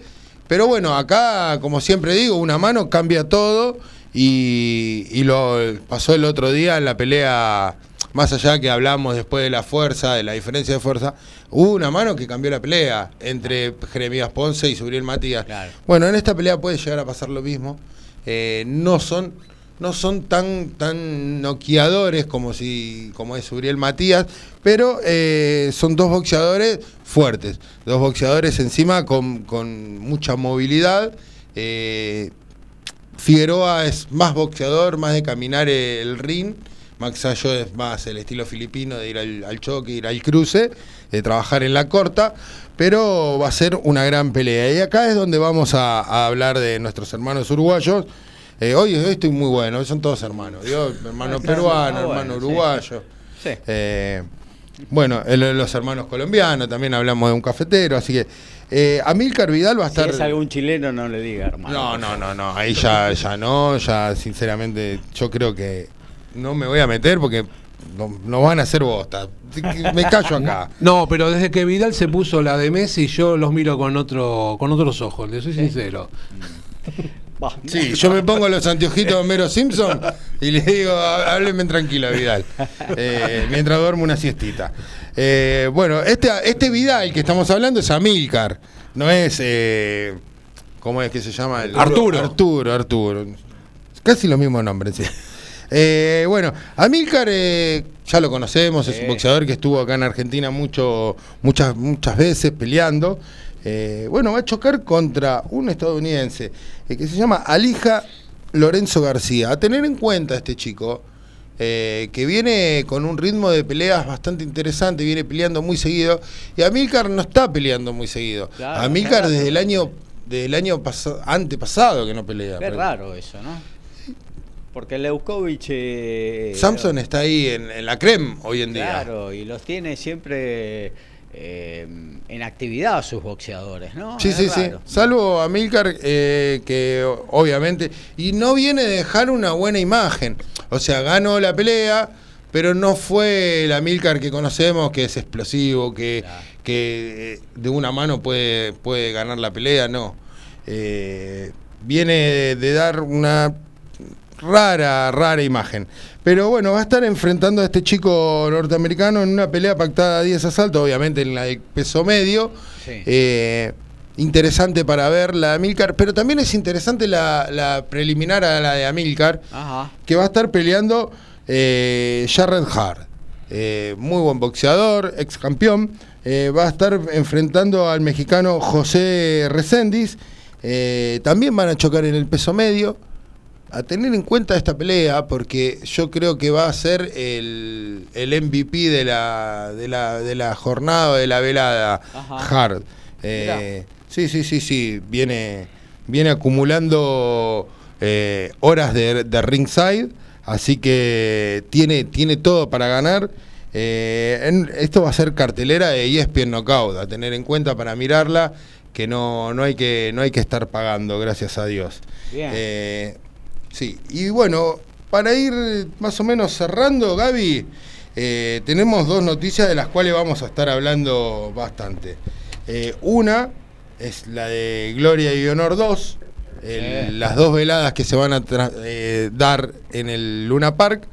Pero bueno, acá, como siempre digo, una mano cambia todo. Y, y lo pasó el otro día en la pelea, más allá que hablamos después de la fuerza, de la diferencia de fuerza, hubo una mano que cambió la pelea entre Jeremías Ponce y Subriel Matías.
Claro.
Bueno, en esta pelea puede llegar a pasar lo mismo. Eh, no son no son tan tan noqueadores como si como es Subriel Matías, pero eh, son dos boxeadores fuertes, dos boxeadores encima con, con mucha movilidad. eh, Figueroa es más boxeador, más de caminar el ring. Max Sayo es más el estilo filipino de ir al, al choque, ir al cruce, de trabajar en la corta, pero va a ser una gran pelea. Y acá es donde vamos a, a hablar de nuestros hermanos uruguayos. Eh, hoy, hoy estoy muy bueno, son todos hermanos. Yo, hermano
Ah,
peruano,
bueno,
hermano
sí.
uruguayo.
Sí.
Eh, bueno, el- los hermanos colombianos, también hablamos de un cafetero, así que eh, Amílcar Vidal va a
Si
estar...
es algún chileno, no le diga, hermano.
No, no, no, no, ahí ya, ya no, ya sinceramente yo creo que no me voy a meter porque no- nos van a hacer bosta. Me callo acá.
No, pero desde que Vidal se puso la de Messi, yo los miro con otro, con otros ojos, le soy sincero.
Sí, yo me pongo los anteojitos de Homero Simpson y le digo, "Há- hábleme tranquilo, Vidal, eh, mientras duermo una siestita. Eh, bueno, este, este Vidal que estamos hablando es Amílcar, no es, eh, ¿cómo es que se llama? El-
Arturo.
Arturo, Arturo. Casi los mismos nombres, sí. Eh, bueno, Amílcar eh, ya lo conocemos, es un boxeador que estuvo acá en Argentina mucho, muchas, muchas veces peleando. Eh, bueno, va a chocar contra un estadounidense que se llama Alija Lorenzo García. A tener en cuenta este chico, eh, que viene con un ritmo de peleas bastante interesante, viene peleando muy seguido, y Amílcar no está peleando muy seguido.
Claro,
Amílcar
qué
desde el año, desde el año pasa- antepasado que no pelea.
Qué raro eso, ¿no? Porque Leukovic... eh,
Samson está ahí en, en la creme hoy en día.
Claro, y los tiene siempre eh, en actividad sus boxeadores, ¿no?
Sí,
Es
sí, sí. Salvo a Milcar, eh, que obviamente. Y no viene de dejar una buena imagen. O sea, ganó la pelea, pero no fue la Milcar que conocemos, que es explosivo, que,
Claro.
que eh, de una mano puede, puede ganar la pelea, no. Eh, viene de dar una rara, rara imagen. Pero bueno, va a estar enfrentando a este chico norteamericano en una pelea pactada a 10 asaltos, obviamente en la de peso medio.
Sí.
Eh, interesante para ver la de Amilcar, pero también es interesante la, la preliminar a la de Amilcar,
Ajá.
que va a estar peleando eh, Jared Hart. Eh, muy buen boxeador, ex campeón. Eh, va a estar enfrentando al mexicano José Reséndiz. También van a chocar en el peso medio. A tener en cuenta esta pelea, porque yo creo que va a ser el, el MVP de la, de, la, de la jornada o de la velada
Ajá.
Hard. Eh, sí, sí, sí, sí. Viene, viene acumulando eh, horas de, de ringside, así que tiene, tiene todo para ganar. Eh, en- esto va a ser cartelera de ESPN Knockout, a tener en cuenta para mirarla, que no, no, hay, que, no hay que estar pagando, gracias a Dios.
Bien.
Sí, y bueno, para ir más o menos cerrando, Gaby, eh, tenemos dos noticias de las cuales vamos a estar hablando bastante. Eh, una es la de Gloria y Honor 2, el-
Sí.
las dos veladas que se van a eh, dar en el Luna Park.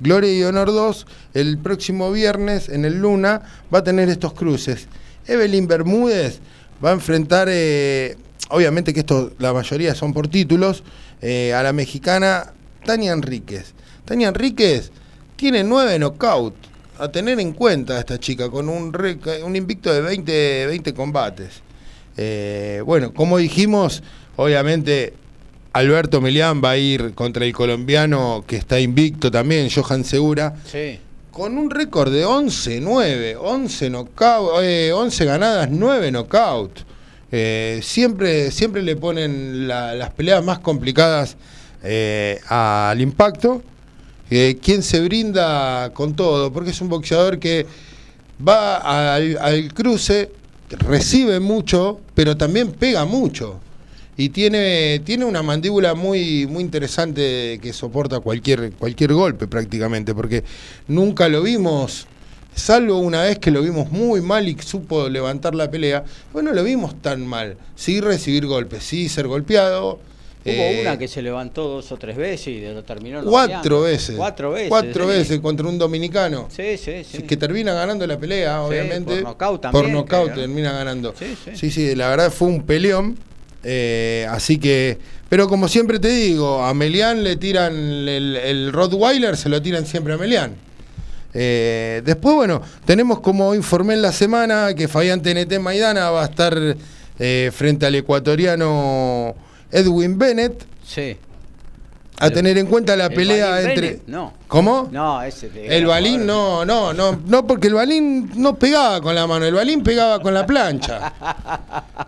Gloria y Honor 2, el próximo viernes en el Luna va a tener estos cruces. Evelyn Bermúdez va a enfrentar, obviamente que esto la mayoría son por títulos, eh, a la mexicana Tania Enríquez. Tania Enríquez tiene nueve knockouts. A tener en cuenta esta chica, con un, un invicto de 20, 20 combates. Eh, bueno, como dijimos, obviamente Alberto Milián va a ir contra el colombiano que está invicto también, Johan Segura,
Sí.
con un récord de 11-9, 11, knockout, eh, 11 ganadas, 9 knockout. Eh, siempre, siempre le ponen la- las peleas más complicadas eh, al impacto. Eh, quien se brinda con todo, porque es un boxeador que va al, al cruce, recibe mucho, pero también pega mucho. Y tiene, tiene una mandíbula muy, muy interesante que soporta cualquier, cualquier golpe prácticamente, porque nunca lo vimos, salvo una vez que lo vimos muy mal y supo levantar la pelea, bueno, lo vimos tan mal. Sí recibir golpes, sí ser golpeado.
Hubo
eh,
una que se levantó dos o tres veces y lo terminó
Cuatro veces.
Cuatro veces.
Cuatro
sí.
veces contra un dominicano.
Sí, sí, sí.
Que termina ganando la pelea,
Sí,
obviamente.
por nocaut también,
Por nocaut
creo.
termina ganando.
Sí, sí.
sí, sí, la verdad fue un peleón. eh, así que, pero como siempre te digo, a Melián le tiran el, el Rottweiler, se lo tiran siempre a Melián. Eh, después, bueno, tenemos como informé en la semana que Fabián TNT Maidana va a estar eh, frente al ecuatoriano Edwin Bennett.
Sí.
A tener en cuenta la
¿El
pelea entre.
Bennett? No.
¿Cómo?
No, ese
El balín no, no, no, no, porque el balín no pegaba con la mano, el balín pegaba con la plancha.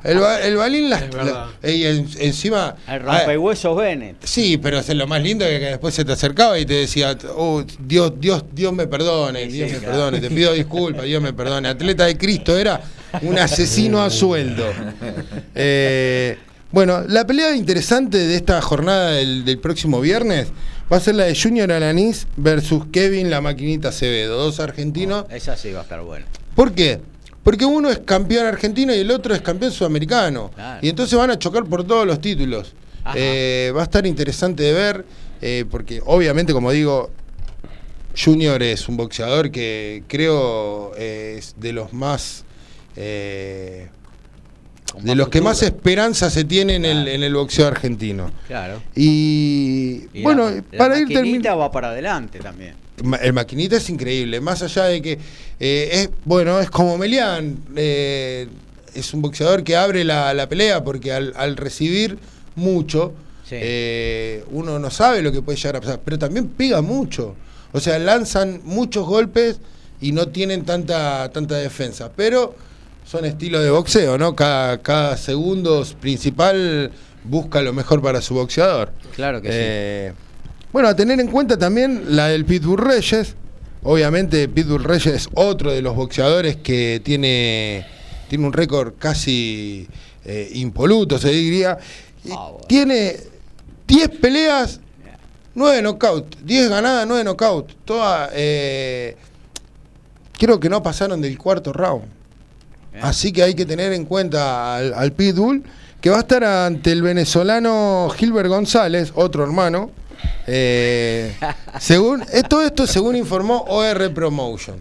El, ba- el balín las,
Es verdad.
la- y en- encima.
El
ah,
rompehuesos Bennett.
Sí, pero es lo más lindo que, que después se te acercaba y te decía, oh, Dios, Dios, Dios me perdone,
Sí,
Dios
sí,
me
claro.
perdone, te pido disculpas, Dios me perdone. Atleta de Cristo era un asesino a sueldo. Eh, bueno, la pelea interesante de esta jornada del, del próximo viernes va a ser la de Junior Alanís versus Kevin La Maquinita Acevedo, dos argentinos.
Esa sí va a estar buena.
¿Por qué? Porque uno es campeón argentino y el otro es campeón sudamericano.
Claro.
Y entonces van a chocar por todos los títulos. Eh, va a estar interesante de ver, eh, porque obviamente, como digo, Junior es un boxeador que creo eh, es de los más... eh, De los que más esperanza se tiene en, el, en el boxeo argentino.
Claro.
Y,
Y
bueno,
la, la
para ir
maquinita
terminando...
va para adelante también.
El maquinita es increíble, más allá de que eh, es, bueno, es como Melián, eh, es un boxeador que abre la, la pelea porque al, al recibir mucho,
Sí.
eh, uno no sabe lo que puede llegar a pasar, pero también pega mucho. O sea, lanzan muchos golpes y no tienen tanta, tanta defensa, pero son estilos de boxeo, ¿no? Cada, cada segundo principal busca lo mejor para su boxeador.
Claro que
Eh, Bueno, a tener en cuenta también la del Pitbull Reyes. Obviamente, Pitbull Reyes es otro de los boxeadores que tiene, tiene un récord casi eh, impoluto, se diría.
Ah, bueno.
Tiene 10 peleas, 9 knockout. 10 ganadas, 9 knockout. Todas, eh, creo que no pasaron del cuarto round. Así que hay que tener en cuenta al, al Pitbull, que va a estar ante el venezolano Gilbert González, otro hermano. Eh, según, eh, todo esto según informó OR Promotion.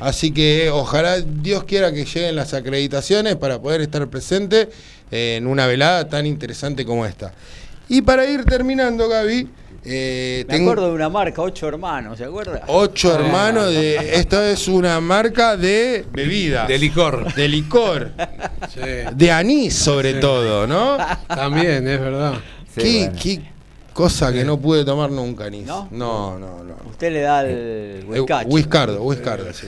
Así que ojalá Dios quiera que lleguen las acreditaciones para poder estar presente en una velada tan interesante como esta. Y para ir terminando, Gaby, eh,
Me acuerdo de una marca, ocho hermanos, ¿se acuerda?
ocho hermanos de. Esto es una marca de bebidas.
De licor.
De licor.
Sí,
De anís, sobre todo, ¿no?
también, es verdad.
Sí,
qué,
bueno.
qué cosa que no pude tomar nunca anís.
¿No?
No, no, no.
Usted le da el
Eh,
huizcacho.
Whiscardo, Whiscardo, sí.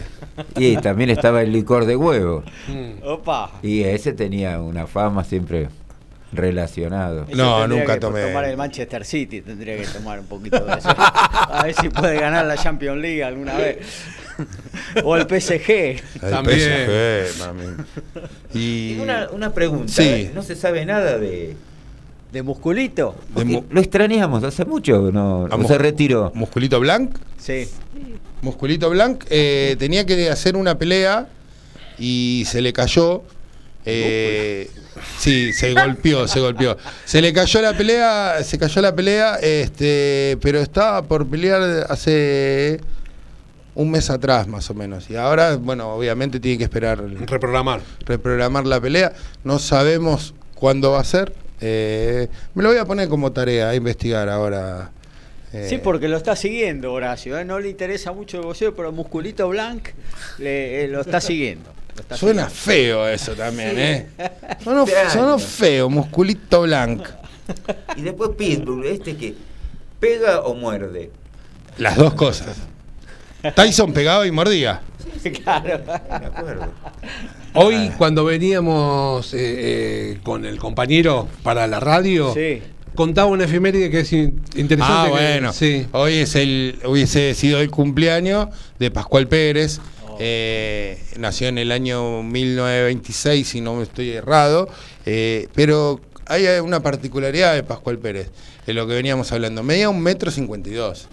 Y también estaba el licor de huevo.
Mm.
Opa.
Y ese tenía una fama siempre relacionado.
No,
tendría
nunca
que
tomé.
tomar el Manchester City, tendría que tomar un poquito de eso. A ver si puede ganar la Champions League alguna vez. O el PSG.
El
También.
PSG, mami. Y.
Y una, una pregunta.
Sí.
¿eh? No se sabe nada de.
¿De musculito?
de
porque
mu-
lo extrañamos hace mucho, ¿no?
a
¿O
mu-
se retiró?
Musculito Blanc.
Sí.
Musculito Blanc eh, tenía que hacer una pelea y se le cayó. Eh, sí, se golpeó, se golpeó. Se le cayó la pelea, se cayó la pelea, este, pero estaba por pelear hace un mes atrás más o menos. Y ahora, bueno, obviamente tiene que esperar
Reprogramar.
reprogramar la pelea. No sabemos cuándo va a ser. Eh, me lo voy a poner como tarea a investigar ahora. eh,
Sí, porque lo está siguiendo Horacio. ¿eh? No le interesa mucho el boxeo, pero Musculito Blanc le, eh, lo está siguiendo.
Suena feo eso también, ¿eh? Sonó,
Extraño.
sonó feo, musculito blanco.
Y después Pitbull, este que pega o muerde.
Las dos cosas. Tyson pegaba y mordía.
Claro.
Me acuerdo.
Hoy, cuando veníamos eh, eh, con el compañero para la radio,
Sí.
contaba una efeméride que es in- interesante.
Ah,
que-
bueno.
Sí.
Hoy es el, hubiese sido el cumpleaños de Pascual Pérez. Eh, nació en el año 1926, si no me estoy errado. Eh, pero hay una particularidad de Pascual Pérez, de lo que veníamos hablando. Medía un metro cincuenta y dos.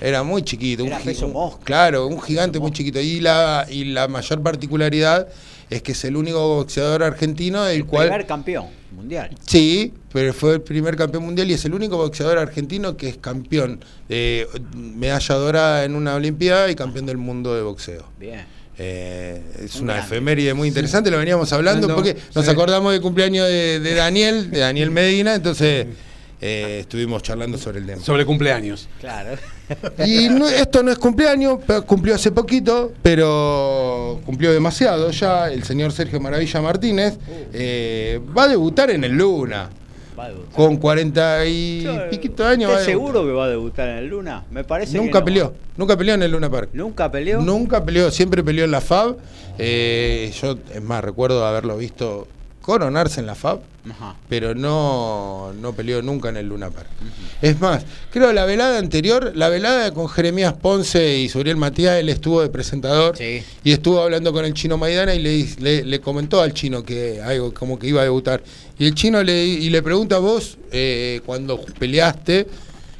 Era muy chiquito.
Era peso
un-
mosca.
Claro, un gigante muy chiquito. Y la, y la mayor particularidad es que es el único boxeador argentino del
El
cual...
primer campeón mundial.
Sí, pero fue el primer campeón mundial y es el único boxeador argentino que es campeón de medalla dorada en una Olimpiada y campeón del mundo de boxeo.
Bien.
Eh, es
Un
una
grande.
efeméride muy interesante, lo veníamos hablando
No,
porque nos
sí.
acordamos del cumpleaños de, de Daniel, de Daniel Medina, entonces eh, estuvimos charlando sobre el tema.
Sobre cumpleaños.
Claro.
Y no- esto no es cumpleaños, pero cumplió hace poquito, pero cumplió demasiado ya. El señor Sergio Maravilla Martínez eh, va a debutar en el Luna.
Va a debutar.
Con 40 y
Yo,
piquito de años.
¿Estás seguro que va a debutar en el Luna? Me parece que
Nunca
no.
peleó, nunca peleó en el Luna Park.
¿Nunca peleó?
Nunca peleó, siempre peleó en la FAB. Eh, yo, es más, recuerdo haberlo visto coronarse en la FAB,
Ajá.
pero no, no peleó nunca en el Luna Park. Es más, creo la velada anterior, la velada con Jeremías Ponce y Suriel Matías, él estuvo de presentador
Sí.
y estuvo hablando con el chino Maidana y le, le, le comentó al chino que algo como que iba a debutar. Y el chino le, y le pregunta a vos, eh, cuando peleaste,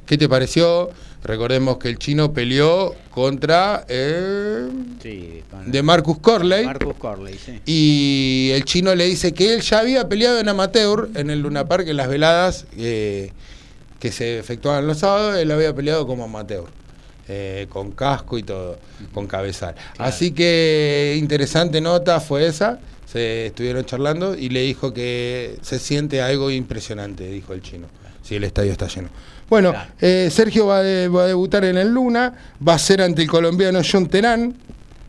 ¿qué te pareció? Recordemos que el chino peleó contra eh,
Sí, con
de Marcus Corley.
Marcus Corley, sí.
Y el chino le dice que él ya había peleado en amateur en el Luna Park en las veladas eh, que se efectuaban los sábados, él había peleado como amateur. eh, con casco y todo, con cabezal. Así que interesante nota fue esa, se estuvieron charlando y le dijo que se siente algo impresionante, dijo el chino, si el estadio está lleno. Bueno,
Claro.
eh, Sergio va, de- va a debutar en el Luna, va a ser ante el colombiano John Terán,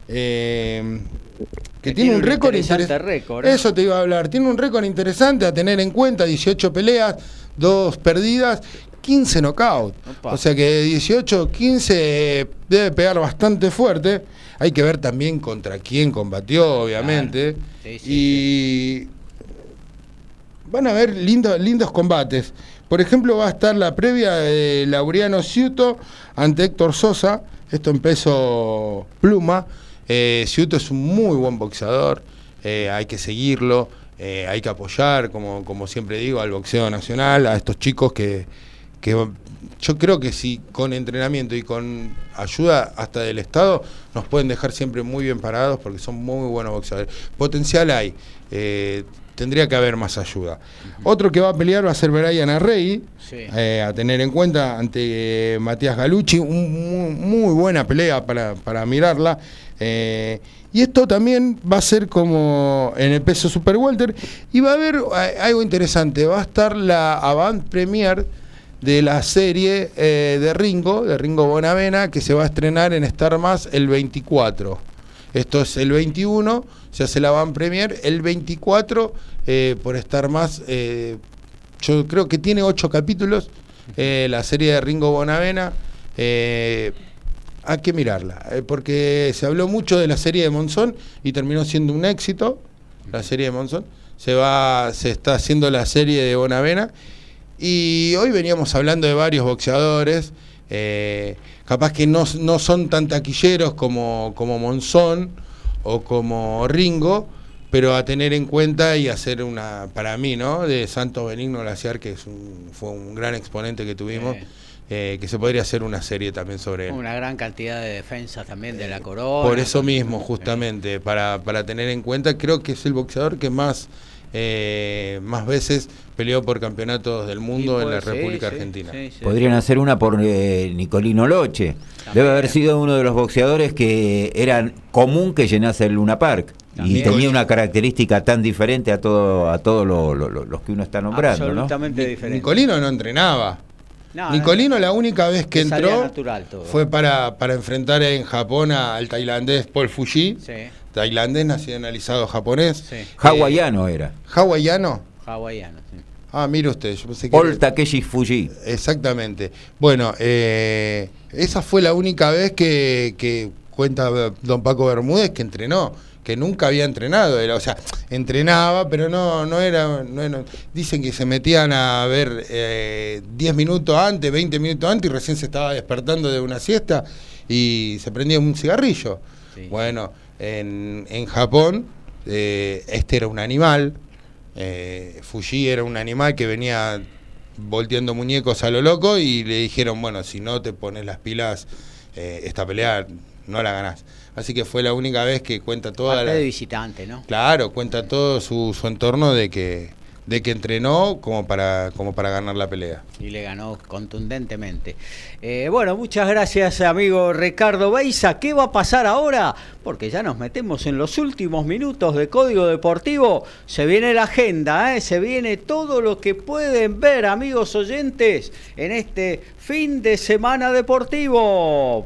eh, que,
Que
tiene
tiene
un récord
interesante
interes-
récord, ¿eh?
Eso te iba a hablar. Tiene un récord interesante a tener en cuenta: 18 peleas, 2 perdidas, 15 knockouts.
Opa.
O sea que de 18, 15 debe pegar bastante fuerte. Hay que ver también contra quién combatió, obviamente.
Sí, sí,
y van a haber lindo- lindos combates. Por ejemplo, va a estar la previa de Laureano Ciuto ante Héctor Sosa. Esto en peso pluma. Eh, Ciuto es un muy buen boxeador. eh, hay que seguirlo. eh, hay que apoyar, como, como siempre digo, al boxeo nacional, a estos chicos que, que yo creo que si con entrenamiento y con ayuda hasta del Estado nos pueden dejar siempre muy bien parados porque son muy buenos boxeadores. Potencial hay, eh, tendría que haber más ayuda. Otro que va a pelear va a ser Brian Arrey,
Sí.
eh, a tener en cuenta ante eh, Matías Galucci, un, muy, muy buena pelea para, para mirarla. eh, y esto también va a ser como en el peso Super Welter. Y va a haber algo interesante. Va a estar la avant premier de la serie eh, de Ringo, de Ringo Bonavena, que se va a estrenar en Star Más el 24. Esto es el 21, se hace la van premier. El 24, eh, por Star Más, eh, yo creo que tiene ocho capítulos, eh, la serie de Ringo Bonavena. hay que mirarla, porque se habló mucho de la serie de Monzón y terminó siendo un éxito, la serie de Monzón. Se va, se está haciendo la serie de Bonavena. Y hoy veníamos hablando de varios boxeadores, capaz que no, no son tan taquilleros como, como Monzón o como Ringo, pero a tener en cuenta y hacer una, para mí, ¿no? De Santos Benigno Glaciar, que es un, fue un gran exponente que tuvimos,
Sí.
eh, que se podría hacer una serie también sobre él.
Una gran cantidad de defensas también de la corona.
Por eso mismo, justamente, para, para tener en cuenta, creo que es el boxeador que más, eh, más veces peleó por campeonatos del mundo
Sí,
en la
sí,
República
sí,
Argentina.
sí, sí.
Podrían hacer una por eh, Nicolino Loche. Debe haber sido uno de los boxeadores que eran común que llenase el Luna Park. Y tenía una característica tan diferente a todo a todos lo- lo- lo- los que uno está nombrando, ¿no?
Diferente.
Nicolino no entrenaba.
No,
Nicolino la única vez que entró
natural todo.
fue para, para enfrentar en Japón al tailandés Paul Fuji,
Sí,
tailandés nacionalizado japonés.
sí.
Hawaiano era.
¿Hawaiano?
Hawaiano, sí.
Ah, mire usted, yo pensé que...
Paul Takeshi Fuji.
Exactamente. Bueno, eh, esa fue la única vez que, que cuenta don Paco Bermúdez que entrenó, que nunca había entrenado. Era, o sea, entrenaba, pero no, no, era, no era- Dicen que se metían a ver eh, 10 minutos antes, 20 minutos antes y recién se estaba despertando de una siesta y se prendía un cigarrillo.
Sí.
Bueno, en, en Japón eh, este era un animal. Eh, Fuji era un animal que venía volteando muñecos a lo loco y le dijeron, bueno, si no te pones las pilas, eh, esta pelea no la ganás. Así que fue la única vez que cuenta toda
Parte
la...
de visitante, ¿no?
Claro, cuenta todo su, su entorno de que, de que entrenó como para, como para ganar la pelea.
Y le ganó contundentemente. Eh, bueno, muchas gracias, amigo Ricardo Beiza. ¿Qué va a pasar ahora? Porque ya nos metemos en los últimos minutos de Código Deportivo. Se viene la agenda, ¿eh? se viene todo lo que pueden ver, amigos oyentes, en este fin de semana deportivo.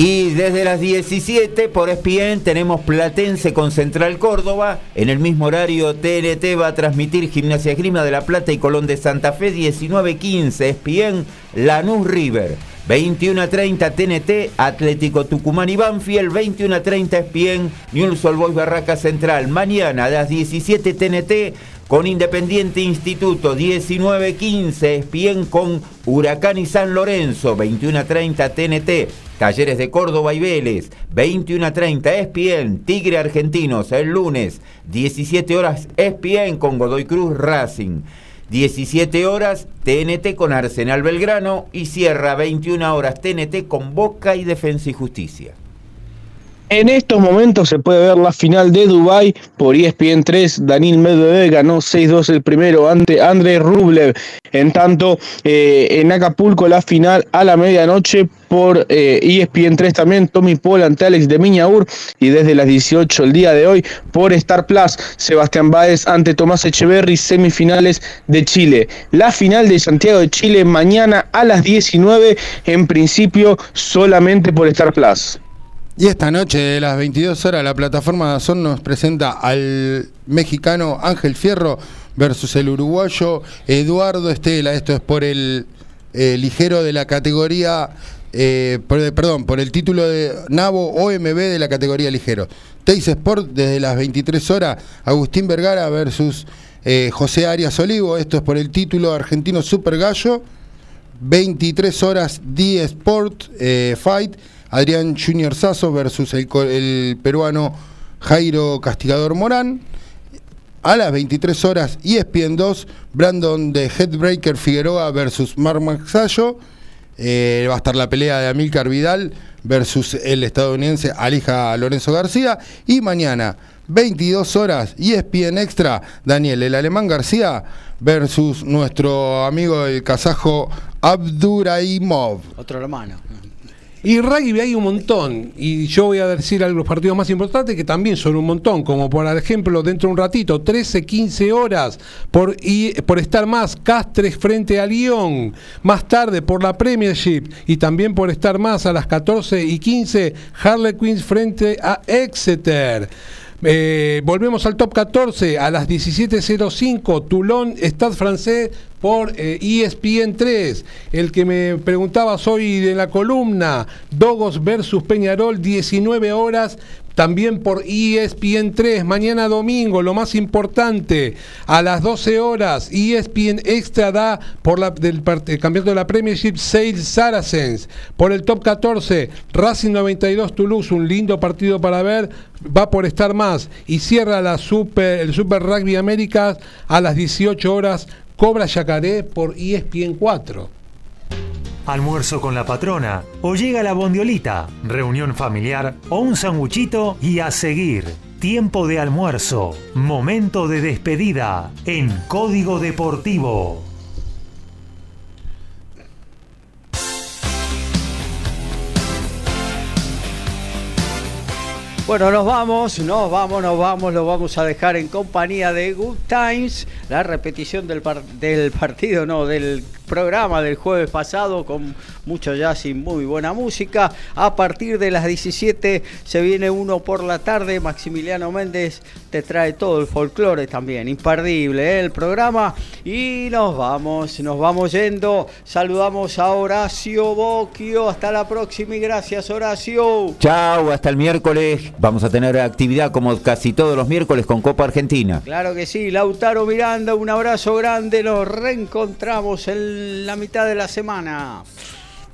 Y desde las 17 por ESPN tenemos Platense con Central Córdoba. En el mismo horario TNT va a transmitir Gimnasia Esgrima de La Plata y Colón de Santa Fe 19.15 ESPN Lanús River. 21.30 TNT Atlético Tucumán y Banfield. 21.30 ESPN Newell's Boys Barraca Central. Mañana a las 17 TNT con Independiente Instituto 19.15 ESPN con Huracán y San Lorenzo 21.30 TNT Talleres de Córdoba y Vélez 21.30 ESPN Tigre Argentinos el lunes 17 horas ESPN con Godoy Cruz Racing 17 horas TNT con Arsenal Belgrano y cierra 21 horas TNT con Boca y Defensa y Justicia.
En estos momentos se puede ver la final de Dubai por E ESPN 3. Daniel Medvedev ganó 6-2 el primero ante Andrei Rublev. En tanto, eh, en Acapulco la final a la medianoche por eh, ESPN 3 también. Tommy Paul ante Alex de Miñaur. Y desde las 18 el día de hoy por Star Plus. Sebastián Báez ante Tomás Echeverry. Semifinales de Chile. La final de Santiago de Chile mañana a las 19. En principio solamente por Star Plus.
Y esta noche, de las 22 horas, la plataforma Dazón nos presenta al mexicano Ángel Fierro versus el uruguayo Eduardo Estela. Esto es por el eh, ligero de la categoría, eh, por- perdón, por el título de Nabo OMB de la categoría ligero. Teis Sport desde las 23 horas, Agustín Vergara versus eh, José Arias Olivo. Esto es por el título argentino Super Gallo. 23 horas D Sport Fight, Adrián Junior Sasso versus el, peruano Jairo Castigador Morán. A las 23 horas E ESPN 2, Brandon de Headbreaker Figueroa versus Mark Maxayo. Eh, va a estar la pelea de Amílcar Vidal versus el estadounidense Alija Lorenzo García. Y mañana, 22 horas, E ESPN Extra, Daniel el Alemán García versus nuestro amigo el kazajo Abduraimov.
Otro hermano.
Y rugby hay un montón. Y yo voy a decir algunos partidos más importantes que también son un montón. Como por ejemplo, dentro de un ratito, 13, 15 horas por, por estar más Castres frente a Lyon. Más tarde por la Premiership. Y también por estar más a las 14 y 15, Harlequins frente a Exeter. Eh, volvemos al top 14 a las 17.05 Toulon Stade francés por eh, ESPN 3 el que me preguntabas hoy de la columna Dogos versus Peñarol 19 horas también por E ESPN 3 mañana domingo lo más importante a las 12 horas ESPN Extra da por la, del el de la Premiership Sales Saracens. Por el top 14 Racing 92 Toulouse un lindo partido para ver va por estar más. Y cierra la super, el Super Rugby Américas a las 18 horas Cobra Yacaré por ESPN 4
almuerzo con la patrona, o llega la bondiolita, reunión familiar o un sanguchito y a seguir. Tiempo de almuerzo, momento de despedida en Código Deportivo.
Bueno, nos vamos, nos vamos, nos vamos, lo vamos a dejar en compañía de Good Times, la repetición del, del partido, no, del programa del jueves pasado con mucho jazz y muy buena música. A partir de las 17 se viene uno por la tarde, Maximiliano Méndez te trae todo el folclore también, imperdible ¿eh? el programa. Y nos vamos, nos vamos yendo. Saludamos a Horacio Boquio, hasta la próxima y gracias Horacio.
Chao, hasta el miércoles. Vamos a tener actividad como casi todos los miércoles con Copa Argentina.
Claro que sí, Lautaro Miranda, un abrazo grande, nos reencontramos en la mitad de la semana.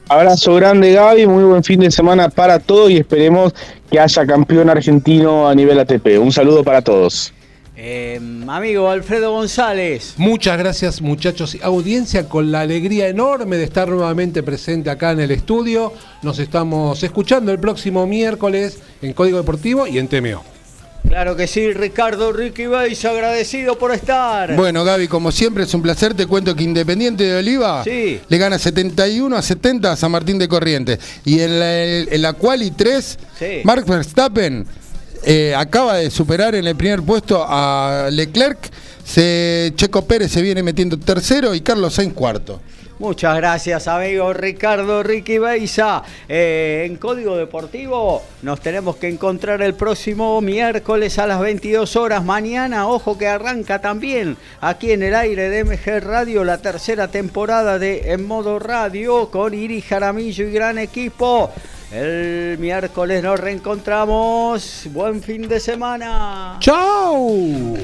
Abrazo grande Gaby, muy buen fin de semana para todos y esperemos que haya campeón argentino a nivel ATP. Un saludo para todos.
Eh, amigo Alfredo González.
Muchas gracias muchachos y audiencia con la alegría enorme de estar nuevamente presente acá en el estudio. Nos estamos escuchando el próximo miércoles en Código Deportivo y en TMO.
Claro que sí, Ricardo Ricky Beis, agradecido por estar.
Bueno, Gaby, como siempre es un placer. Te cuento que Independiente de Oliva
Sí.
le gana 71 a 70 a San Martín de Corrientes. Y en la, en la Quali 3,
Sí.
Mark Verstappen eh, acaba de superar en el primer puesto a Leclerc. Se, Checo Pérez se viene metiendo tercero y Carlos Sainz cuarto.
Muchas gracias, amigo Ricardo Ricky Beisa. Eh, en Código Deportivo nos tenemos que encontrar el próximo miércoles a las 22 horas. Mañana, ojo que arranca también aquí en el aire de MG Radio la tercera temporada de En Modo Radio con Iri Jaramillo y gran equipo. El miércoles nos reencontramos. Buen fin de semana.
¡Chao!